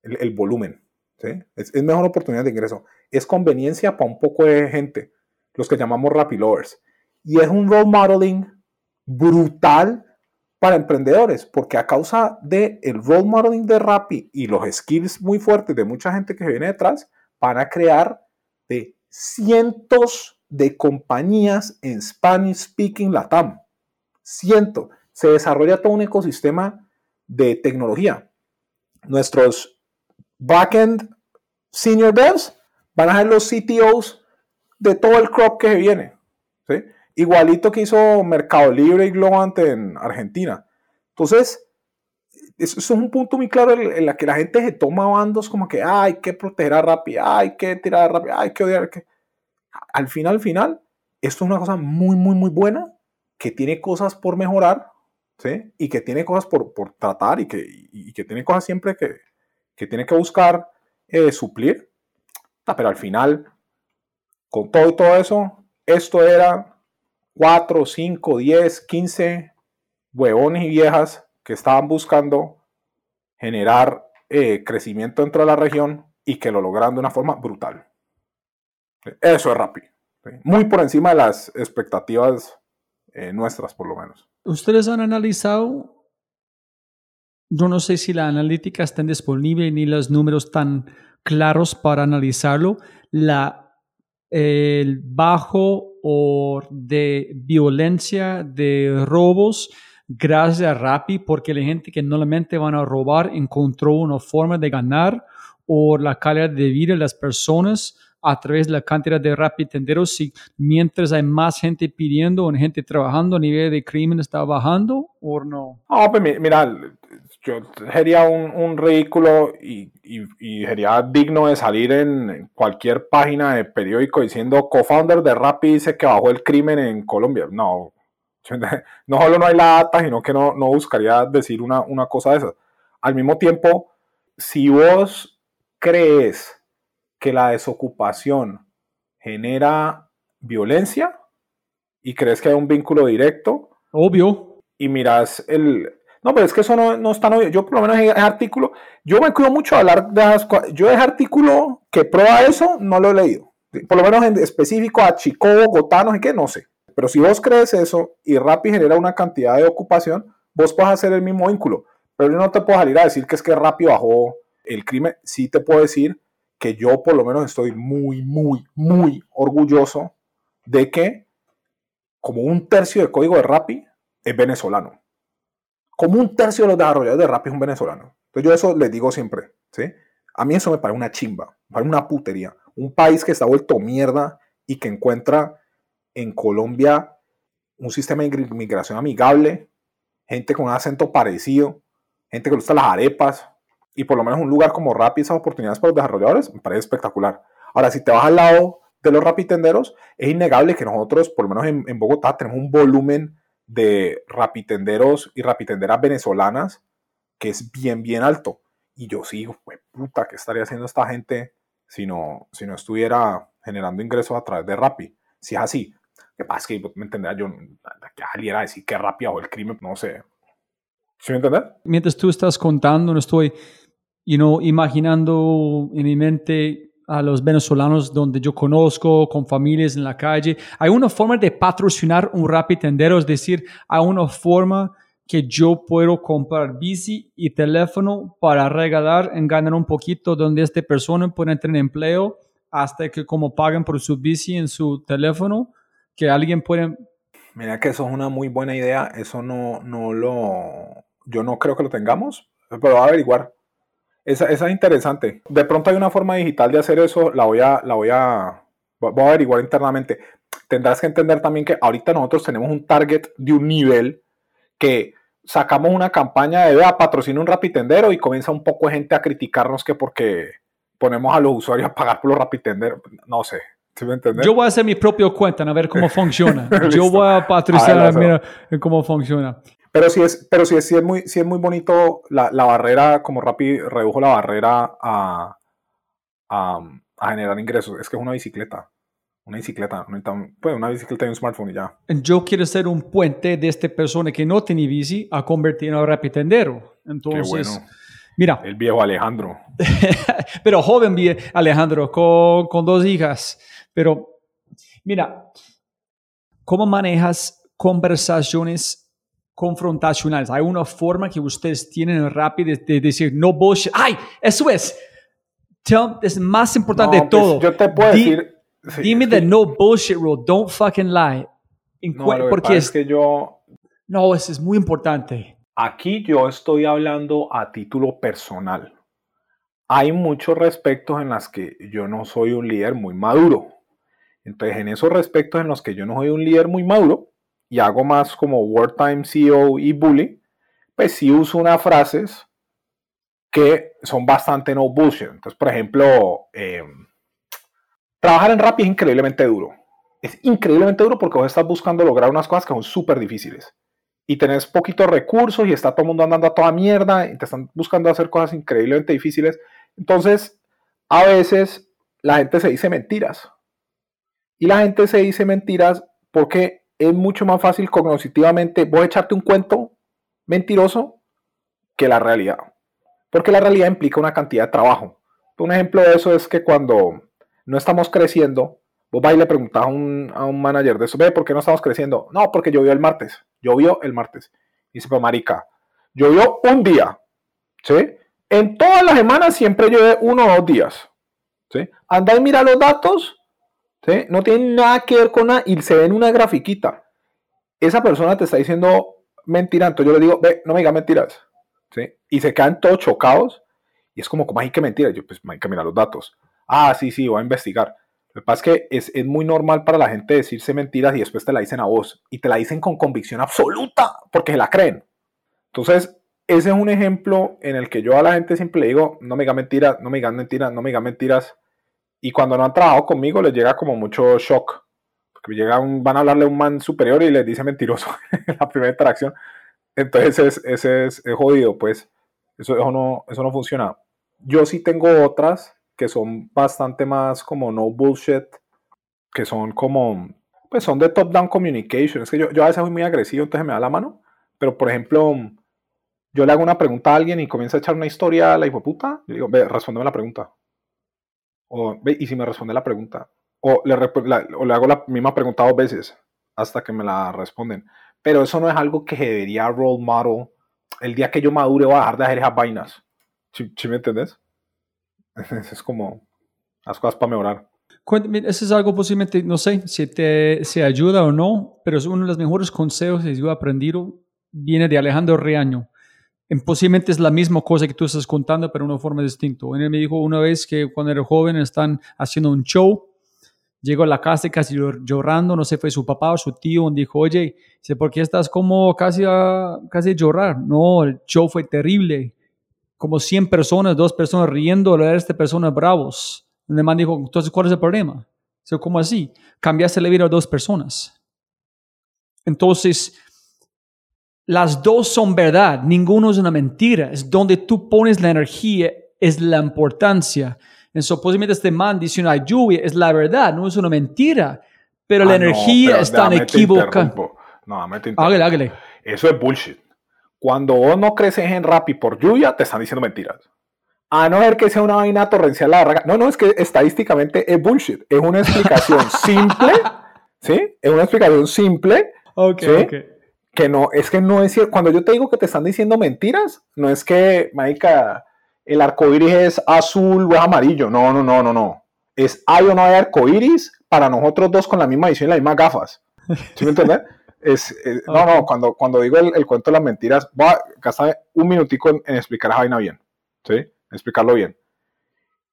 el, volumen. Es, es, mejor oportunidad de ingreso. Es conveniencia para un poco de gente, los que llamamos Rappi Lovers. Y es un role modeling brutal para emprendedores, porque a causa del el role de Rappi y los skills muy fuertes de mucha gente que viene detrás, van a crear de cientos de compañías en Spanish Speaking Latam. Cientos. Se desarrolla todo un ecosistema de tecnología. Nuestros backend senior devs van a ser los CTOs de todo el crop que viene. ¿sí? Igualito que hizo Mercado Libre y Globant en Argentina. Entonces, eso es un punto muy claro en la que la gente se toma bandos como que hay que proteger a Rappi, hay que tirar a Rappi, hay que odiar. Que... Al final, al final, esto es una cosa muy, muy, muy buena que tiene cosas por mejorar, ¿sí? Y que tiene cosas por, por tratar y que, y, que tiene cosas siempre que, que tiene que buscar eh, suplir. Pero al final, con todo y todo eso, esto era 4, 5, 10, 15 huevones y viejas que estaban buscando generar eh, crecimiento dentro de la región y que lo lograron de una forma brutal. Eso es rápido. Muy por encima de las expectativas eh, nuestras, por lo menos. Ustedes han analizado, yo no sé si la analítica está disponible ni los números tan claros para analizarlo, la, el bajo o de violencia, de robos, gracias a Rappi, porque la gente que normalmente van a robar encontró una forma de ganar o la calidad de vida de las personas a través de la cantidad de Rappi tenderos. Si mientras hay más gente pidiendo o gente trabajando, a nivel de crimen está bajando o no? Ah, pues mira, yo sería un, un ridículo y, y, sería digno de salir en cualquier página de periódico diciendo co-founder de Rappi dice que bajó el crimen en Colombia. No, no solo no hay la data, sino que no, no buscaría decir una, una cosa de esas. Al mismo tiempo, si vos crees que la desocupación genera violencia y crees que hay un vínculo directo, obvio, y miras el, no, pero es que eso no, no está obvio. Yo por lo menos ese artículo, yo me cuido mucho de hablar de las Yo ese artículo que prueba eso, no lo he leído. Por lo menos en específico a Chico, Bogotá, no sé qué, no sé. Pero si vos crees eso y Rappi genera una cantidad de ocupación, vos puedes hacer el mismo vínculo. Pero yo no te puedo salir a decir que es que Rappi bajó el crimen. Sí te puedo decir que yo por lo menos estoy muy, muy, muy orgulloso de que como un tercio del código de Rappi es venezolano como un tercio de los desarrolladores de Rappi es un venezolano. Entonces yo eso les digo siempre, ¿sí? A mí eso me parece una chimba, me parece una putería. Un país que está vuelto mierda y que encuentra en Colombia un sistema de inmigración amigable, gente con un acento parecido, gente que gusta las arepas, y por lo menos un lugar como Rappi, esas oportunidades para los desarrolladores, me parece espectacular. Ahora, si te vas al lado de los rapitenderos, es innegable que nosotros, por lo menos en, en Bogotá, tenemos un volumen de rapitenderos y rapitenderas venezolanas que es bien, bien alto. Y yo sigo, pues puta, ¿qué estaría haciendo esta gente si no, si no estuviera generando ingresos a través de Rappi? Si es así, que pasa que me entenderá yo, que saliera a decir que Rappi o el crimen, no sé. ¿Sí me entiendes? Mientras tú estás contando, no estoy, you know, imaginando en mi mente a los venezolanos donde yo conozco, con familias en la calle. Hay una forma de patrocinar un rapitendero, es decir, hay una forma que yo puedo comprar bici y teléfono para regalar en ganar un poquito donde esta persona puede tener empleo hasta que como paguen por su bici en su teléfono, que alguien puede... Mira que eso es una muy buena idea, eso no, no lo... Yo no creo que lo tengamos, pero voy a averiguar. Esa, esa es interesante. De pronto hay una forma digital de hacer eso, la voy a, la voy a, voy a averiguar internamente. Tendrás que entender también que ahorita nosotros tenemos un target de un nivel que sacamos una campaña de vea, patrocina un rapitendero y comienza un poco de gente a criticarnos que porque ponemos a los usuarios a pagar por los rapitenderos. No sé, ¿sí me? Yo voy a hacer mi propia cuenta a ver cómo funciona. Yo voy a patrocinar mira, cómo funciona. Pero sí es, pero sí es, sí es, muy, sí es muy bonito la, la barrera, como Rappi redujo la barrera a, a, a, generar ingresos. Es que es una bicicleta. Una bicicleta, pues una bicicleta y un smartphone y ya. Yo quiero ser un puente de esta persona que no tiene bici a convertir en un rapitendero. Entonces, Qué bueno. mira. El viejo Alejandro. pero joven Alejandro, con, con dos hijas. Pero, mira, ¿cómo manejas conversaciones confrontacionales. Hay una forma que ustedes tienen rápido de, decir no bullshit. ¡Ay! Eso es. Tell, es más importante no, de todo. Pues yo te puedo Di, decir. sí, dime que- no bullshit rule. Don't fucking lie. No, porque es, es que yo. no, eso es muy importante. Aquí yo estoy hablando a título personal. Hay muchos respectos en los que yo no soy un líder muy maduro. Entonces, en esos respectos en los que yo no soy un líder muy maduro y hago más como wartime CEO y bully, pues sí uso unas frases que son bastante no bullshit. Entonces, por ejemplo, eh, trabajar en Rappi es increíblemente duro. Es increíblemente duro porque vos estás buscando lograr unas cosas que son súper difíciles y tenés poquitos recursos y está todo el mundo andando a toda mierda y te están buscando hacer cosas increíblemente difíciles. Entonces, a veces la gente se dice mentiras. Y la gente se dice mentiras porque es mucho más fácil cognitivamente vos echarte un cuento mentiroso que la realidad. Porque la realidad implica una cantidad de trabajo. Un ejemplo de eso es que cuando no estamos creciendo, vos vas y le preguntás a un, a un manager de eso, ve, ¿por qué no estamos creciendo? No, porque llovió el martes. Llovió el martes. Y dice, pero marica, llovió un día. ¿Sí? En todas las semanas siempre llueve uno o dos días. ¿Sí? Anda y mira los datos. ¿Sí? No tiene nada que ver con nada y se ve en una grafiquita. Esa persona te está diciendo mentira. Entonces yo le digo, ve, no me digas mentiras. ¿Sí? Y se quedan todos chocados. Y es como, ¿cómo hay que mentir? Yo, pues, hay que mirar los datos. Ah, sí, sí, voy a investigar. Lo que pasa es que es, es, muy normal para la gente decirse mentiras y después te la dicen a vos. Y te la dicen con convicción absoluta porque se la creen. Entonces, ese es un ejemplo en el que yo a la gente siempre le digo, no me digan mentiras, no me digan mentiras, no me digan mentiras. Y cuando no han trabajado conmigo les llega como mucho shock. Porque llega un, van a hablarle a un man superior y les dice mentiroso en la primera interacción. Entonces, es, ese es, es jodido, pues. Eso, eso, no, eso no funciona. Yo sí tengo otras que son bastante más como no bullshit, que son como, pues son de top-down communication. Es que yo, yo a veces soy muy agresivo, entonces me da la mano. Pero, por ejemplo, yo le hago una pregunta a alguien y comienza a echar una historia a la hipoputa, yo digo, ve, respóndeme la pregunta. O, y si me responde la pregunta. O le, la, o le hago la misma pregunta dos veces hasta que me la responden. Pero eso no es algo que debería role model. El día que yo madure voy a dejar de hacer esas vainas. ¿Sí, ¿sí me entendés? es como las cosas para mejorar. Cuéntame, eso es algo posiblemente, no sé si te si ayuda o no, pero es uno de los mejores consejos que yo he aprendido, viene de Alejandro Reaño. En, posiblemente es la misma cosa que tú estás contando, pero de una forma distinta. Él me dijo una vez que cuando era joven están haciendo un show, llegó a la casa casi llorando, no sé, fue su papá o su tío, y dijo, oye, ¿por qué estás como casi a casi llorar? No, el show fue terrible como 100 personas, dos personas riendo, la resto de personas bravos. El man dijo, entonces, ¿cuál es el problema? So, ¿Cómo así? Cambiaste la vida a dos personas. Entonces, las dos son verdad, ninguno es una mentira. Es donde tú pones la energía, es la importancia. Entonces, posiblemente este man dice una lluvia, es la verdad, no es una mentira. Pero ah, la energía no, pero está equivocada. No, hágale, hágale. Eso es bullshit. Cuando vos no creces en Rappi por lluvia, te están diciendo mentiras. A no ser que sea una vaina torrencial la barraca. No, no, es que estadísticamente es bullshit. Es una explicación simple, ¿sí? Es una explicación simple. Ok, ¿sí? ok. Que no, es que no es cierto. Cuando yo te digo que te están diciendo mentiras, no es que, marica, el arco iris es azul o es amarillo. No, no, no, no, no. Es hay o no hay arco iris para nosotros dos con la misma edición y las mismas gafas. ¿Sí me entiendes? Es, es- No, no, cuando, cuando digo el, el cuento de las mentiras, voy a gastar un minutico en, en explicar esa vaina bien. ¿Sí? En explicarlo bien.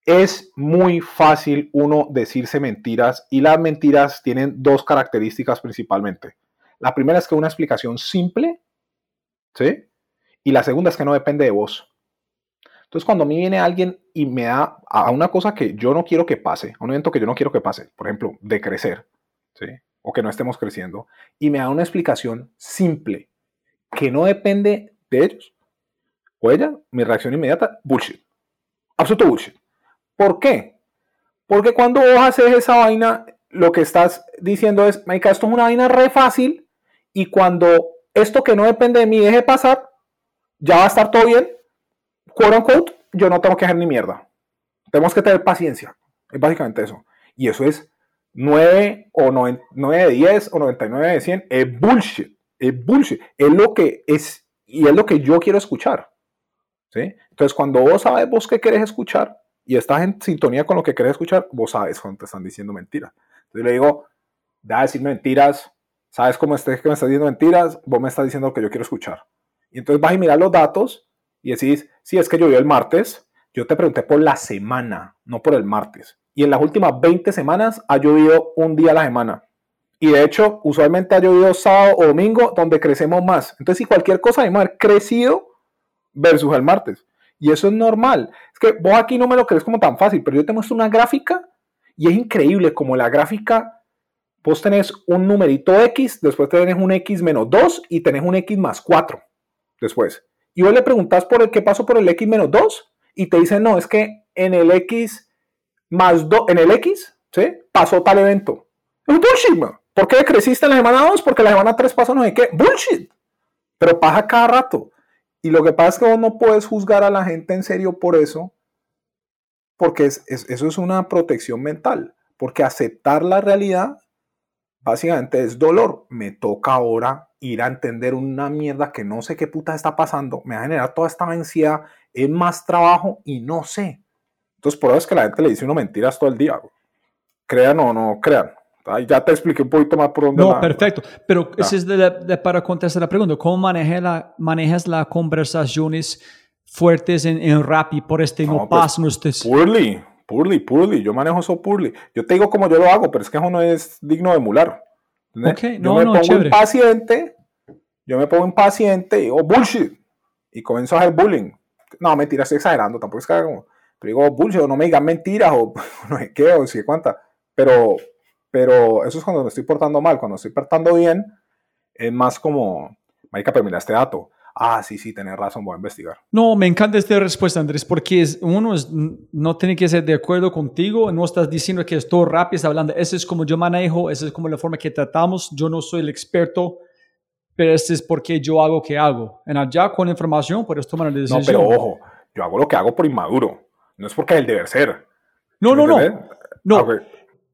Es muy fácil uno decirse mentiras y las mentiras tienen dos características principalmente. La primera es que una explicación simple, ¿sí? Y la segunda es que no depende de vos. Entonces, cuando a mí viene alguien y me da a una cosa que yo no quiero que pase, a un evento que yo no quiero que pase, por ejemplo, de crecer, ¿sí? O que no estemos creciendo, y me da una explicación simple que no depende de ellos o ella, mi reacción inmediata, bullshit. Absoluto bullshit. ¿Por qué? Porque cuando vos haces esa vaina, lo que estás diciendo es, Maika, esto es una vaina re fácil y cuando esto que no depende de mí deje pasar, ya va a estar todo bien, quote unquote, yo no tengo que hacer ni mierda. Tenemos que tener paciencia. Es básicamente eso. Y eso es 9 o 9, 9 de 10 o 99 de 100. Es bullshit. Es bullshit. Es lo que es y es lo que yo quiero escuchar. ¿sí? Entonces, cuando vos sabes vos qué querés escuchar y estás en sintonía con lo que querés escuchar, vos sabes cuando te están diciendo mentiras. Entonces le digo, da a decir mentiras, sabes cómo que me estás diciendo mentiras, vos me estás diciendo lo que yo quiero escuchar. Y entonces vas a mirar los datos y decís, sí, es que llovió el martes, yo te pregunté por la semana, no por el martes. Y en las últimas 20 semanas ha llovido un día a la semana. Y de hecho, usualmente ha llovido sábado o domingo, donde crecemos más. Entonces, si cualquier cosa debemos haber crecido versus el martes. Y eso es normal. Es que vos aquí no me lo crees como tan fácil, pero yo te muestro una gráfica y es increíble como la gráfica, vos tenés un numerito X, después tenés un X menos 2 y tenés un X más 4 después. Y vos le preguntas por el qué pasó por el X menos 2 y te dicen, no, es que en el X más 2, en el X, ¿sí? Pasó tal evento. Es bullshit, man. ¿Por qué creciste en la semana 2? Porque la semana 3 pasó no sé qué. Bullshit. Pero pasa cada rato. Y lo que pasa es que vos no puedes juzgar a la gente en serio por eso, porque es- eso es una protección mental. Porque aceptar la realidad básicamente es dolor. Me toca ahora ir a entender una mierda que no sé qué puta está pasando. Me va a generar toda esta ansiedad. Es más trabajo y no sé. Entonces, por eso es que la gente le dice uno mentiras todo el día. Crean o no crean. Ay, Ya te expliqué un poquito más por dónde No, va. perfecto. Pero Ya. ese es de la- de- para contestar la pregunta. ¿Cómo manejas la, manejas las conversaciones fuertes en, en Rappi por este no, No, pues, pasan ustedes? Poorly, poorly, poorly. Yo manejo eso poorly. Yo te digo como yo lo hago, pero es que eso no es digno de emular. ¿entendés? Ok, yo no, me no, pongo chévere. impaciente, yo me pongo impaciente y digo bullshit. Y comienzo a hacer bullying. No, mentira, estoy exagerando, tampoco es que haga como. Pero digo bullshit, o no me digan mentiras, o no sé qué, o si cuánta. Pero, pero eso es cuando me estoy portando mal. Cuando estoy portando bien, es más como, marica, pero mira este dato. Ah, sí, sí, tenés razón, voy a investigar. No, me encanta esta respuesta, Andrés, porque es, uno es, no tiene que ser de acuerdo contigo, no estás diciendo que es todo rápido, estás hablando, ese es como yo manejo, esa es como la forma que tratamos, yo no soy el experto, pero este es porque yo hago que hago. En allá con información puedes tomar la No, decisión. pero ojo, yo hago lo que hago por inmaduro. No es porque es el deber ser. no, no, ¿Me no, no. Ah, ok.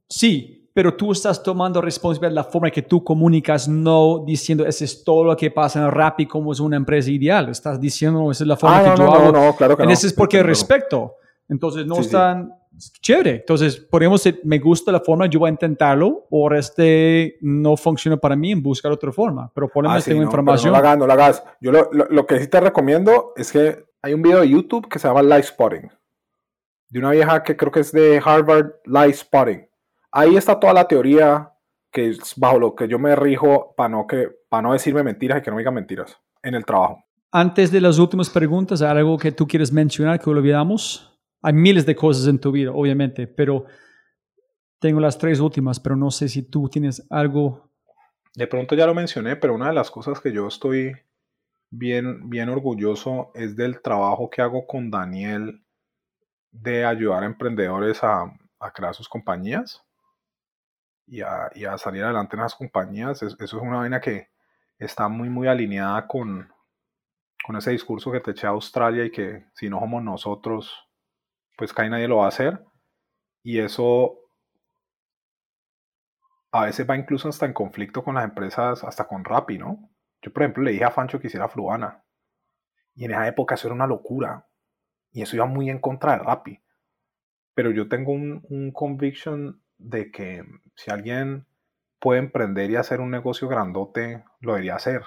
Sí, pero tú estás tomando responsabilidad de la forma que tú comunicas, no diciendo eso es todo lo que pasa en Rappi como es una empresa ideal. Estás diciendo esa es la forma Ah, que no, yo no, hago. no, no, claro que en ese es porque Entiendo. respeto. Entonces no Sí, sí. están chévere. Entonces podemos decir, me gusta la forma, yo voy a intentarlo, o este no funciona para mí en buscar otra forma. Pero por lo Ah, sí, tengo información. No lo hagas, no lo hagas. Yo lo, lo- lo que sí te recomiendo es que hay un video de YouTube que se llama Live Spotting. De una vieja que creo que es de Harvard Live Spotting. Ahí está toda la teoría que es bajo lo que yo me rijo para no, que, para no decirme mentiras y que no me digan mentiras en el trabajo. Antes de las últimas preguntas, ¿hay algo que tú quieres mencionar que olvidamos? Hay miles de cosas en tu vida, obviamente, pero tengo las tres últimas, pero no sé si tú tienes algo. De pronto ya lo mencioné, pero una de las cosas que yo estoy bien, bien orgulloso es del trabajo que hago con Daniel de ayudar a emprendedores a, a crear sus compañías y a, salir adelante en las compañías. Es- eso es una vaina que está muy, muy alineada con, con ese discurso que te eché a Australia y que si no somos nosotros, pues casi nadie lo va a hacer. Y eso a veces va incluso hasta en conflicto con las empresas, hasta con Rappi, ¿no? Yo, por ejemplo, le dije a Fancho que hiciera Fruana. Y en esa época eso era una locura. Y eso iba muy en contra de Rappi. Pero yo tengo un, un conviction de que si alguien puede emprender y hacer un negocio grandote, lo debería hacer.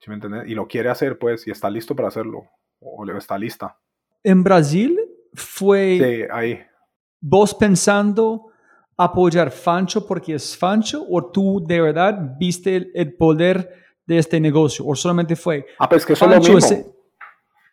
¿Sí me entiendes? Y lo quiere hacer, pues, y está listo para hacerlo. O está lista. En Brasil fue Sí, ahí. vos pensando apoyar Fancho porque es Fancho o tú de verdad viste el, el poder de este negocio o solamente fue Ah, pues que eso es lo mismo. ese-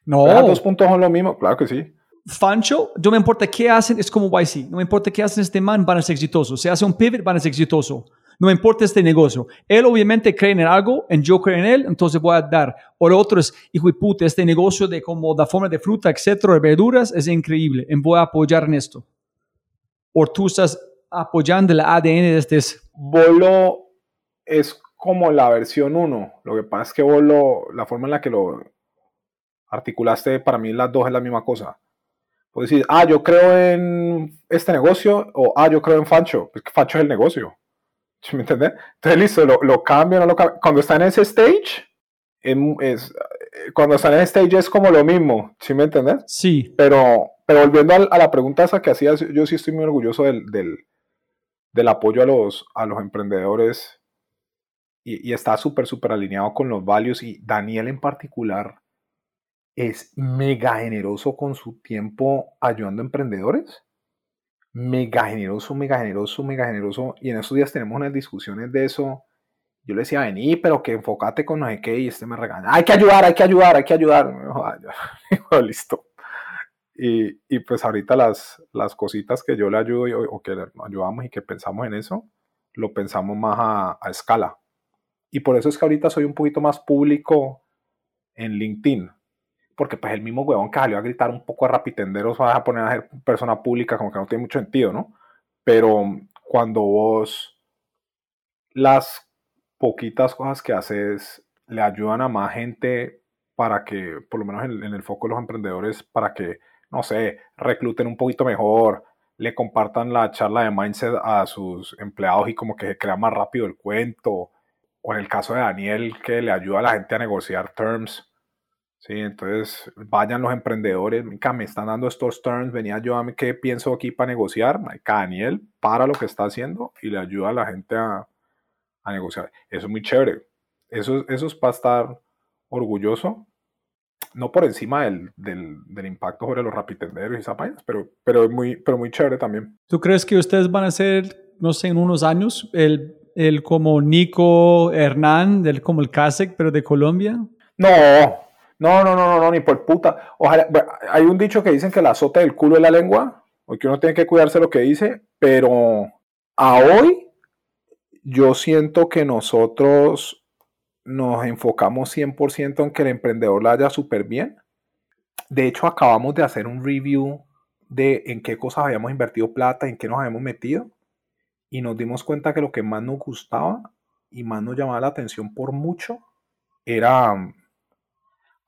No, dos puntos son lo mismo, claro que sí. Fancho, no me importa qué hacen, es como YC. No me importa qué hacen este man, van a ser exitosos. Si hace un pivot, van a ser exitosos. No me importa este negocio. Él obviamente cree en algo, en yo creo en él, entonces voy a dar. O lo otro es, hijo de puta, este negocio de como la forma de fruta, etcétera, de verduras, es increíble. Y voy a apoyar en esto. O tú estás apoyando el ADN de este. Bolo es como la versión 1. Lo que pasa es que Bolo, la forma en la que lo articulaste, para mí las dos es la misma cosa. Puedes decir, ah, yo creo en este negocio, o ah, yo creo en Fancho. Es que Fancho es el negocio. ¿Sí me entiendes? Entonces, listo, lo, lo cambio, no lo. Cuando está en ese stage, em- es, eh, cuando está en ese stage es como lo mismo. ¿Sí me entiendes? Sí, Pero, pero volviendo a, la pregunta esa que hacías, yo sí estoy muy orgulloso del, del, del apoyo a los, a los emprendedores y, y está súper, súper alineado con los values y Daniel en particular es mega generoso con su tiempo ayudando a emprendedores. Mega generoso, mega generoso, mega generoso. Y en estos días tenemos unas discusiones de eso. Yo le decía, vení, pero que enfócate con no sé qué. Y este me regaña. Hay que ayudar, hay que ayudar, hay que ayudar. Me dijo, listo. Y, y pues ahorita las, las cositas que yo le ayudo o que le ayudamos y que pensamos en eso, lo pensamos más a, a escala. Y por eso es que ahorita soy un poquito más público en LinkedIn. Porque pues el mismo huevón que salió a gritar un poco a rapitenderos va a poner a ser persona pública como que no tiene mucho sentido, ¿no? Pero cuando vos las poquitas cosas que haces le ayudan a más gente para que, por lo menos en, en el foco de los emprendedores, para que, no sé, recluten un poquito mejor, le compartan la charla de mindset a sus empleados y como que se crea más rápido el cuento. O en el caso de Daniel, que le ayuda a la gente a negociar terms. Sí, entonces vayan los emprendedores, "Mica, me están dando estos terms, venía yo a mí qué pienso aquí para negociar. Daniel para lo que está haciendo y le ayuda a la gente a, a negociar. Eso es muy chévere. Eso, eso es para estar orgulloso. No por encima del, del, del impacto sobre los rapitenderos y esas pero, pero, muy, pero muy chévere también. ¿Tú crees que ustedes van a ser, no sé, en unos años, el, el como Nico Hernán, del, como el CASEC, pero de Colombia? No, no, no, no, no, no, ni por puta. Ojalá, hay un dicho que dicen que la azota del culo es la lengua, o que uno tiene que cuidarse lo que dice, pero a hoy yo siento que nosotros nos enfocamos 100% en que el emprendedor la haya súper bien. De hecho, acabamos de hacer un review de en qué cosas habíamos invertido plata, en qué nos habíamos metido, y nos dimos cuenta que lo que más nos gustaba y más nos llamaba la atención por mucho era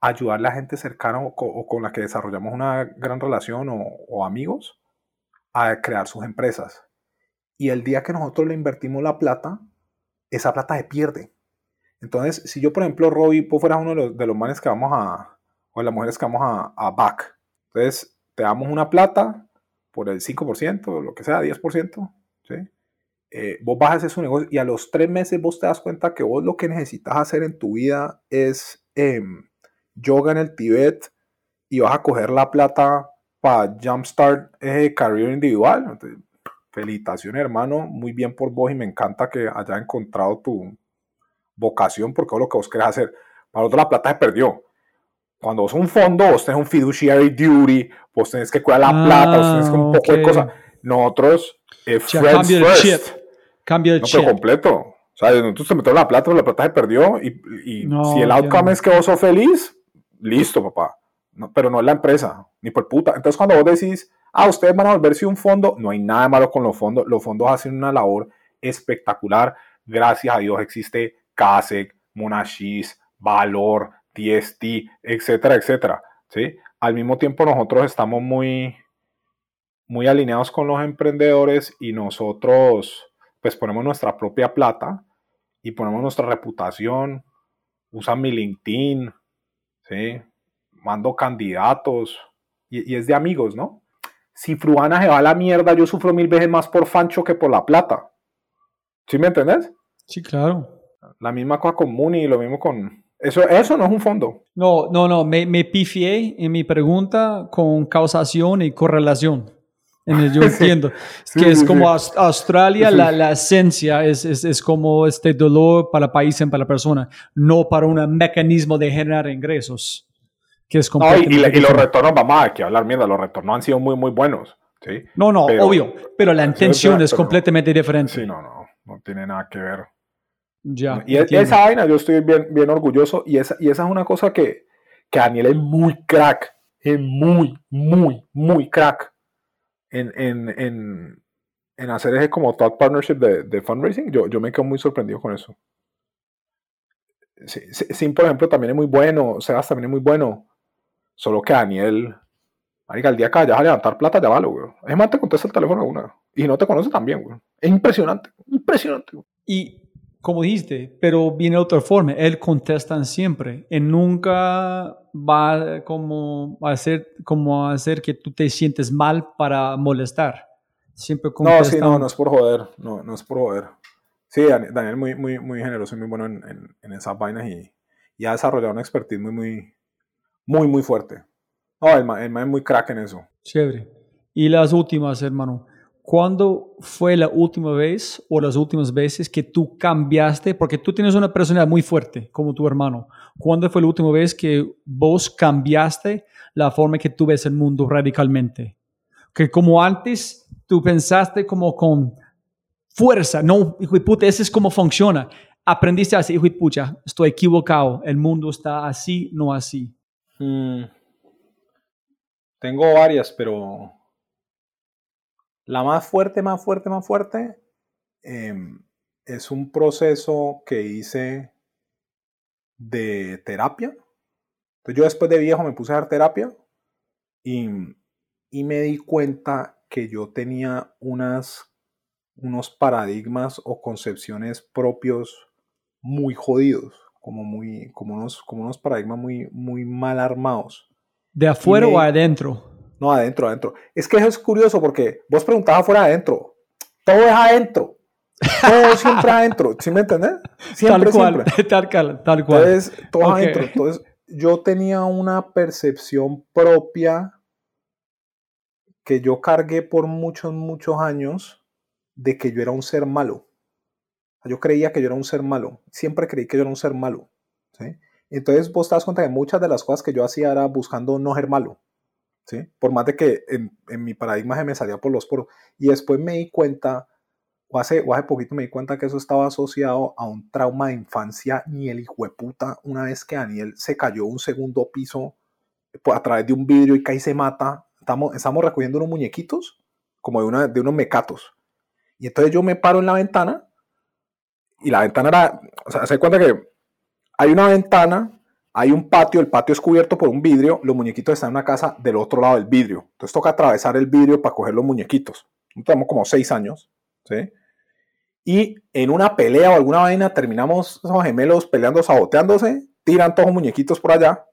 ayudar a la gente cercana o, o con la que desarrollamos una gran relación o, o amigos a crear sus empresas. Y el día que nosotros le invertimos la plata, esa plata se pierde. Entonces, si yo, por ejemplo, Robbie, vos fueras uno de los, de los manes que vamos a, o de las mujeres que vamos a, a back, entonces te damos una plata por el 5%, lo que sea, 10%, ¿sí? Eh, vos vas a hacer su negocio y a los tres meses vos te das cuenta que vos lo que necesitas hacer en tu vida es em, yoga en el Tibet y vas a coger la plata para jumpstart ese career individual. Entonces, felicitaciones, hermano. Muy bien por vos y me encanta que hayas encontrado tu vocación porque es lo que vos querés hacer. Para otro, la plata se perdió. Cuando vos un fondo, vos tenés un fiduciary duty, vos tenés que cuidar la plata, vos tenés que un poco de ok. cosas. Nosotros, eh, friends cambio el first. chip. Cambio el No, chip. pero completo. O sea, nosotros te metemos la plata, pero la plata se perdió. Y, y No, si el outcome es que vos sos feliz, listo, papá. No, pero no es la empresa, ni por puta. Entonces, cuando vos decís, ah, ustedes van a volverse un fondo, no hay nada malo con los fondos. Los fondos hacen una labor espectacular. Gracias a Dios existe CASEC, Monashis, Valor, TST, etcétera, etcétera. ¿sí? Al mismo tiempo, nosotros estamos muy muy alineados con los emprendedores y nosotros pues ponemos nuestra propia plata y ponemos nuestra reputación, usan mi LinkedIn, ¿sí? mando candidatos y, y es de amigos, ¿no? Si Fruana se va a la mierda, yo sufro mil veces más por Fancho que por la plata. ¿Sí me entendés? Sí, claro. La misma cosa con Muni y lo mismo con... Eso, eso no es un fondo. No, no, no, me, me pifié en mi pregunta con causación y correlación. En el, yo entiendo. Es Sí, que es sí, como sí. Aus- Australia, la, la esencia es, es, es como este dolor para el país y para la persona, no para un mecanismo de generar ingresos. Que es No, y, y- y los retornos, vamos aquí a hablar mierda, los retornos han sido muy, muy buenos. ¿sí? No, no, pero- obvio, pero la intención pero- es completamente diferente. Sí, no, no, no tiene nada que ver. Ya, Y e- entiendo. esa vaina yo estoy bien, bien orgulloso y esa, y esa es una cosa que, que Daniel es muy crack, es muy, muy, muy crack en, en, en, en hacer ese como thought partnership de, de fundraising. Yo, yo me quedo muy sorprendido con eso. Sim, por ejemplo, también es muy bueno, Sebas también es muy bueno, solo que Daniel, marica, el día que vayas a levantar plata, ya vale, güey. Es más, te contesta el teléfono a una y no te conoce también, güey. Es impresionante, impresionante. güey. Y como dijiste, pero viene de otra forma, él contesta siempre. Él nunca va como a hacer, como a hacer que tú te sientes mal para molestar. Siempre No, sí, no, no es por joder, no, no es por joder. Sí, Dan- Daniel muy, muy, muy generoso y muy bueno en, en- en esas vainas y, y ha desarrollado una expertise muy, muy, muy, muy fuerte. No, el man, el man es muy crack en eso. Chévere. Y las últimas, hermano. ¿Cuándo fue la última vez o las últimas veces que tú cambiaste? Porque tú tienes una personalidad muy fuerte, como tu hermano. ¿Cuándo fue la última vez que vos cambiaste la forma que tú ves el mundo radicalmente? Que como antes tú pensaste como con fuerza, no, hijo de puta, ese es como funciona. Aprendiste a decir, hijo de pucha, estoy equivocado, el mundo está así, no así. Mm. Tengo varias, pero la más fuerte, más fuerte, más fuerte em, es un proceso que hice de terapia. Entonces yo después de viejo me puse a dar terapia y, y me di cuenta que yo tenía unas, unos paradigmas o concepciones propios muy jodidos, como, muy, como, unos, como unos paradigmas muy, muy mal armados. ¿De afuera me- o adentro? No, adentro, adentro. Es que eso es curioso porque vos preguntabas afuera adentro. Todo es adentro. Todo siempre adentro. ¿Sí me entendés? Siempre, tal cual, siempre. tal cual, tal cual. Entonces, todo Ok. adentro. Entonces, yo tenía una percepción propia que yo cargué por muchos, muchos años de que yo era un ser malo. Yo creía que yo era un ser malo. Siempre creí que yo era un ser malo. ¿sí? Entonces, vos te das cuenta que muchas de las cosas que yo hacía era buscando no ser malo. ¿Sí? Por más de que en, en mi paradigma se me salía por los poros. Y después me di cuenta, o hace, o hace poquito me di cuenta que eso estaba asociado a un trauma de infancia, ni el hijo de puta, una vez que Daniel se cayó un segundo piso a través de un vidrio y cae y se mata. Estamos, estamos recogiendo unos muñequitos, como de, una, de unos mecatos. Y entonces yo me paro en la ventana, y la ventana era, o sea, se cuenta que hay una ventana, hay un patio, el patio es cubierto por un vidrio, los muñequitos están en una casa del otro lado del vidrio. Entonces toca atravesar el vidrio para coger los muñequitos. Tenemos como seis años, ¿sí? Y en una pelea o alguna vaina terminamos esos gemelos peleando, saboteándose, tiran todos los muñequitos por allá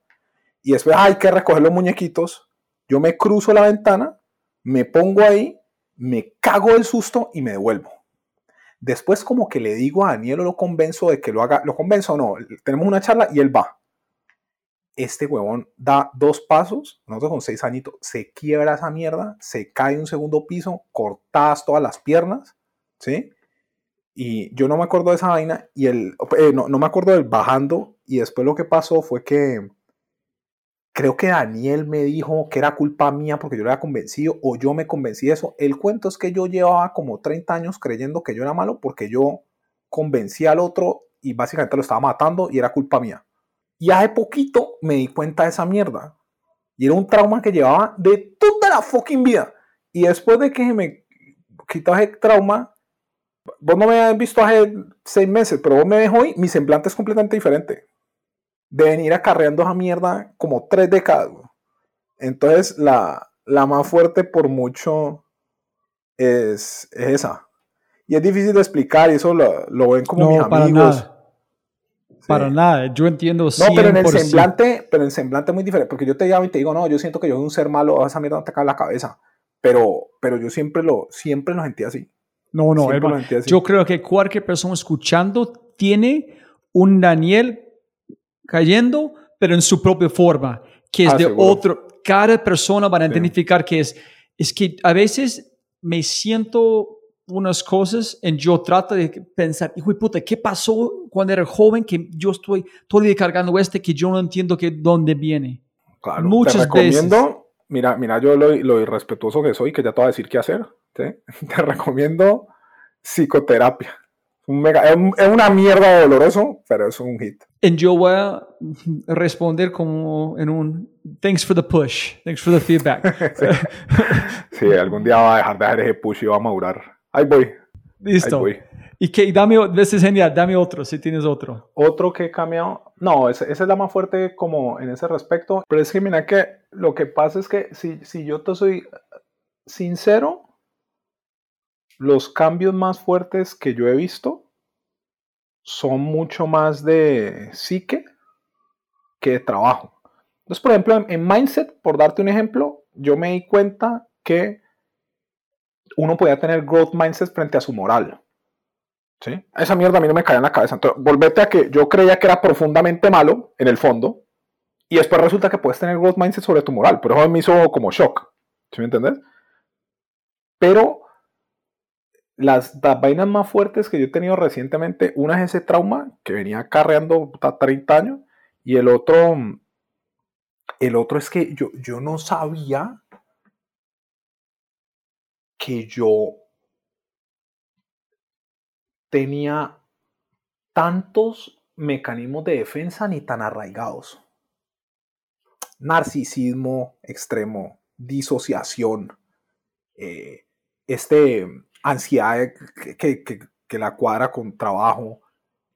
y después hay que recoger los muñequitos. Yo me cruzo la ventana, me pongo ahí, me cago del susto y me devuelvo. Después como que le digo a Daniel o lo convenzo de que lo haga, lo convenzo o no, tenemos una charla y él va. Este huevón da dos pasos, nosotros con seis añitos, se quiebra esa mierda, se cae un segundo piso, cortadas todas las piernas, ¿sí? Y yo no me acuerdo de esa vaina y el, eh, no, no me acuerdo del bajando y después lo que pasó fue que creo que Daniel me dijo que era culpa mía porque yo lo había convencido o yo me convencí de eso. El cuento es que yo llevaba como 30 años creyendo que yo era malo porque yo convencí al otro y básicamente lo estaba matando y era culpa mía. Y hace poquito me di cuenta de esa mierda. Y era un trauma que llevaba de toda la fucking vida. Y después de que me quitó ese trauma, vos no me has visto hace seis meses, pero vos me ves hoy, mi semblante es completamente diferente. De venir acarreando esa mierda como tres décadas. güey. Entonces, la, la más fuerte por mucho es, es esa. Y es difícil de explicar y eso lo, lo ven como mis No, para amigos. nada. Para nada. Yo entiendo 100%. No, pero en el semblante, pero en semblante muy diferente, porque yo te llamo y te digo, no, yo siento que yo soy un ser malo, esa mierda no te cae la cabeza. Pero, pero yo siempre lo, siempre lo sentí así. No, no, hermano. así. Yo creo que cualquier persona escuchando tiene un Daniel cayendo, pero en su propia forma, que es Ah, de seguro. otro. Cada persona va a Sí. identificar que es. Es que a veces me siento unas cosas y yo trato de pensar, hijo de puta, ¿qué pasó cuando era joven que yo estoy todo el día cargando este que yo no entiendo que dónde viene? Claro, Muchas te recomiendo, mira, mira yo lo, lo irrespetuoso que soy, que ya te voy a decir qué hacer. ¿sí? Te recomiendo psicoterapia. Un mega- es, un- es una mierda doloroso, pero es un hit. Y yo voy a responder como en un thanks for the push, thanks for the feedback. Sí, algún día va a dejar de hacer ese push y va a madurar. Ahí voy. Listo. Ahí voy. Y que dame, ese es genial, dame otro si tienes otro. Otro que he cambiado, no, esa es la más fuerte como en ese respecto, pero es que mira que lo que pasa es que si, si yo te soy sincero, los cambios más fuertes que yo he visto son mucho más de psique que de trabajo. Entonces, por ejemplo, en, en Mindset, por darte un ejemplo, yo me di cuenta que uno podía tener growth mindset frente a su moral. ¿Sí? Esa mierda a mí no me caía en la cabeza. Entonces, volvete a que yo creía que era profundamente malo en el fondo y después resulta que puedes tener growth mindset sobre tu moral. Por eso me hizo como shock. ¿Sí me entendés? Pero las, las vainas más fuertes que yo he tenido recientemente, una es ese trauma que venía acarreando puta, 30 años y el otro, el otro es que yo, yo no sabía que yo tenía tantos mecanismos de defensa ni tan arraigados. Narcisismo extremo, disociación, eh, este ansiedad que, que- que- que la cuadra con trabajo.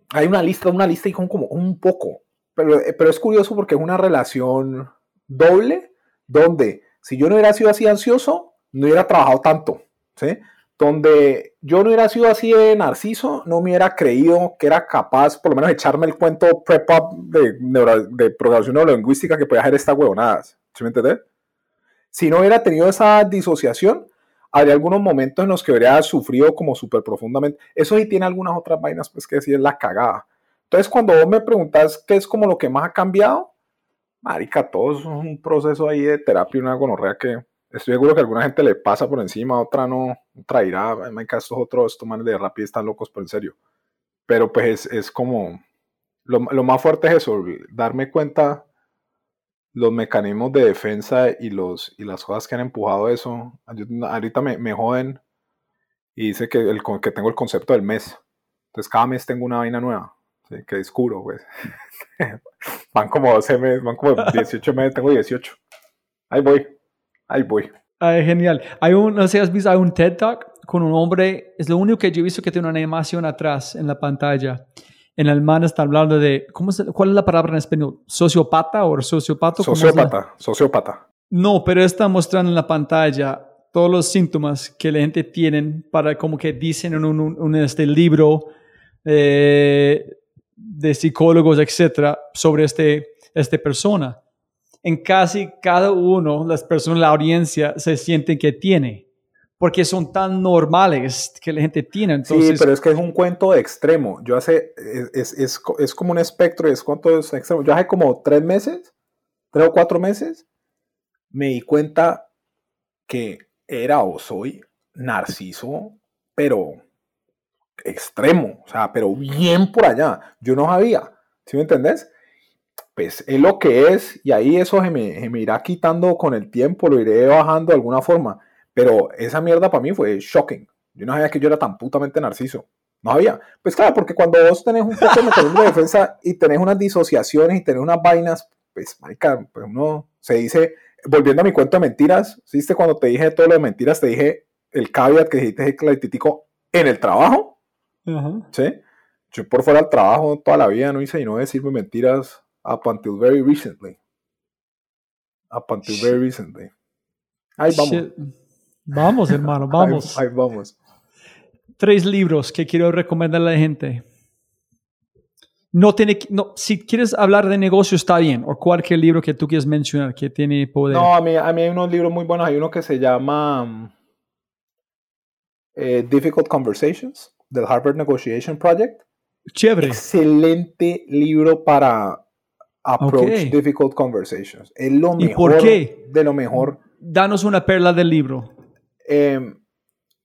Hay una lista, una lista y como un poco, pero, eh, pero es curioso porque es una relación doble donde si yo no hubiera sido así ansioso, no hubiera trabajado tanto, ¿sí? Donde yo no hubiera sido así de narciso, no me hubiera creído que era capaz, por lo menos, de echarme el cuento prep-up de, neuro- de programación neurolingüística que podía hacer estas huevonadas, ¿sí me entendés? Si no hubiera tenido esa disociación, habría algunos momentos en los que habría sufrido como súper profundamente. Eso sí tiene algunas otras vainas, pues que sí es la cagada. Entonces, cuando vos me preguntas qué es como lo que más ha cambiado, marica, todo es un proceso ahí de terapia, una gonorrea que estoy seguro que a alguna gente le pasa por encima, otra no, otra irá, marica, estos otros, estos manes de rápido están locos, pero en serio. Pero pues es, es como, lo, lo más fuerte es eso, darme cuenta los mecanismos de defensa y, los, y las cosas que han empujado eso. Ahorita me, me joden y dice que, el, que tengo el concepto del mes. Entonces cada mes tengo una vaina nueva ¿sí? que descubro. Pues. van como 12 meses, van como 18 meses, tengo 18. Ahí voy, ahí voy. Ay, genial. Hay un, no sé has visto, hay un TED Talk con un hombre, es lo único que yo he visto que tiene una animación atrás en la pantalla. En el man está hablando de, ¿cómo se- ¿cuál es la palabra en español? ¿Sociopata o la- Sociópata, sociópata. No, pero está mostrando en la pantalla todos los síntomas que la gente tiene para como que dicen en un, este libro eh, de psicólogos, etcétera, sobre este, este persona. En casi cada uno, las personas, la audiencia, se sienten que tiene, porque son tan normales que la gente tiene. Entonces, sí, pero es que es un cuento extremo. Yo hace, es, es, es, co- es como un espectro, es cuánto es extremo. Yo hace como tres meses, tres o cuatro meses, me di cuenta que era o soy narciso, pero extremo, o sea, pero bien por allá. Yo no sabía, ¿sí me entendés? Pues es lo que es, y ahí eso se me, se me irá quitando con el tiempo, lo iré bajando de alguna forma. Pero esa mierda para mí fue shocking. Yo no sabía que yo era tan putamente narciso. No había. Pues claro, porque cuando vos tenés un poco de mecanismo de defensa y tenés unas disociaciones y tenés unas vainas, pues, marica, pues uno se dice, volviendo a mi cuento de mentiras, ¿viste? Cuando te dije todo lo de mentiras, te dije el caveat que dijiste claritico en el trabajo, Ajá. ¿sí? Yo por fuera del trabajo toda la vida no hice y no decirme mentiras up until very recently. Up until very recently. Ahí vamos. Shit. Vamos, hermano, vamos. Ahí, ahí vamos. Tres libros que quiero recomendarle a la gente. No tiene, no, si quieres hablar de negocio está bien, o cualquier libro que tú quieras mencionar que tiene poder. No, a mí, a mí hay unos libros muy buenos. Hay uno que se llama eh, Difficult Conversations del Harvard Negotiation Project. Chévere. Excelente libro para approach Ok. difficult conversations. Es lo ¿Y mejor por qué? de lo mejor. Danos una perla del libro. Eh,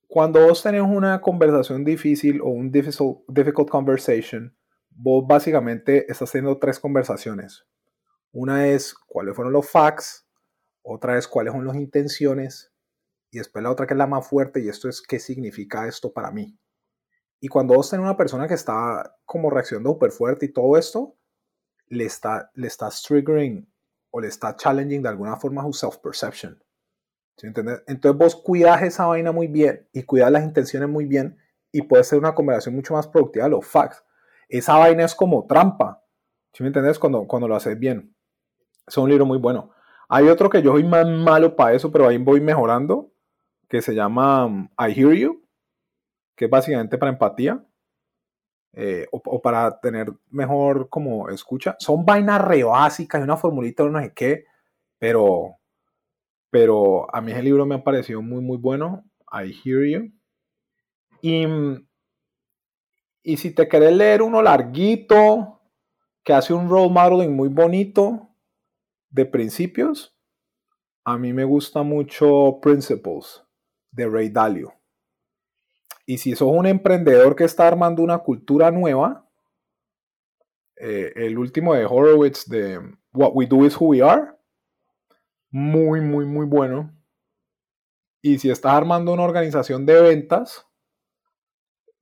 cuando vos tenés una conversación difícil o un difficult, difficult conversation, vos básicamente estás teniendo tres conversaciones. Una es cuáles fueron los facts, otra es cuáles son las intenciones, y después la otra que es la más fuerte, y esto es qué significa esto para mí. Y cuando vos tenés una persona que está como reaccionando súper fuerte y todo esto, le, está, le estás triggering o le está challenging de alguna forma su self-perception. ¿Sí entiendes? Entonces vos cuidas esa vaina muy bien y cuidas las intenciones muy bien y puede ser una conversación mucho más productiva los facts. Esa vaina es como trampa. ¿Sí me entiendes? Cuando, cuando lo haces bien. Es un libro muy bueno. Hay otro que yo soy más malo para eso, pero ahí voy mejorando, que se llama um, I Hear You, que es básicamente para empatía. Eh, o, para tener mejor como escucha. Son vainas re básicas una formulita no sé qué, pero pero a mí ese libro me ha parecido muy, muy bueno. I Hear You. Y, y si te querés leer uno larguito, que hace un role modeling muy bonito de principios, a mí me gusta mucho Principles de Ray Dalio. Y si sos un emprendedor que está armando una cultura nueva, eh, el último de Horowitz de What We Do Is Who We Are, muy, muy, muy bueno. Y si estás armando una organización de ventas,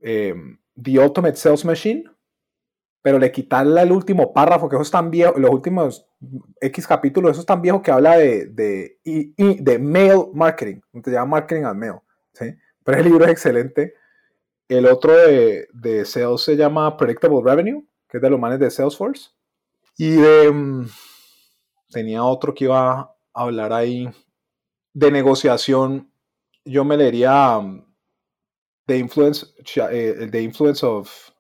eh, The Ultimate Sales Machine, pero le quitarle el último párrafo, que eso es tan viejo, los últimos X capítulos, eso es tan viejo que habla de, de, y- de mail marketing, te llama marketing al mail, ¿sí? Pero el libro es excelente. El otro de, de sales se llama Predictable Revenue, que es de los manes de Salesforce. Y de, mm, tenía otro que iba a hablar ahí de negociación. Yo me leería um, The Influence, eh, The Influence of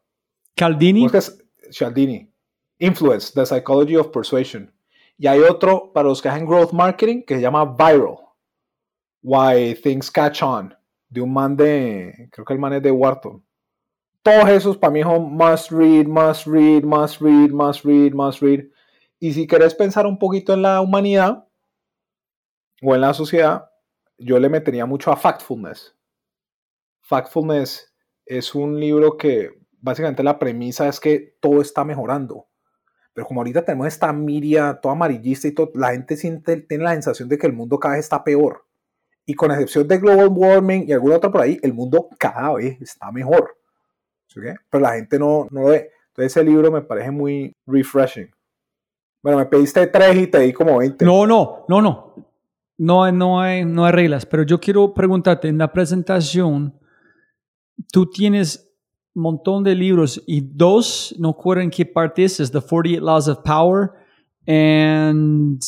Caldini. Influence, The Psychology of Persuasion. Y hay otro para los que hacen growth marketing que se llama Viral. Why Things Catch On. De un man de, creo que el man es de Wharton. Todos esos para mí son must read, must read, must read, must read, must read. Y si querés pensar un poquito en la humanidad o en la sociedad, yo le metería mucho a Factfulness. Factfulness es un libro que básicamente la premisa es que todo está mejorando. Pero como ahorita tenemos esta miria toda amarillista y todo, la gente siente, tiene la sensación de que el mundo cada vez está peor. Y con excepción de global warming y alguna otra por ahí, el mundo cada vez está mejor. ¿Sí? Pero la gente no, no lo ve. Entonces ese libro me parece muy refreshing. Bueno, me pediste tres y te di como 20. No, no, no, no. No, hay- no, hay, no hay reglas, pero yo quiero preguntarte, en la presentación, tú tienes un montón de libros y dos, no recuerdo en qué parte es, es The 48 Laws of Power and,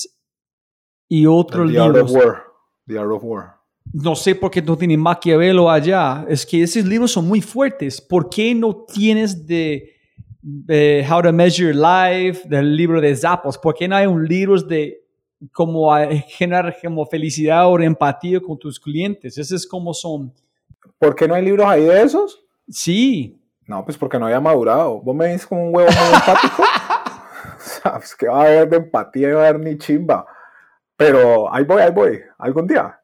y otro The Art libro. of War. The Art of War. No sé por qué no tiene Maquiavelo allá. Es que esos libros son muy fuertes. ¿Por qué no tienes de, de How to Measure Life, del libro de Zappos? ¿Por qué no hay un libro de cómo generar como felicidad o empatía con tus clientes? Ese es como son. ¿Por qué no hay libros ahí de esos? Sí. No, pues porque no había madurado. Vos me dices como un huevo muy empático. Sabes que va a haber de empatía y va a haber ni chimba. Pero ahí voy, ahí voy. Algún día.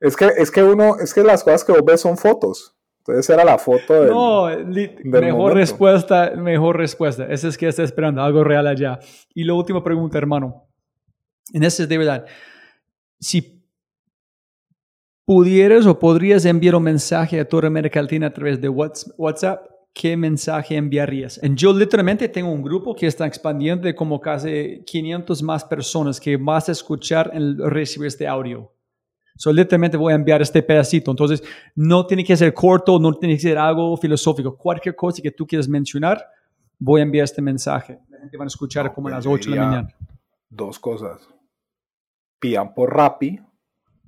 Es que, es que uno, es que las cosas que vos ves son fotos. Entonces era la foto del, No, li- del mejor momento. respuesta, mejor respuesta. Ese es que está esperando algo real allá. Y la última pregunta, hermano. En ese es de verdad. Si pudieras o podrías enviar un mensaje a toda América Latina a través de Whats- WhatsApp, ¿qué mensaje enviarías? En yo literalmente tengo un grupo que está expandiendo de como casi 500 más personas que vas a escuchar y recibir este audio. So, literalmente voy a enviar este pedacito. Entonces, no tiene que ser corto, no tiene que ser algo filosófico. Cualquier cosa que tú quieras mencionar, voy a enviar este mensaje. La gente va a escuchar No, como a pues las 8 de la mañana. dos cosas. Pidan por Rappi.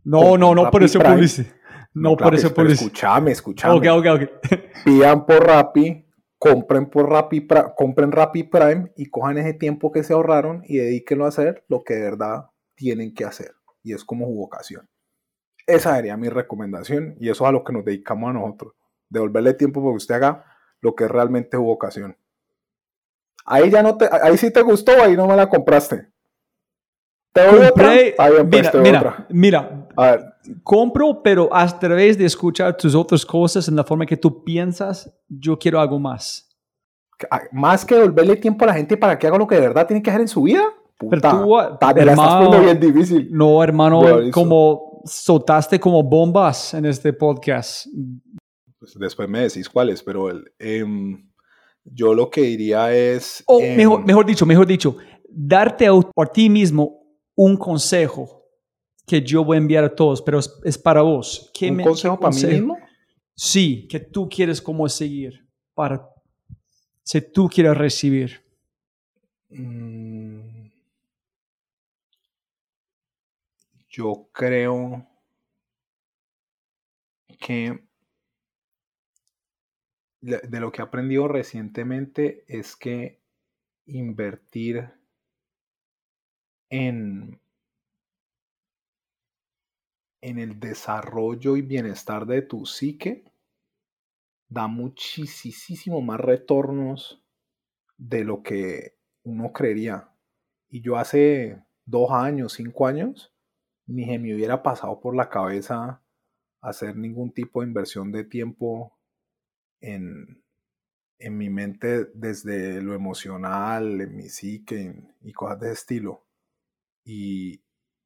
No, no, no, por eso publicidad. No, claro, por eso, eso. Escúchame, escúchame. Ok, ok, ok. Pidan por Rappi, compren por Rappi, compren Rappi Prime y cojan ese tiempo que se ahorraron y dedíquenlo a hacer lo que de verdad tienen que hacer. Y es como su vocación. Esa sería mi recomendación y eso es a lo que nos dedicamos a nosotros. Devolverle tiempo para que usted haga lo que es realmente su vocación. Ahí ya no te, ahí sí te gustó, ahí no me la compraste. ¿Te doy otra? Compré, bien, pues, mira, doy mira, otra. mira, A ver, compro, pero a través de escuchar tus otras cosas en la forma que tú piensas, yo quiero algo más. ah, más que devolverle tiempo a la gente para que haga lo que de verdad tiene que hacer en su vida. Pero Puta, tú, ah, ta- me la estás hermano, poniendo bien difícil. No, hermano, Bueno, como soltaste como bombas en este podcast. Pues después me decís cuáles, pero el, em, yo lo que diría es... O em, mejor, mejor dicho, mejor dicho, darte a, a ti mismo un consejo que yo voy a enviar a todos, pero es, es para vos. ¿Qué ¿Un me- consejo qué para mí mismo? Sí, que tú quieres como seguir para si tú quieres recibir. Mm, Yo creo que de lo que he aprendido recientemente es que invertir en, en el desarrollo y bienestar de tu psique da muchísimo más retornos de lo que uno creería. Y yo hace dos años, cinco años, ni se me hubiera pasado por la cabeza hacer ningún tipo de inversión de tiempo en, en mi mente desde lo emocional, en mi psique y cosas de ese estilo. Y,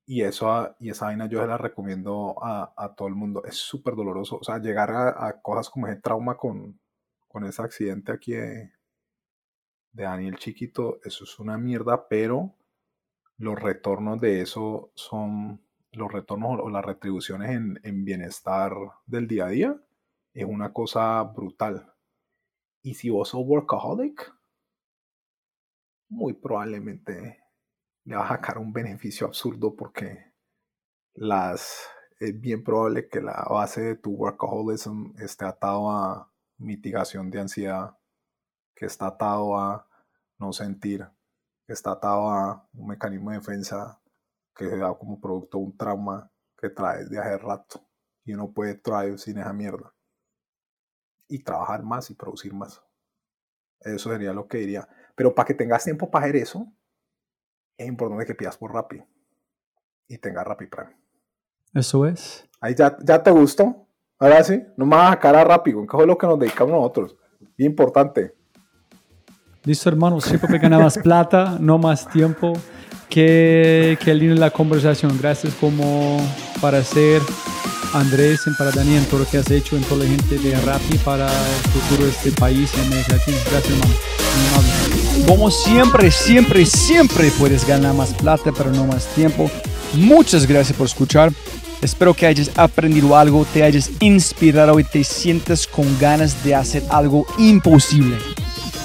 y eso, y esa vaina yo se la recomiendo a, a todo el mundo. Es súper doloroso. O sea, llegar a, a cosas como ese trauma con, con ese accidente aquí de, de Daniel Chiquito, eso es una mierda, pero los retornos de eso son, los retornos o las retribuciones en, en bienestar del día a día, es una cosa brutal. Y si vos sos workaholic, muy probablemente le vas a sacar un beneficio absurdo porque las, es bien probable que la base de tu workaholism esté atado a mitigación de ansiedad, que está atado a no sentir, que está atado a un mecanismo de defensa que se da como producto de un trauma que traes de hace rato y uno puede thrive sin esa mierda y trabajar más y producir más. Eso sería lo que diría. Pero para que tengas tiempo para hacer eso, es importante que pidas por Rappi y tengas Rappi Prime. Eso es. Ahí ya, ya te gustó. Ahora sí, no me vas a sacar a Rappi, ¿con es lo que nos dedicamos nosotros? Bien importante. Listo, hermano. Siempre que gana más plata, no más tiempo. Qué, qué linda la conversación. Gracias como para ser Andrés para Daniel todo lo que has hecho en toda la gente de Rappi para el futuro de este país y América Latina. Gracias, hermano. Como siempre, siempre, siempre puedes ganar más plata, pero no más tiempo. Muchas gracias por escuchar. Espero que hayas aprendido algo, te hayas inspirado y te sientas con ganas de hacer algo imposible.